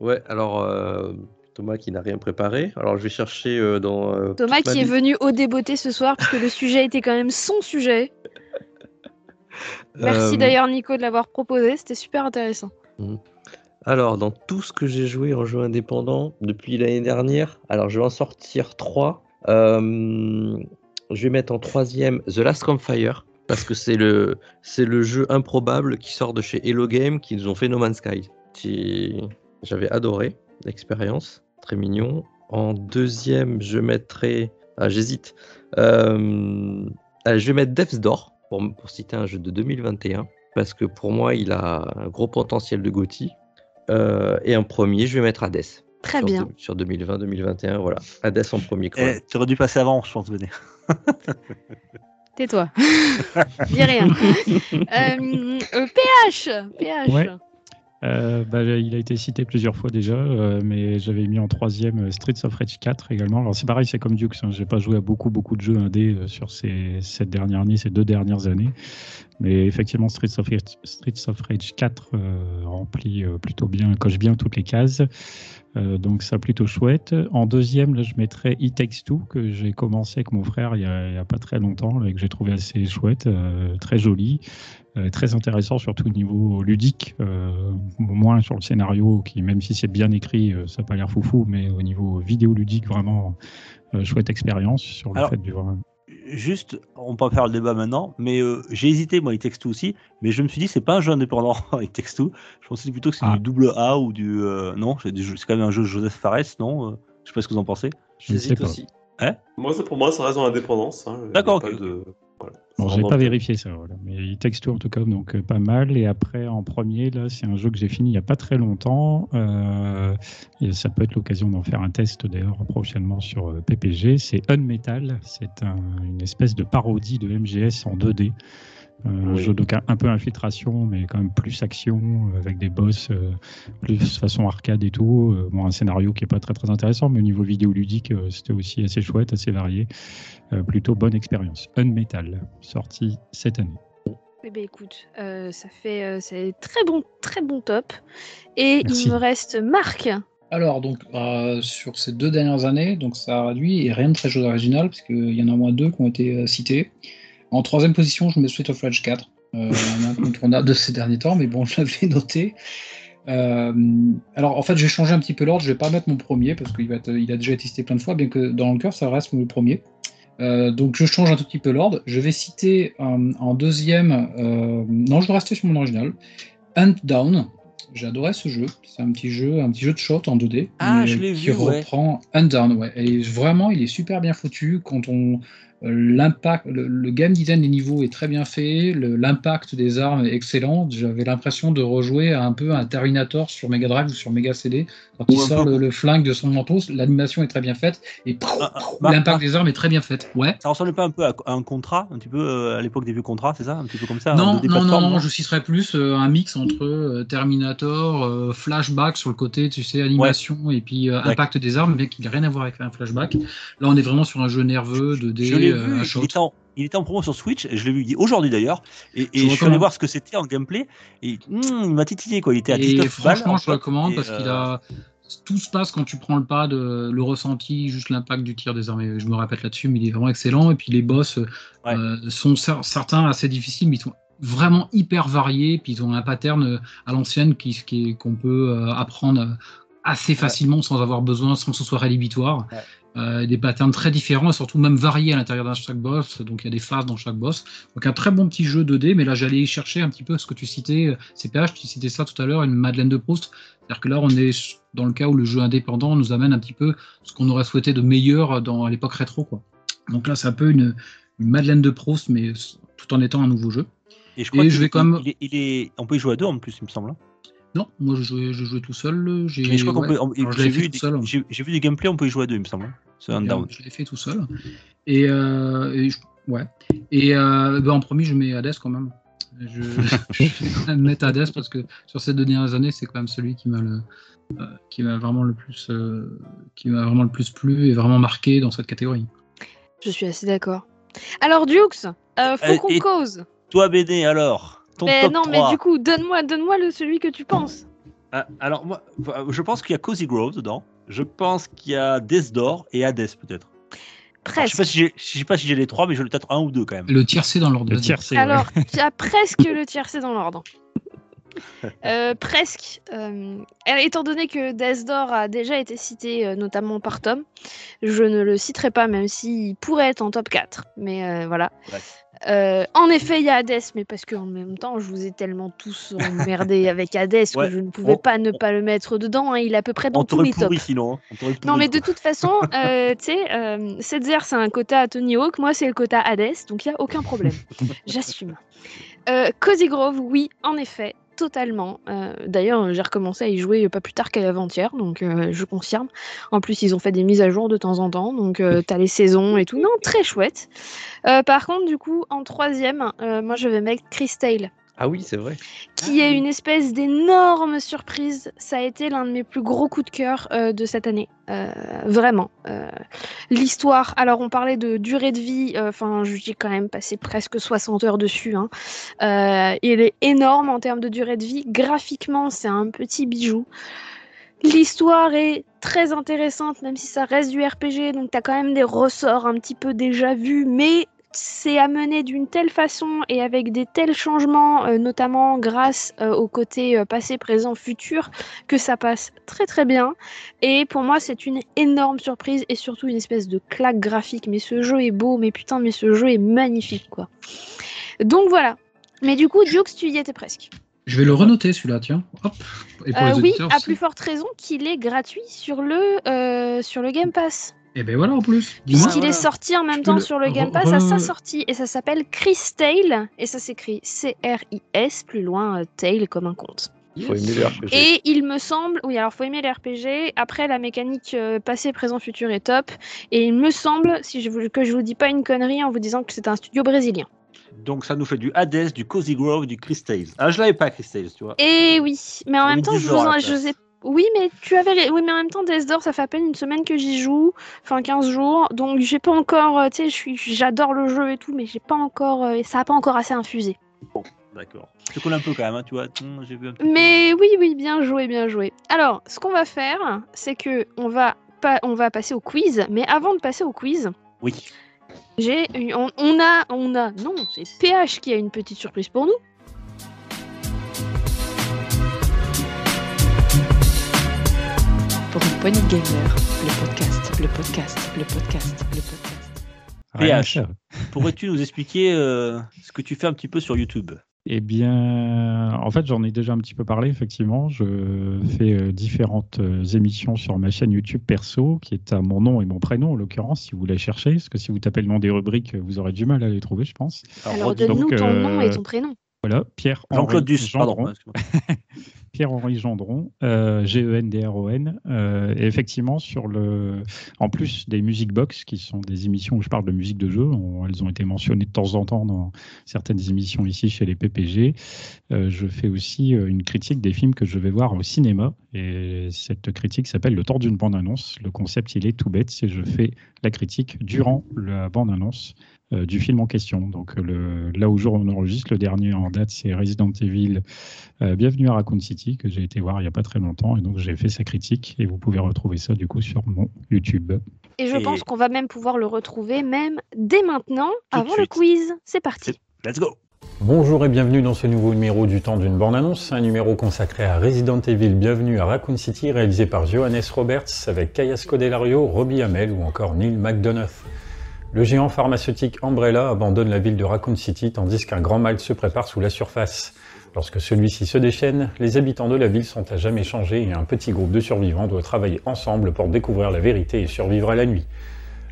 Ouais, alors euh, Thomas qui n'a rien préparé. Alors je vais chercher euh, dans. Thomas qui est venu au débeauté ce soir, parce que le sujet était quand même son sujet. Merci d'ailleurs Nico de l'avoir proposé, c'était super intéressant. Alors, dans tout ce que j'ai joué en jeu indépendant depuis l'année dernière, alors je vais en sortir trois. Je vais mettre en troisième The Last Campfire, parce que c'est le, c'est le jeu improbable qui sort de chez Hello Game, qui nous ont fait No Man's Sky. Qui- J'avais adoré l'expérience, très mignon. En deuxième, je mettrai. Ah, j'hésite. Euh, allez, je vais mettre Death's Door, pour, pour citer un jeu de 2021, parce que pour moi, il a un gros potentiel de GOTY. Euh, et en premier, je vais mettre Hades. Très sur, bien. de- sur 2020-2021, voilà. Hades en premier. Eh, tu aurais dû passer avant, je pense, Benet. Tais-toi. Dis rien. Euh, euh, PH PH Ouais. Euh, bah, il a été cité plusieurs fois déjà, euh, mais j'avais mis en troisième euh, Streets of Rage 4 également. Alors c'est pareil, c'est comme Dukes, hein, j'ai pas joué à beaucoup beaucoup de jeux indés euh, sur ces cette dernière année, ces deux dernières années, mais effectivement Streets of Rage, Streets of Rage 4 euh, remplit euh, plutôt bien, coche bien toutes les cases. Euh, donc ça plutôt chouette. En deuxième, là, je mettrais It Takes Two que j'ai commencé avec mon frère il y a, il y a pas très longtemps et que j'ai trouvé assez chouette, euh, très joli, euh, très intéressant surtout au niveau ludique, moins sur le scénario qui même si c'est bien écrit, ça n'a pas l'air foufou, mais au niveau vidéo ludique vraiment chouette expérience sur le Alors, fait voir. Juste, on peut faire le débat maintenant, mais euh, j'ai hésité, moi, il texte aussi, mais je me suis dit, c'est pas un jeu indépendant, il texte tout. Je pensais plutôt que c'est Ah. du double A ou du. euh, non, c'est quand même un jeu de Joseph Fares, non Euh, Je sais pas ce que vous en pensez. J'hésite aussi. Moi, c'est- pour moi, ça reste dans l'indépendance. hein. D'accord, pas ok. de- voilà. Bon, j'ai pas vérifié ça, voilà. mais il texte en tout cas, donc euh, pas mal. Et après, en premier, là, c'est un jeu que j'ai fini il y a pas très longtemps. Euh, et ça peut être l'occasion d'en faire un test d'ailleurs prochainement sur euh, PPG. C'est Unmetal. C'est un- une espèce de parodie de MGS en 2D. Euh, Un Oui. jeu donc un, un peu infiltration, mais quand même plus action, euh, avec des boss euh, plus façon arcade et tout. Euh, bon, un scénario qui est pas très très intéressant, mais au niveau vidéoludique, euh, c'était aussi assez chouette, assez varié. Euh, plutôt bonne expérience. Unmetal, sorti cette année. Eh ben écoute, euh, ça fait euh, c'est très bon, très bon top. Et Merci. il me reste Marc. Alors, donc, euh, sur ces deux dernières années, donc ça a réduit et rien de très chose original, parce qu'il y en a au moins deux qui ont été euh, cités. En troisième position, je mets Street of Rage 4, euh, un incontournable de ces derniers temps, mais bon, je l'avais noté. Euh, alors, en fait, j'ai changé un petit peu l'ordre, je vais pas mettre mon premier, parce qu'il va être- il a déjà été cité plein de fois, bien que dans le cœur, ça reste le premier. Euh, donc, je change un tout petit peu l'ordre. Je vais citer euh, en deuxième, euh, non, je vais rester sur mon original, Hunt Down. Adoré ce jeu. C'est un petit jeu, un petit jeu de shot en 2D. Ah, mais je l'ai qui ouais. reprend Hunt Down, ouais. Et vraiment, il est super bien foutu. Quand on l'impact, le, le game design des niveaux est très bien fait. L'impact des armes est excellent. J'avais l'impression de rejouer à un peu un Terminator sur Mega Drive ou sur Mega CD. Quand il sort le, le flingue de son manteau, l'animation est très bien faite et Ah, ah, Marc, l'impact Marc, des armes est très bien fait. Ouais. Ça ressemble pas un peu à, à un contrat, un petit peu euh, à l'époque des vieux contrats, c'est ça? Un petit peu comme ça Non, 2D non, non, non, je citerais plus euh, un mix entre euh, Terminator, flashback sur le côté, tu sais, animation et puis impact des armes, mais qui n'a rien à voir avec un flashback. Là, on est vraiment sur un jeu nerveux, 2D, Je euh, il était, en, il était en promo sur Switch, je l'ai vu aujourd'hui d'ailleurs, et, et Je je suis allé voir ce que c'était en gameplay, et hmm, il m'a titillé quoi, il était à Et 19 balles. franchement, en je recommande parce qu'il euh, a tout se passe quand tu prends le pad, euh, le ressenti, juste l'impact du tir désormais. Je me répète là-dessus, mais il est vraiment excellent. Et puis les boss euh, Ouais. euh, sont cer- certains assez difficiles, mais ils sont vraiment hyper variés. Puis ils ont un pattern à l'ancienne qui, qui qu'on peut apprendre assez facilement sans avoir besoin, sans que ce soit rédhibitoire. Ouais. Euh, des patterns très différents et surtout même variés à l'intérieur d'un chaque boss. Donc il y a des phases dans chaque boss. Donc un très bon petit jeu 2D, mais là j'allais chercher un petit peu ce que tu citais, euh, CPH, tu citais ça tout à l'heure, une Madeleine de Proust. C'est-à-dire que là on est dans le cas où le jeu indépendant nous amène un petit peu ce qu'on aurait souhaité de meilleur dans à l'époque rétro. Quoi. Donc là c'est un peu une, une Madeleine de Proust, mais tout en étant un nouveau jeu. Et je crois Et qu'il- je vais quand même- il est, il est- on peut y jouer à deux en plus, il me semble. hein. Non, moi je jouais, je jouais tout seul. J'ai, ouais. je J'ai fait vu, j'ai vu des gameplays, on peut y jouer à deux, il me semble. Je l'ai fait tout seul. Et, euh, et je- ouais. Et euh, ben, en premier, je mets Hades quand même. Je, je vais quand même mettre Hades parce que sur ces deux dernières années, c'est quand même celui qui m'a le, euh, qui m'a vraiment le plus, euh, qui m'a vraiment le plus plu et vraiment marqué dans cette catégorie. Je suis assez d'accord. Alors, Dukes, euh, faut Euh, qu'on cause. Toi, BD, alors ton Mais top non, 3. mais du coup, donne-moi donne le celui que tu penses. Alors, moi, je pense qu'il y a Cozy Grove dedans. Je pense qu'il y a Death Door et Hades, peut-être. Alors, Je Presque. sais pas si j'ai- je sais pas si j'ai les trois, mais j'en ai peut-être un ou deux quand même. Le tiercé dans l'ordre. Le tiercé. Alors, tu as presque le tiercé dans l'ordre. Euh, presque. Euh, étant donné que Death Door a déjà été cité euh, notamment par Tom, je ne le citerai pas, même s'il pourrait être en top 4. Mais voilà. Ouais. En effet, il y a Hades, mais parce qu'en même temps, je vous ai tellement tous emmerdé avec Hades Ouais. que je ne pouvais On- pas ne pas le mettre dedans. hein, il est à peu près dans tous mes tops. sinon. hein. Non, mais de toute façon, tu sais, Setzer, c'est un quota à Tony Hawk, moi, c'est le quota Hades, donc il n'y a aucun problème. J'assume. Euh, Cozy Grove, oui, en effet, totalement. Euh, D'ailleurs, j'ai recommencé à y jouer pas plus tard qu'avant-hier, donc euh, je confirme. En plus, ils ont fait des mises à jour de temps en temps, donc euh, t'as les saisons et tout. Non, très chouette. Par contre, du coup, en troisième, moi, je vais mettre Chris Tale Ah oui, c'est vrai. qui est une espèce d'énorme surprise. Ça a été l'un de mes plus gros coups de cœur euh, de cette année. Euh, vraiment. Euh, L'histoire, alors on parlait de durée de vie, enfin je j'ai quand même passé presque 60 heures dessus. Hein. Euh, il est énorme en termes de durée de vie. Graphiquement, c'est un petit bijou. L'histoire est très intéressante, même si ça reste du RPG, donc tu as quand même des ressorts un petit peu déjà vus, mais c'est amené d'une telle façon et avec des tels changements, euh, notamment grâce euh, au côté euh, passé, présent, futur, que ça passe très très bien. Et pour moi, c'est une énorme surprise et surtout une espèce de claque graphique. Mais ce jeu est beau, mais putain, mais ce jeu est magnifique, quoi. Donc voilà. Mais du coup, Dukes, tu y étais presque. Je vais le renoter celui-là, tiens. Hop. Et pour les oui, à plus forte raison qu'il est gratuit sur le, sur le Game Pass. Et ben voilà en plus. Puisqu'il voilà. est sorti en même temps le sur le Game Pass à sa sortie et ça s'appelle Chris Tale et ça s'écrit C-R-I-S plus loin euh, Tale comme un conte. Il faut aimer le RPG. Et il me semble, oui alors faut aimer les RPG, après la mécanique euh, passé, présent, futur est top et il me semble, si je vous, que je vous dis pas une connerie en vous disant que c'est un studio brésilien. Donc ça nous fait du Hades, du Cozy Grove, du Chris Tales. Ah, je l'avais pas, Chris Tales, tu vois. Et oui, mais en même temps, je vous en, je place. sais- Oui, mais tu avais, les- oui, mais en même temps, Death Door, ça fait à peine une semaine que j'y joue, enfin 15 jours, donc j'ai pas encore, euh, tu sais, je suis, j'adore le jeu et tout, mais j'ai pas encore, euh, ça a pas encore assez infusé. D'accord. Je te connais un peu quand même, hein, tu vois. J'ai vu un petit peu. Mais oui, oui, bien joué, bien joué. Alors, ce qu'on va faire, c'est que on va pas, on va passer au quiz, mais avant de passer au quiz, Oui. j'ai, on a, on a, non, c'est PH qui a une petite surprise pour nous. De gamers, le podcast, le podcast, le podcast, le podcast. PH. Pourrais-tu nous expliquer euh, ce que tu fais un petit peu sur YouTube? Eh bien, en fait, j'en ai déjà un petit peu parlé, effectivement. Je fais euh, différentes euh, émissions sur ma chaîne YouTube perso, qui est à mon nom et mon prénom, en l'occurrence, si vous voulez chercher. Parce que si vous tapez le nom des rubriques, vous aurez du mal à les trouver, je pense. Alors, redis- donne-nous ton euh, nom et ton prénom. Voilà, Pierre Jean-Claude Duss, pardon. Gendron. excuse-moi. Pierre-Henri Gendron, euh, G-E-N-D-R-O-N. euh, et effectivement, sur le, en plus des Music Box, qui sont des émissions où je parle de musique de jeu, on- elles ont été mentionnées de temps en temps dans certaines émissions ici chez les PPG. euh, je fais aussi euh, une critique des films que je vais voir au cinéma. Et cette critique s'appelle Le temps d'une bande-annonce. Le concept, il est tout bête, c'est je fais la critique durant la bande-annonce du film en question. Donc le, là, au jour où on enregistre, le dernier en date, c'est Resident Evil euh, Bienvenue à Raccoon City. Que j'ai été voir il n'y a pas très longtemps et donc j'ai fait sa critique et vous pouvez retrouver ça du coup sur mon YouTube. Et je Et- pense qu'on va même pouvoir le retrouver même dès maintenant, Tout avant le quiz. C'est parti. Let's go Bonjour et bienvenue dans ce nouveau numéro du temps d'une bande-annonce, un numéro consacré à Resident Evil Bienvenue à Raccoon City, réalisé par Johannes Roberts avec Kaya Scodelario, Robbie Hamel ou encore Neil McDonough. Le géant pharmaceutique Umbrella abandonne la ville de Raccoon City tandis qu'un grand mal se prépare sous la surface. Lorsque celui-ci se déchaîne, les habitants de la ville sont à jamais changés et un petit groupe de survivants doit travailler ensemble pour découvrir la vérité et survivre à la nuit.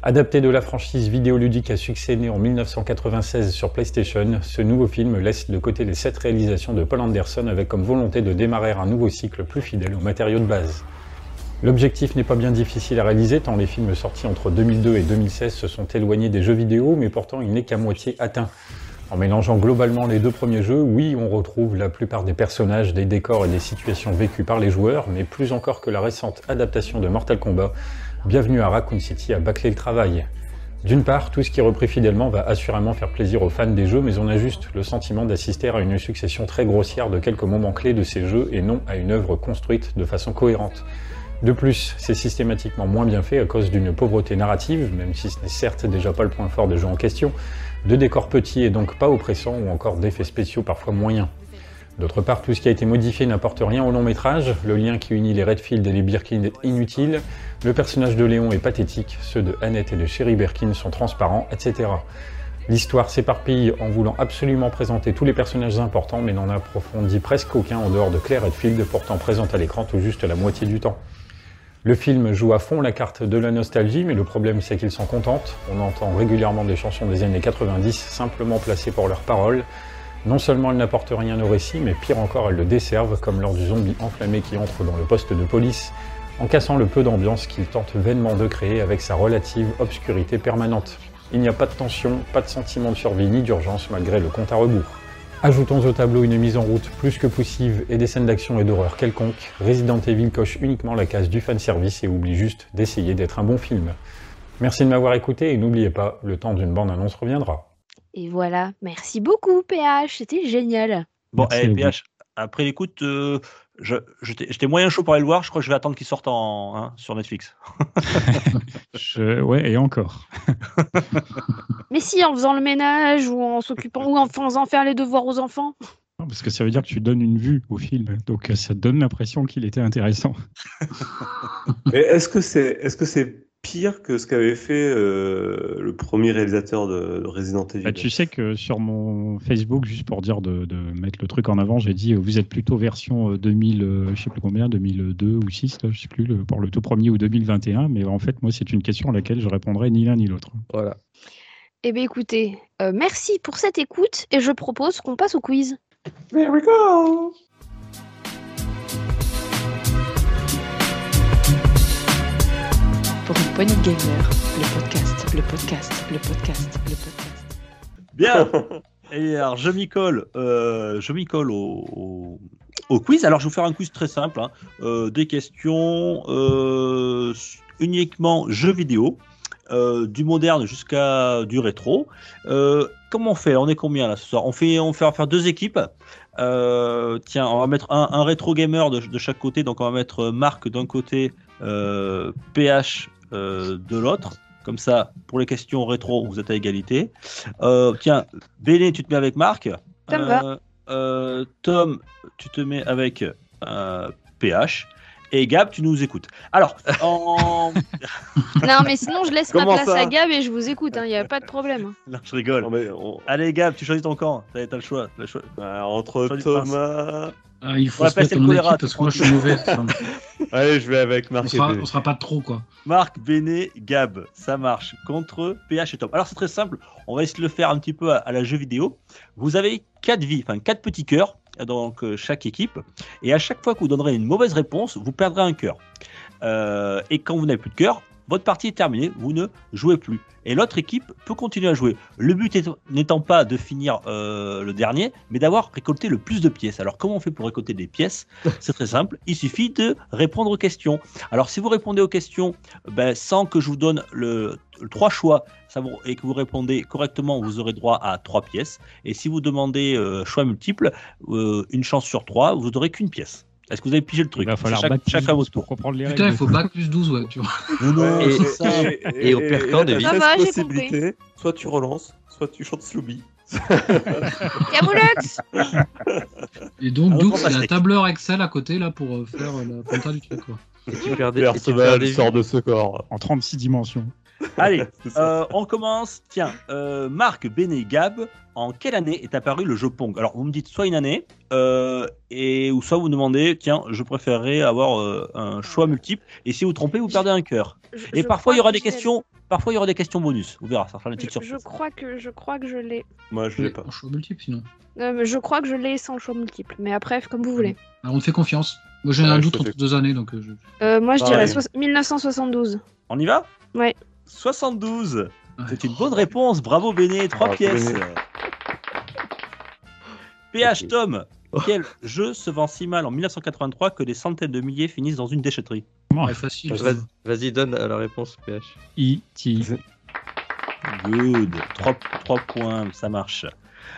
Adapté de la franchise vidéoludique à succès née en 1996 sur PlayStation, ce nouveau film laisse de côté les sept réalisations de Paul Anderson avec comme volonté de démarrer un nouveau cycle plus fidèle aux matériaux de base. L'objectif n'est pas bien difficile à réaliser tant les films sortis entre 2002 et 2016 se sont éloignés des jeux vidéo, mais pourtant il n'est qu'à moitié atteint. En mélangeant globalement les deux premiers jeux, oui, on retrouve la plupart des personnages, des décors et des situations vécues par les joueurs, mais plus encore que la récente adaptation de Mortal Kombat, Bienvenue à Raccoon City a bâclé le travail. D'une part, tout ce qui est repris fidèlement va assurément faire plaisir aux fans des jeux, mais on a juste le sentiment d'assister à une succession très grossière de quelques moments clés de ces jeux et non à une œuvre construite de façon cohérente. De plus, c'est systématiquement moins bien fait à cause d'une pauvreté narrative, même si ce n'est certes déjà pas le point fort des jeux en question, de décors petits et donc pas oppressants ou encore d'effets spéciaux parfois moyens. D'autre part, tout ce qui a été modifié n'apporte rien au long métrage, le lien qui unit les Redfield et les Birkin est inutile, le personnage de Léon est pathétique, ceux de Annette et de Sherry Birkin sont transparents, etc. L'histoire s'éparpille en voulant absolument présenter tous les personnages importants, mais n'en approfondit presque aucun en dehors de Claire Redfield, pourtant présente à l'écran tout juste la moitié du temps. Le film joue à fond la carte de la nostalgie, mais le problème c'est qu'ils s'en contentent. On entend régulièrement des chansons des années 90 simplement placées pour leurs paroles. Non seulement elles n'apportent rien au récit, mais pire encore elles le desservent, comme lors du zombie enflammé qui entre dans le poste de police, en cassant le peu d'ambiance qu'il tente vainement de créer avec sa relative obscurité permanente. Il n'y a pas de tension, pas de sentiment de survie ni d'urgence malgré le compte à rebours. Ajoutons au tableau une mise en route plus que poussive et des scènes d'action et d'horreur quelconques, Resident Evil coche uniquement la case du fanservice et oublie juste d'essayer d'être un bon film. Merci de m'avoir écouté et n'oubliez pas, le temps d'une bande-annonce reviendra. Et voilà. Merci beaucoup, PH. C'était génial. Bon, Merci eh. PH, après l'écoute, euh, j'étais j'étais moyen chaud pour aller le voir. Je crois que je vais attendre qu'il sorte en, hein, sur Netflix. Je- Ouais, et encore. Mais si, en faisant le ménage ou en s'occupant ou en faisant faire les devoirs aux enfants. Non, Parce que ça veut dire que tu donnes une vue au film, donc ça donne l'impression qu'il était intéressant. Mais est-ce que c'est est-ce que c'est pire que ce qu'avait fait euh, le premier réalisateur de, de Resident Evil Bah, tu sais que sur mon Facebook, juste pour dire de, de mettre le truc en avant, j'ai dit euh, vous êtes plutôt version euh, 2000, euh, je sais plus combien, 2002 ou 6, là, je sais plus, le- pour le tout premier ou 2021, mais en fait, moi, c'est une question à laquelle je répondrai ni l'un ni l'autre. Voilà. Eh bien, écoutez, euh, merci pour cette écoute et je propose qu'on passe au quiz. There we go poignée de gamer, le podcast, le podcast, le podcast, le podcast. Bien. Et alors, je m'y colle, euh, je m'y colle au, au- au quiz. Alors, je vais vous faire un quiz très simple. hein. Euh, des questions euh, uniquement jeux vidéo, euh, du moderne jusqu'à du rétro. Euh, comment on fait? On est combien là ce soir? On fait, on fait, on va faire deux équipes. Euh, tiens, on va mettre un, un rétro gamer de, de chaque côté. Donc, on va mettre Marc d'un côté, euh, PH euh, de l'autre. Comme ça, pour les questions rétro, vous êtes à égalité. Euh, tiens, Béné, tu te mets avec Marc. Ça me Euh, va. euh, Tom, tu te mets avec euh, PH. Et Gab, tu nous écoutes. Alors, en... Non, mais sinon, je laisse ma place à Gab et je vous écoute. Il n'y a pas de problème. hein. non, je rigole. Non, mais on- Allez, Gab, tu choisis ton camp. T'as t'as le choix. le choix. bah, entre Thomas. Ah, il faut On va se mettre passer en équipe parce que moi je suis mauvais. Allez, je vais avec on, Marc et sera, on sera pas trop quoi. Marc, Béné, Gab, ça marche contre PH et Tom. Alors c'est très simple, on va essayer de le faire un petit peu à, à la jeu vidéo. Vous avez quatre vies, enfin quatre petits cœurs, donc euh, chaque équipe, et à chaque fois que vous donnerez une mauvaise réponse, vous perdrez un cœur. Euh, et quand vous n'avez plus de cœur, votre partie est terminée, vous ne jouez plus. Et l'autre équipe peut continuer à jouer. Le but étant- n'étant pas de finir euh, le dernier, mais d'avoir récolté le plus de pièces. Alors comment on fait pour récolter des pièces? C'est très simple, il suffit de répondre aux questions. Alors si vous répondez aux questions ben, sans que je vous donne le, trois choix et que vous répondez correctement, vous aurez droit à trois pièces. Et si vous demandez euh, choix multiple, euh, une chance sur trois, vous n'aurez qu'une pièce. Est-ce que vous avez pigé le truc Il va falloir Chaque- battre chacun votre pour tour. comprendre les Putain, il règles. faut bac plus 12, ouais, tu vois. Non, non, Et- ça. Et au pire quand, t'as David Ça 16 va, j'ai possibilités. Soit tu relances, soit tu chantes Slooby. Camoulox Et donc, Doux, il y a un tableur Excel à côté là pour euh, faire euh, la compta du truc. Quoi. Et tu perds des, et tu perds des sort de ce corps. En 36 dimensions. Allez, euh, on commence. Tiens, euh, Marc, Béné, Gab, en quelle année est apparu le jeu Pong? Alors, vous me dites soit une année, euh, et, ou soit vous me demandez, tiens, je préférerais avoir euh, un choix multiple, et si vous trompez, vous perdez un cœur. Je- Et je parfois, il y aura que des je questions. Parfois, il y aura des questions bonus. Vous verrez, ça sera une petite Je, je surprise. crois que je crois que je l'ai. Moi, je l'ai pas. En choix multiple, sinon. Euh, mais je crois que je l'ai sans choix multiple. Mais après, comme vous voulez. Alors, on te fait confiance. Moi, j'ai Ouais, un je doute te entre deux années, donc je... Moi, je Pareil. dirais soix- 1972. On y va? Ouais. 72. Ouais. C'est une bonne réponse. Bravo, Béné. Trois Bravo, pièces. Béné. PH. Tom, quel jeu se vend si mal en 1983 que des centaines de milliers finissent dans une déchetterie Ouais, facile. Vas- Vas-y, donne la réponse, PH. E.T. Good. 3, points, ça marche.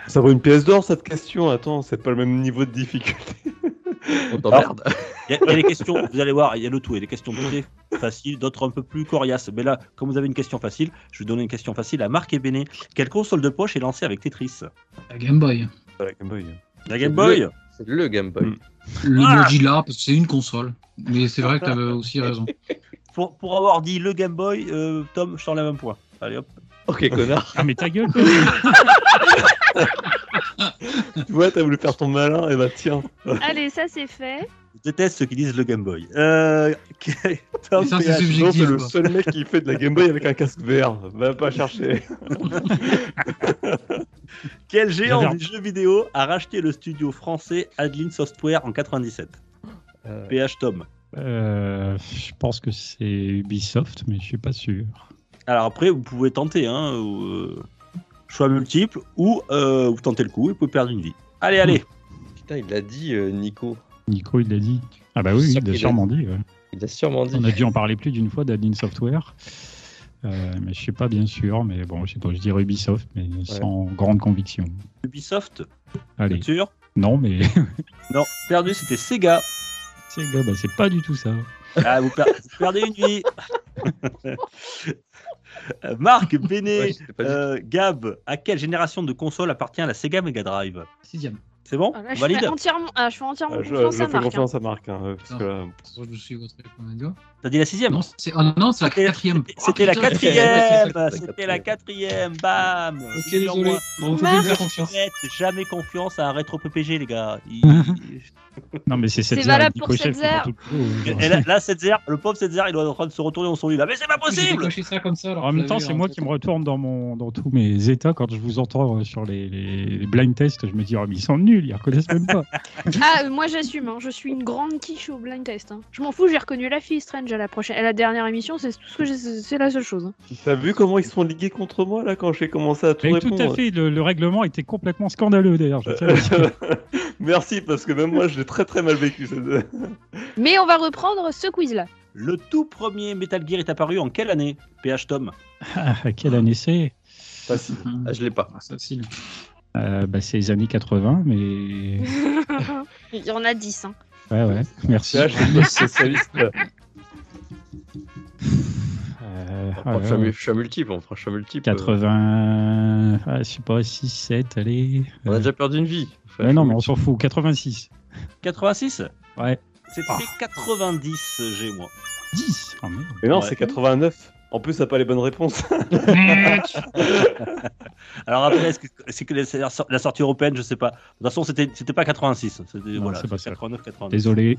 Ça vaut une pièce d'or cette question. Attends, c'est pas le même niveau de difficulté. On t'emmerde. Il y, a- il y a des questions, vous allez voir, il y a le tout. Il y a des questions très faciles, d'autres un peu plus coriaces. Mais là, comme vous avez une question facile, je vais donner une question facile à Marc et Béné. Quelle console de poche est lancée avec Tetris La Game Boy. La Game Boy. La Game Boy C'est le Game Boy. Mm. Le Ah Mozilla, parce que c'est une console. Mais c'est vrai que t'avais aussi raison. pour, pour avoir dit le Game Boy, euh, Tom, je t'enlève un point. Allez hop. Ok, connard. Ah, mais ta gueule Tu vois, t'as voulu faire ton malin, et bah tiens. Allez, ça c'est fait. Je déteste ceux qui disent le Game Boy. Euh, Tom, ça, c'est PH. subjectif. C'est le quoi. seul mec qui fait de la Game Boy avec un casque vert. Va pas chercher. Quel géant du jeu vidéo a racheté le studio français Adeline Software en 97 Euh, PH Tom. Euh, Je pense que c'est Ubisoft, mais je suis pas sûr. Alors après, vous pouvez tenter, hein, ou, euh, choix multiple, ou euh, vous tentez le coup et vous pouvez perdre une vie. Allez, allez. Putain, il l'a dit, euh, Nico. Nico, il l'a dit. Ah bah oui, il l'a sûrement dit. ouais. Il a sûrement dit. On a dû en parler plus d'une fois d'Adeline Software. Euh, mais je suis pas bien sûr, mais bon, je sais pas, je dirais Ubisoft, mais sans grande conviction. Ubisoft, Allez, bien sûr. non, mais Non, perdu, c'était Sega. c'est gars, bah, c'est pas du tout ça. Ah, vous, per- vous perdez une vie. Euh, Marc, Béné, euh, Gab, à quelle génération de console appartient la Sega Mega Drive Sixième. C'est bon Ah, là, je, Valide fais entièrement, ah, je fais entièrement Euh, je confiance je à fais Marc. hein. confiance à Marc. hein, euh, parce Ah. que là, Je me suis votre. T'as dit la sixième Non, c'est ah, non, c'est la C'était- quatrième. C'était la Oh, putain, quatrième la C'était la quatrième Bam Ok, désolé. Bon, faut Marc. bien faire confiance. Faites jamais confiance à un rétro PPG, les gars. Il- Non, mais c'est cette C'est valable pour Setzer. tout Et là, là Setzer, le pauvre Setzer, il doit être en train de se retourner dans son lit là. Mais c'est pas possible décoché ça comme ça. alors En même temps, c'est moi qui me retourne dans, mon, dans tous mes états quand je vous entends euh, sur les, blind tests. Je me dis, oh, mais ils sont nuls, ils reconnaissent même pas. Ah, euh, moi j'assume, hein, je suis une grande quiche au blind test. hein. Je m'en fous, j'ai reconnu la fille Strange à la prochaine, à la dernière émission, c'est tout ce que j'ai, c'est la seule chose. hein. T'as vu comment ils sont ligués contre moi là quand j'ai commencé à tout Mais tout répondre à fait, le, le règlement était complètement scandaleux d'ailleurs. Merci parce que même moi je très très mal vécu. cette- Mais on va reprendre ce quiz-là. Le tout premier Metal Gear est apparu en quelle année PH Tom? Ah, quelle année c'est? Facile. Ah, je l'ai pas. Ah, facile. Euh, bah, C'est les années 80, mais. Il y en a 10. Hein. Ouais, ouais, merci. Là, je. Euh, On ouais, ouais. choix multiple, on prend choix multiple. 80. Ah, je sais pas, 6, 7, allez. On a Euh, déjà perdu une vie. Enfin, non, mais on s'en fout. 86. 86 Ouais. C'était Ah. 90 G moi. 10. Oh, merde. Mais non, Ouais. c'est 89. En plus, ça pas les bonnes réponses. Alors après, est-ce que c'est que la sortie européenne, je sais pas. De toute façon, c'était c'était pas 86. C'était voilà, c'est pas c'est ça. 89 90. Désolé.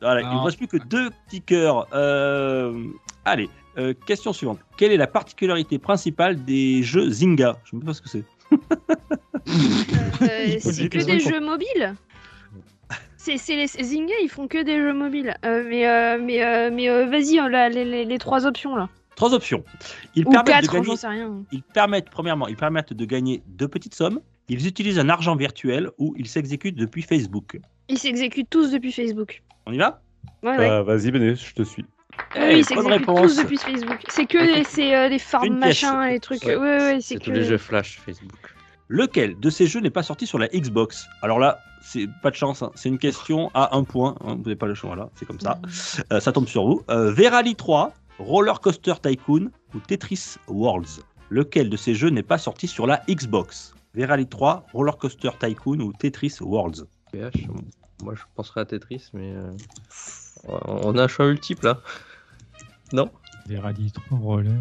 Voilà, il ne reste plus que deux petits cœurs. Euh, Allez, euh, question suivante. Quelle est la particularité principale des jeux Zynga? Je ne sais pas ce que c'est. Euh, c'est que des jeux mobiles? C'est c'est les Zynga, ils font que des jeux mobiles. Euh, mais euh, mais euh, mais euh, vas-y, hein, là, les, les- les trois options là. Trois options. Ils Ou permettent de quatre, hein, gagner j'en sais rien. Ils permettent, premièrement, ils permettent de gagner de petites sommes. Ils utilisent un argent virtuel ou ils s'exécutent depuis Facebook. Ils s'exécutent tous depuis Facebook. On y va? Ouais, ouais. Vas-y, Béné, je te suis. Oui, Eh, ils bonne s'exécutent tous depuis Facebook. C'est que les, c'est, euh, les farms Une pièce. machin, les trucs. Ouais, Ouais, ouais, C'est c'est tous que. les jeux flash Facebook. Lequel de ces jeux n'est pas sorti sur la Xbox? Alors là, c'est pas de chance, hein. c'est une question à un point. hein. Vous n'avez pas le choix là, c'est comme ça. Euh, ça tombe sur vous. Euh, Verali 3, Roller Coaster Tycoon ou Tetris Worlds? Lequel de ces jeux n'est pas sorti sur la Xbox? Verali 3, Roller Coaster Tycoon ou Tetris Worlds? PH, moi je penserais à Tetris, mais euh, on a un choix multiple là. Non? Rallyes 3 rollers.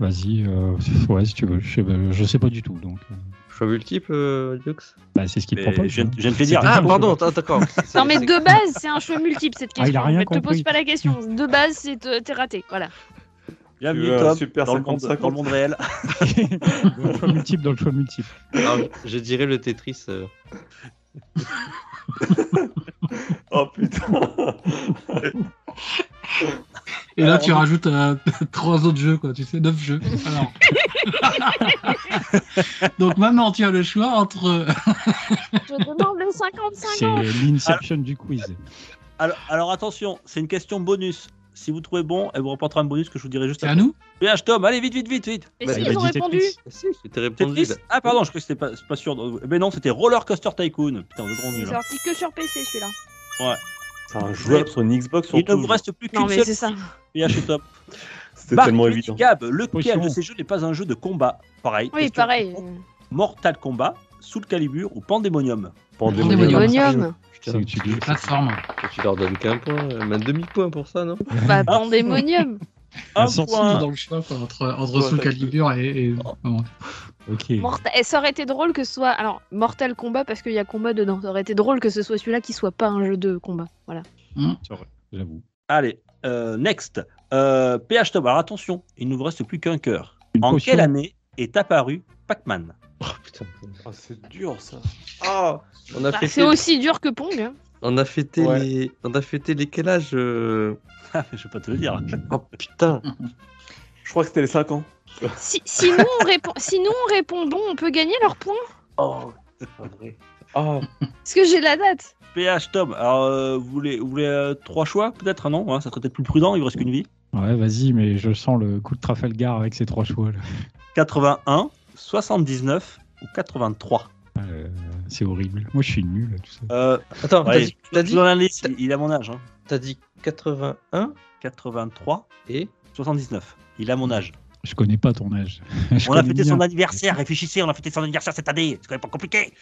Euh, Vas-y, euh, ouais, si tu veux. Je sais, pas- je sais pas du tout. Donc, euh, Choix multiple, euh, Dux bah, c'est ce qu'il Mais propose. je, viens- hein. je viens de te dire. Ah, pardon, ah, d'accord. Non, mais de base, c'est un choix multiple cette Ah, question. il a rien ne te pose compris. pas la question. De base, c'est te- t'es raté. Voilà. Bienvenue un Tom, super dans, le monde, 50-50. dans le monde réel. dans le choix multiple, dans le choix multiple. Alors, je dirais le Tetris. Euh, Oh putain. Et là, tu rajoutes euh, trois autres jeux, quoi. Tu sais, neuf jeux. Alors. Donc maintenant, tu as le choix entre. Je demande le 55 C'est l'inception du quiz. Alors, alors attention, c'est une question bonus. Si vous trouvez bon, elle vous reportera un bonus que je vous dirai juste C'est à après. nous PH Tom, allez vite, vite, vite, vite. Mais Bah, si, ils ont répondu. Ah, si, répondu. Ah pardon, je crois que c'était pas, pas sûr. Mais non, c'était Roller Coaster Tycoon. Putain, êtes trop Il est sorti que sur PC celui-là. C'est un jouable sur une Xbox Il ne vous reste plus Non, qu'une mais seule c'est ça. Et Top. C'était tellement évident. Gab, lequel de ces jeux n'est pas un jeu de combat Pareil. Oui, pareil. Mortal Kombat, Soul Calibur ou Pandemonium Pandemonium. C'est- tu dis- Plateforme. tu leur donnes qu'un point, euh, même demi-point pour ça, non? Bah, Pandemonium. Un point. dans le choix quoi, entre, entre Ouais, Soul Calibur et. et- bon. Ok. Et ça aurait été drôle que ce soit. Alors, Mortal Kombat parce qu'il y a combat dedans. Ça aurait été drôle que ce soit celui-là qui soit pas un jeu de combat. Voilà. J'avoue. Allez, euh, next. Euh, PH Top, alors attention, il ne vous reste plus qu'un cœur. Une En potion. quelle année est apparu Pac-Man? Oh putain. Ah, c'est dur ça. Ah on a Bah, fêté, c'est aussi dur que Pong. hein. on a fêté Ouais. les, on a fêté les quel âge euh Ah, Je vais pas te le dire. Oh putain. Je crois que c'était les 5 ans. Si, si nous on répond, si nous on répond bon, on peut gagner leur point? Oh, c'est pas vrai. Oh, Parce que j'ai la date. PH Tom, alors euh, vous voulez, vous voulez euh, trois choix peut-être Non, hein, ça serait peut-être plus prudent, il vous reste qu'une vie. Ouais, vas-y, mais je sens le coup de Trafalgar avec ces trois choix. Là. 81, 79 ou 83 Euh, c'est horrible. Moi, je suis nul à tout ça. euh, Attends, t'as ouais, dit, t'as je dit, indice, il, a mon âge. Hein. t'as dit 81 83, et 79. Il a mon âge. Je connais pas ton âge. Je On a fêté bien. son anniversaire, réfléchissez, on a fêté son anniversaire cette année. C'est quand même pas compliqué.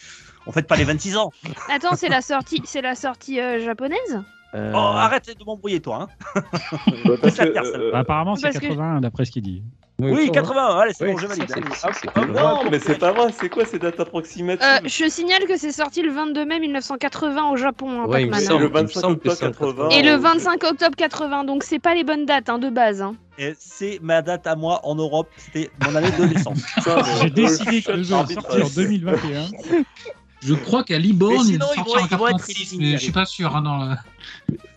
On fête pas les 26 ans. Attends, c'est la sortie, c'est la sortie euh, japonaise? Euh, Oh, arrête de m'embrouiller, toi. Hein. bah, parce que, euh, Bah, apparemment, c'est Parce que- 81 d'après ce qu'il dit. Oui, ça, 80. Allez, c'est bon, je valide. hop. mais c'est pas vrai, c'est quoi ces dates approximatives Euh, je signale que c'est sorti le 22 mai 1980 au Japon, hein, Ouais, il me Pac-Man. C'est semble- le il me 25 semble que octobre c'est un 80. Et le euh, 25 octobre 80, donc c'est pas les bonnes dates hein, de base. hein. C'est ma date à moi en Europe. C'était mon année de naissance. J'ai décidé que le le jeu est arbitre, sorti en euh, 2021. Je crois qu'à Liborne, il ils vont- en ils vont être 86, éliminés, mais je suis pas sûr. Hein, dans le-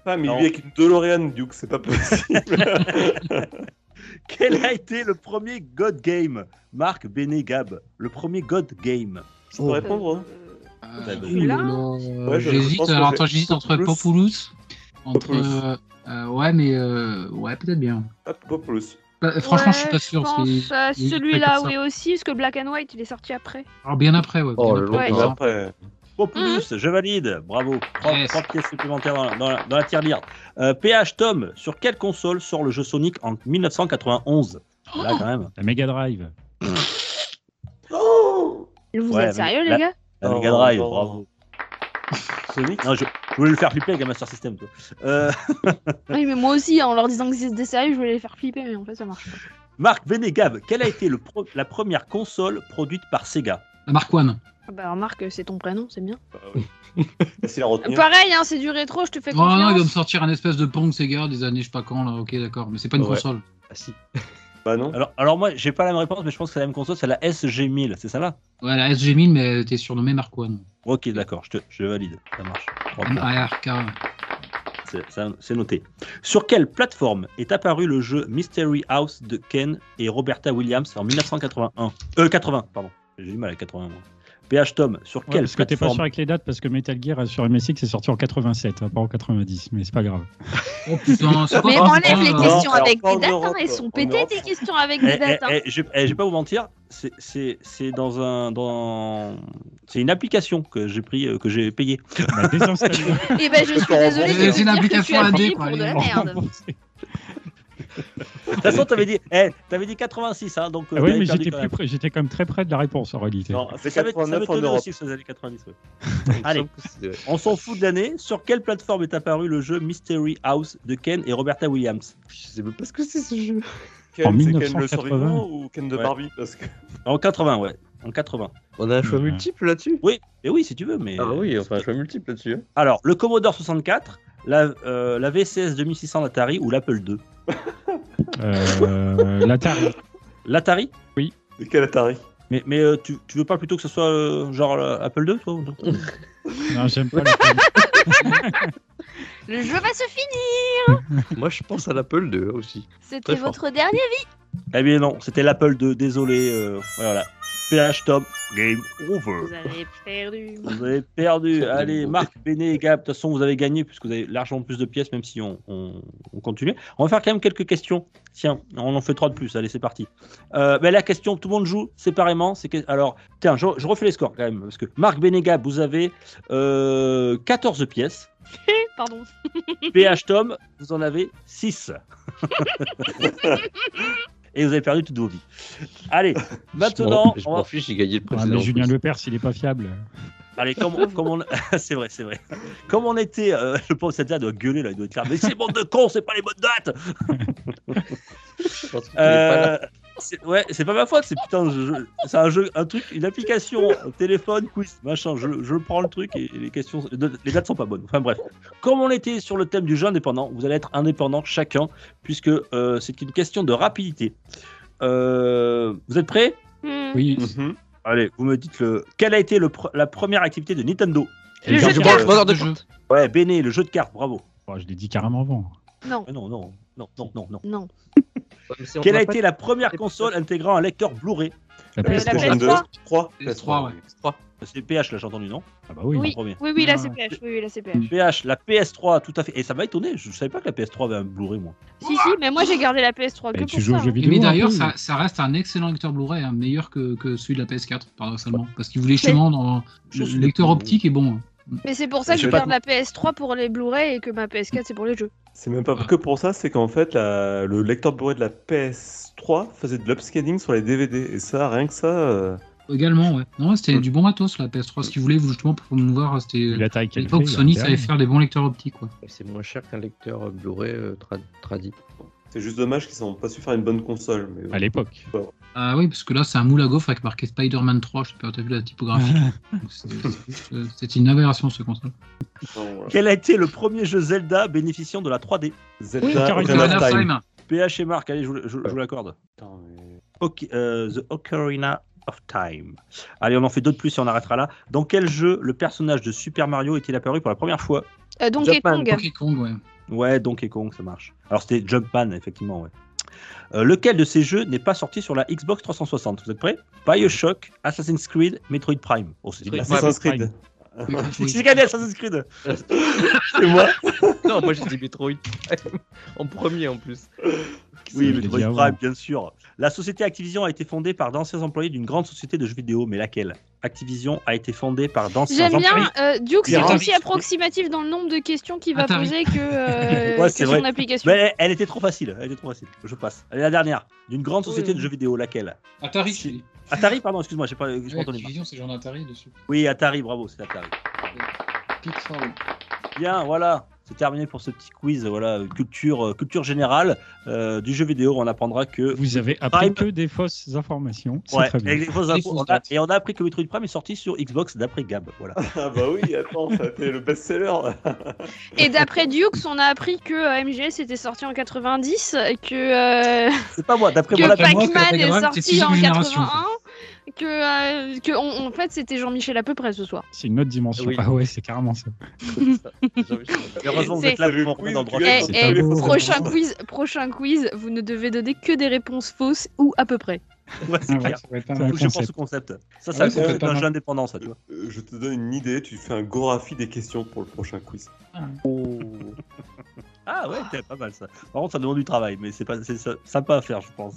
Ah, mais il Non. vit avec une DeLorean, Duke, c'est pas possible. Quel a été le premier God Game? Marc Béné Gab. Le premier God Game. Je peux répondre hein Euh, bah, Ouais, j'hésite. Alors attends, entre Populous. Populous, entre Populous. euh, ouais, mais euh, ouais, peut-être bien. Plus. Bah, franchement, je suis pas sûr. Est celui-là, oui aussi, parce que Black and White, il est sorti après. Alors bien après, ouais. Oh, bien le après. Après, Populus, je valide. Bravo. Trois, Yes. trois pièces supplémentaires dans la, dans la, dans la tirelire. Euh, PH Tom, sur quelle console sort le jeu Sonic en 1991 Là, quand même. La Mega Drive. Oh Vous Ouais, êtes sérieux, la- les gars? La Oh, Mega Drive, bravo. Sonic Non, je, je voulais le faire flipper avec un Master System. Toi. Euh, Oui, mais moi aussi, en leur disant que c'était sérieux, je voulais les faire flipper, mais en fait, ça marche pas. Marc Benegab, quelle a été le pro- la première console produite par Sega? La Mark One. Ah Bah, remarque, c'est ton prénom, c'est bien. Bah oui. Retenir. Pareil, hein, c'est du rétro, je te fais Oh non, il doit me confiance. sortir un espèce de Pong Sega des années je sais pas quand là. Ok, d'accord, mais c'est pas une Ouais. console. Ah si. Bah non. alors, alors, moi, j'ai pas la même réponse, mais je pense que c'est la même console, c'est la SG1000, c'est ça là? Ouais, la SG1000, mais elle était surnommée Mark One. Ok, d'accord, je, te, je valide. Ça marche. C'est noté. Sur quelle plateforme est apparu le jeu Mystery House de Ken et Roberta Williams en 1981 Euh, 80, pardon. J'ai du mal à 80. moi. PH Tom, sur Ouais, quelle parce que t'es pas plateforme sûr avec les dates, parce que Metal Gear sur MSX est sorti en 87, hein, pas en 90, mais c'est pas grave. Oh putain, c'est Mais enlève les questions avec des dates, hein, Europe, elles sont pétées tes questions avec Eh, des dates. eh, hein. eh, je, eh, je vais pas vous mentir, c'est- c'est c'est dans un dans c'est une application que j'ai pris euh, que j'ai payé. Bah. Et ben je suis c'est- c'est une application payé quoi, pour de la allez. merde. De toute façon, t'avais dit, eh, t'avais dit 86, hein, donc. Ah oui, mais j'étais quand même. près, j'étais quand même très près de la réponse en réalité. Non, c'est Ça va ça va 89 en Europe. aussi ça les 90. ouais. Il me Allez. On s'en fout de l'année. Sur quelle plateforme est apparu le jeu Mystery House de Ken et Roberta Williams? Je sais même pas ce que c'est ce jeu. Ken, En c'est Ken le 1980. survivant ou Ken de Ouais. Barbie? Parce que En 80, ouais. En 80. On a un choix multiple là-dessus? Et oui, si tu veux, mais. Ah oui, enfin un choix multiple là-dessus. hein. Alors, le Commodore 64, la, euh, la VCS 2600 d'Atari ou l'Apple II Euh, L'Atari. L'Atari de quel Atari Mais, mais euh, tu, tu veux pas plutôt que ce soit euh, genre euh, Apple II, toi non Non, j'aime pas l'Atari. Le jeu va se finir. Moi je pense à l'Apple II aussi. C'était Très fort. votre dernier. Eh bien non, c'était l'Apple II, désolé. euh, voilà. PH Tom, game over. Vous avez perdu. Vous avez perdu. Allez, Marc, Béné et Gab, de toute façon, vous avez gagné puisque vous avez largement plus de pièces, même si on, on, on continue. On va faire quand même quelques questions. Tiens, on en fait trois de plus. Allez, c'est parti. Euh, ben, la question, tout le monde joue séparément. C'est que... Alors, tiens, je, je refais les scores quand même. Parce que Marc, Béné, Gab, vous avez euh, 14 pièces. Pardon. PH Tom, vous en avez 6. Et vous avez perdu toutes vos vies. Allez, maintenant, Je on m'en va- fiche, j'ai gagné le Ouais, précédent. mais Julien Lepers, il est pas fiable. Allez, comme, comme on... c'est vrai, c'est vrai. Comme on était, euh, le pauvre Satya doit gueuler là, il doit être là. Mais c'est bande de cons, c'est pas les bonnes dates. Je pense est pas là. Ouais, c'est pas ma faute, c'est putain, je- je- c'est un jeu, un truc, une application, un téléphone, quiz, machin. Je, je prends le truc et les questions, les dates sont pas bonnes. Enfin bref, comme on était sur le thème du jeu indépendant, vous allez être indépendant chacun, puisque euh, c'est une question de rapidité. Euh, vous êtes prêts? Hmm. Oui, Mhm. Allez, vous me dites le. Quelle a été le pr- la première activité de Nintendo? Le jeu de cartes. jeu. Ouais, Béné, le jeu de cartes, bravo. Bon, je l'ai dit carrément avant. Non, Mais non, non, non, non, non, non. C'est- Quelle a été la première console intégrant un lecteur Blu-ray La Euh, la PlayStation. PS3. 3 PS3, ouais. Trois. C'est PH, là, j'ai entendu, non Ah bah oui. Oui, premier. oui, oui, la Ouais. CPH. Oui, oui, la CPH. PH, la PS3, tout à fait. Et ça m'a étonné, je savais pas que la PS3 avait un Blu-ray, moi. Si, si, mais moi j'ai gardé la PS3 que Bah, pour tu joues aux ça. jeux hein. vidéo. Mais d'ailleurs, ça, ça reste un excellent lecteur Blu-ray, hein, meilleur que, que celui de la PS4, paradoxalement. Parce qu'il voulait justement dans le lecteur optique est bon. Mais c'est pour ça que Je garde la PS3 pour les Blu-ray et que ma PS4 c'est pour les jeux. C'est même pas que pour ça, c'est qu'en fait, la- le lecteur Blu-ray de la PS3 faisait de l'upscaling sur les DVD. Et ça, rien que ça. euh, Également, ouais. Non, c'était Mm. du bon matos, la PS3. Ce qu'il voulait justement pour promouvoir, c'était. La taille À qu'elle l'époque, Sony a savait faire des bons lecteurs optiques, quoi. C'est moins cher qu'un lecteur euh, Blu-ray euh, tra- tradi. C'est juste dommage qu'ils n'ont pas su faire une bonne console. Mais... À l'époque. Ah oui, parce que là, c'est un moule à gaufre avec marqué Spider-Man 3. Je sais pas, t'as vu la typographie Donc, c'est- une aberration, ce voilà. Quel a été le premier jeu Zelda bénéficiant de la 3D Zelda of of Time. Time. PH et Marc, allez, je, vous- je, je vous l'accorde. Euh, The Ocarina of Time. Allez, on en fait d'autres plus et on arrêtera là. Dans quel jeu le personnage de Super Mario est-il apparu pour la première fois? Euh, Donkey Kong. Donkey Kong, ouais. Ouais, Donkey Kong, ça marche. Alors c'était Jumpman, effectivement, ouais. Euh, lequel de ces jeux n'est pas sorti sur la Xbox 360 Vous êtes prêts? Bioshock, Assassin's Creed, Metroid Prime. Oh, c'est. Assassin's Prime. Oui, oui. J'ai gagné Assassin's Creed C'est moi. non, moi j'ai dit Metroid. en premier en plus. Oui, Metroid dit avant. Prime, bien sûr. La société Activision a été fondée par d'anciens employés d'une grande société de jeux vidéo, mais laquelle? Activision a été fondée par d'anciens J'aime bien, employés. euh, Duke, c'est aussi approximatif dans le nombre de questions qu'il va poser que, euh, Ouais, que c'est son vrai. application. Mais elle, elle était trop facile, elle était trop facile. Je passe. Allez, la dernière. D'une grande société Oui. de jeux vidéo, laquelle? Atari. Atari, pardon, excuse-moi, j'ai pas, j'ai pas Ouais, entendu. Activision, c'est genre d'Atari dessus. Oui, Atari, bravo, c'est Atari. Pixar. Bien, voilà. C'est terminé pour ce petit quiz, voilà, culture, euh, culture générale euh, du jeu vidéo. On apprendra que. Vous avez appris Prime. que des fausses informations. C'est Ouais, très bien. fausses infos, on a- et on a appris que Metroid Prime est sorti sur Xbox d'après Gab. Voilà. Ah bah oui, attends, ça a été le best-seller. Et d'après Dukes, on a appris que euh, MGS était sorti en 90, que, euh, C'est pas moi, d'après que moi, que Pac-Man est sorti en génération, 81, que, euh, que on- en fait c'était Jean-Michel à peu près ce soir. C'est une autre dimension. Oui. Ah ouais, c'est carrément ça. Heureusement, vous C'est- êtes là C'est pour dans le Eh, c'est eh, prochain quiz, prochain quiz, vous ne devez donner que des réponses fausses ou à peu près. Ouais, c'est Ah ouais, clair. que je pense au concept. Ça, Ah ouais, être pas un jeu indépendant, ça, tu vois. Euh, Je te donne une idée, tu fais un Gorafi des questions pour le prochain quiz. Ah ouais, c'est pas mal ça. Par contre, ça demande du travail, mais c'est pas, c'est sympa à faire, je pense.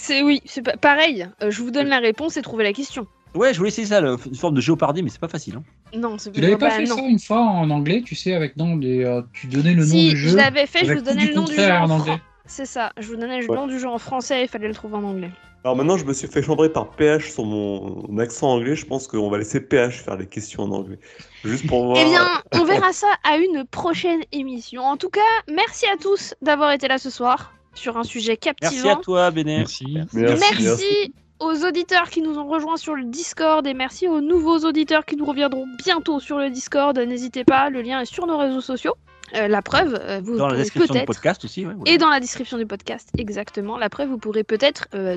C'est oui, c'est pareil. euh, je vous donne la réponse et trouver la question. Ouais, je voulais essayer ça, le- une forme de géopardie, mais c'est pas facile. Hein. Non, c'est Tu l'avais pas bah, fait non. ça une fois en anglais, tu sais, avec non, des, euh, tu donnais le nom Si, du jeu. je l'avais fait, je avec vous tout donnais le nom du jeu contraire en anglais. C'est ça, je vous donnais le Ouais. nom du jeu en français, il fallait le trouver en anglais. Alors maintenant, je me suis fait chambrer par PH sur mon accent anglais. Je pense qu'on va laisser PH faire les questions en anglais. Juste pour voir. Eh bien, on verra ça à une prochaine émission. En tout cas, merci à tous d'avoir été là ce soir sur un sujet captivant. Merci à toi, Béné. Merci. Merci, Merci, merci. aux auditeurs qui nous ont rejoints sur le Discord et merci aux nouveaux auditeurs qui nous reviendront bientôt sur le Discord. N'hésitez pas, le lien est sur nos réseaux sociaux. Euh, la preuve, euh, vous Dans la pourrez description du peut-être podcast aussi. Ouais, et dans la description du podcast, exactement. La preuve, vous pourrez peut-être euh,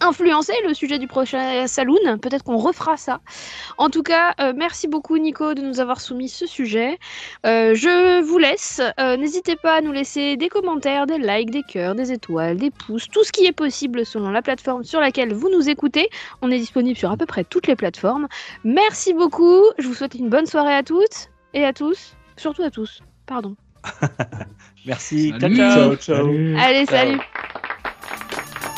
influencer le sujet du prochain Saloon. Peut-être qu'on refera ça. En tout cas, euh, merci beaucoup Nico de nous avoir soumis ce sujet. Euh, je vous laisse. Euh, N'hésitez pas à nous laisser des commentaires, des likes, des cœurs, des étoiles, des pouces, tout ce qui est possible selon la plateforme sur laquelle vous nous écoutez. On est disponible sur à peu près toutes les plateformes. Merci beaucoup. Je vous souhaite une bonne soirée à toutes et à tous. Surtout à tous. Pardon. Merci. Ciao, Salut. ciao. Ciao, ciao. Salut. Allez, salut.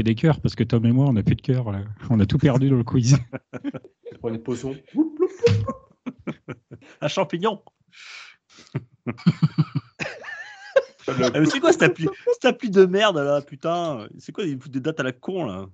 Faut des cœurs parce que Tom et moi, on n'a plus de cœur. là. On a tout perdu dans le quiz. Je prends une potion. Un champignon. Ah, mais c'est quoi cette appli, cette appli de merde là, putain? C'est quoi, des dates à la con là?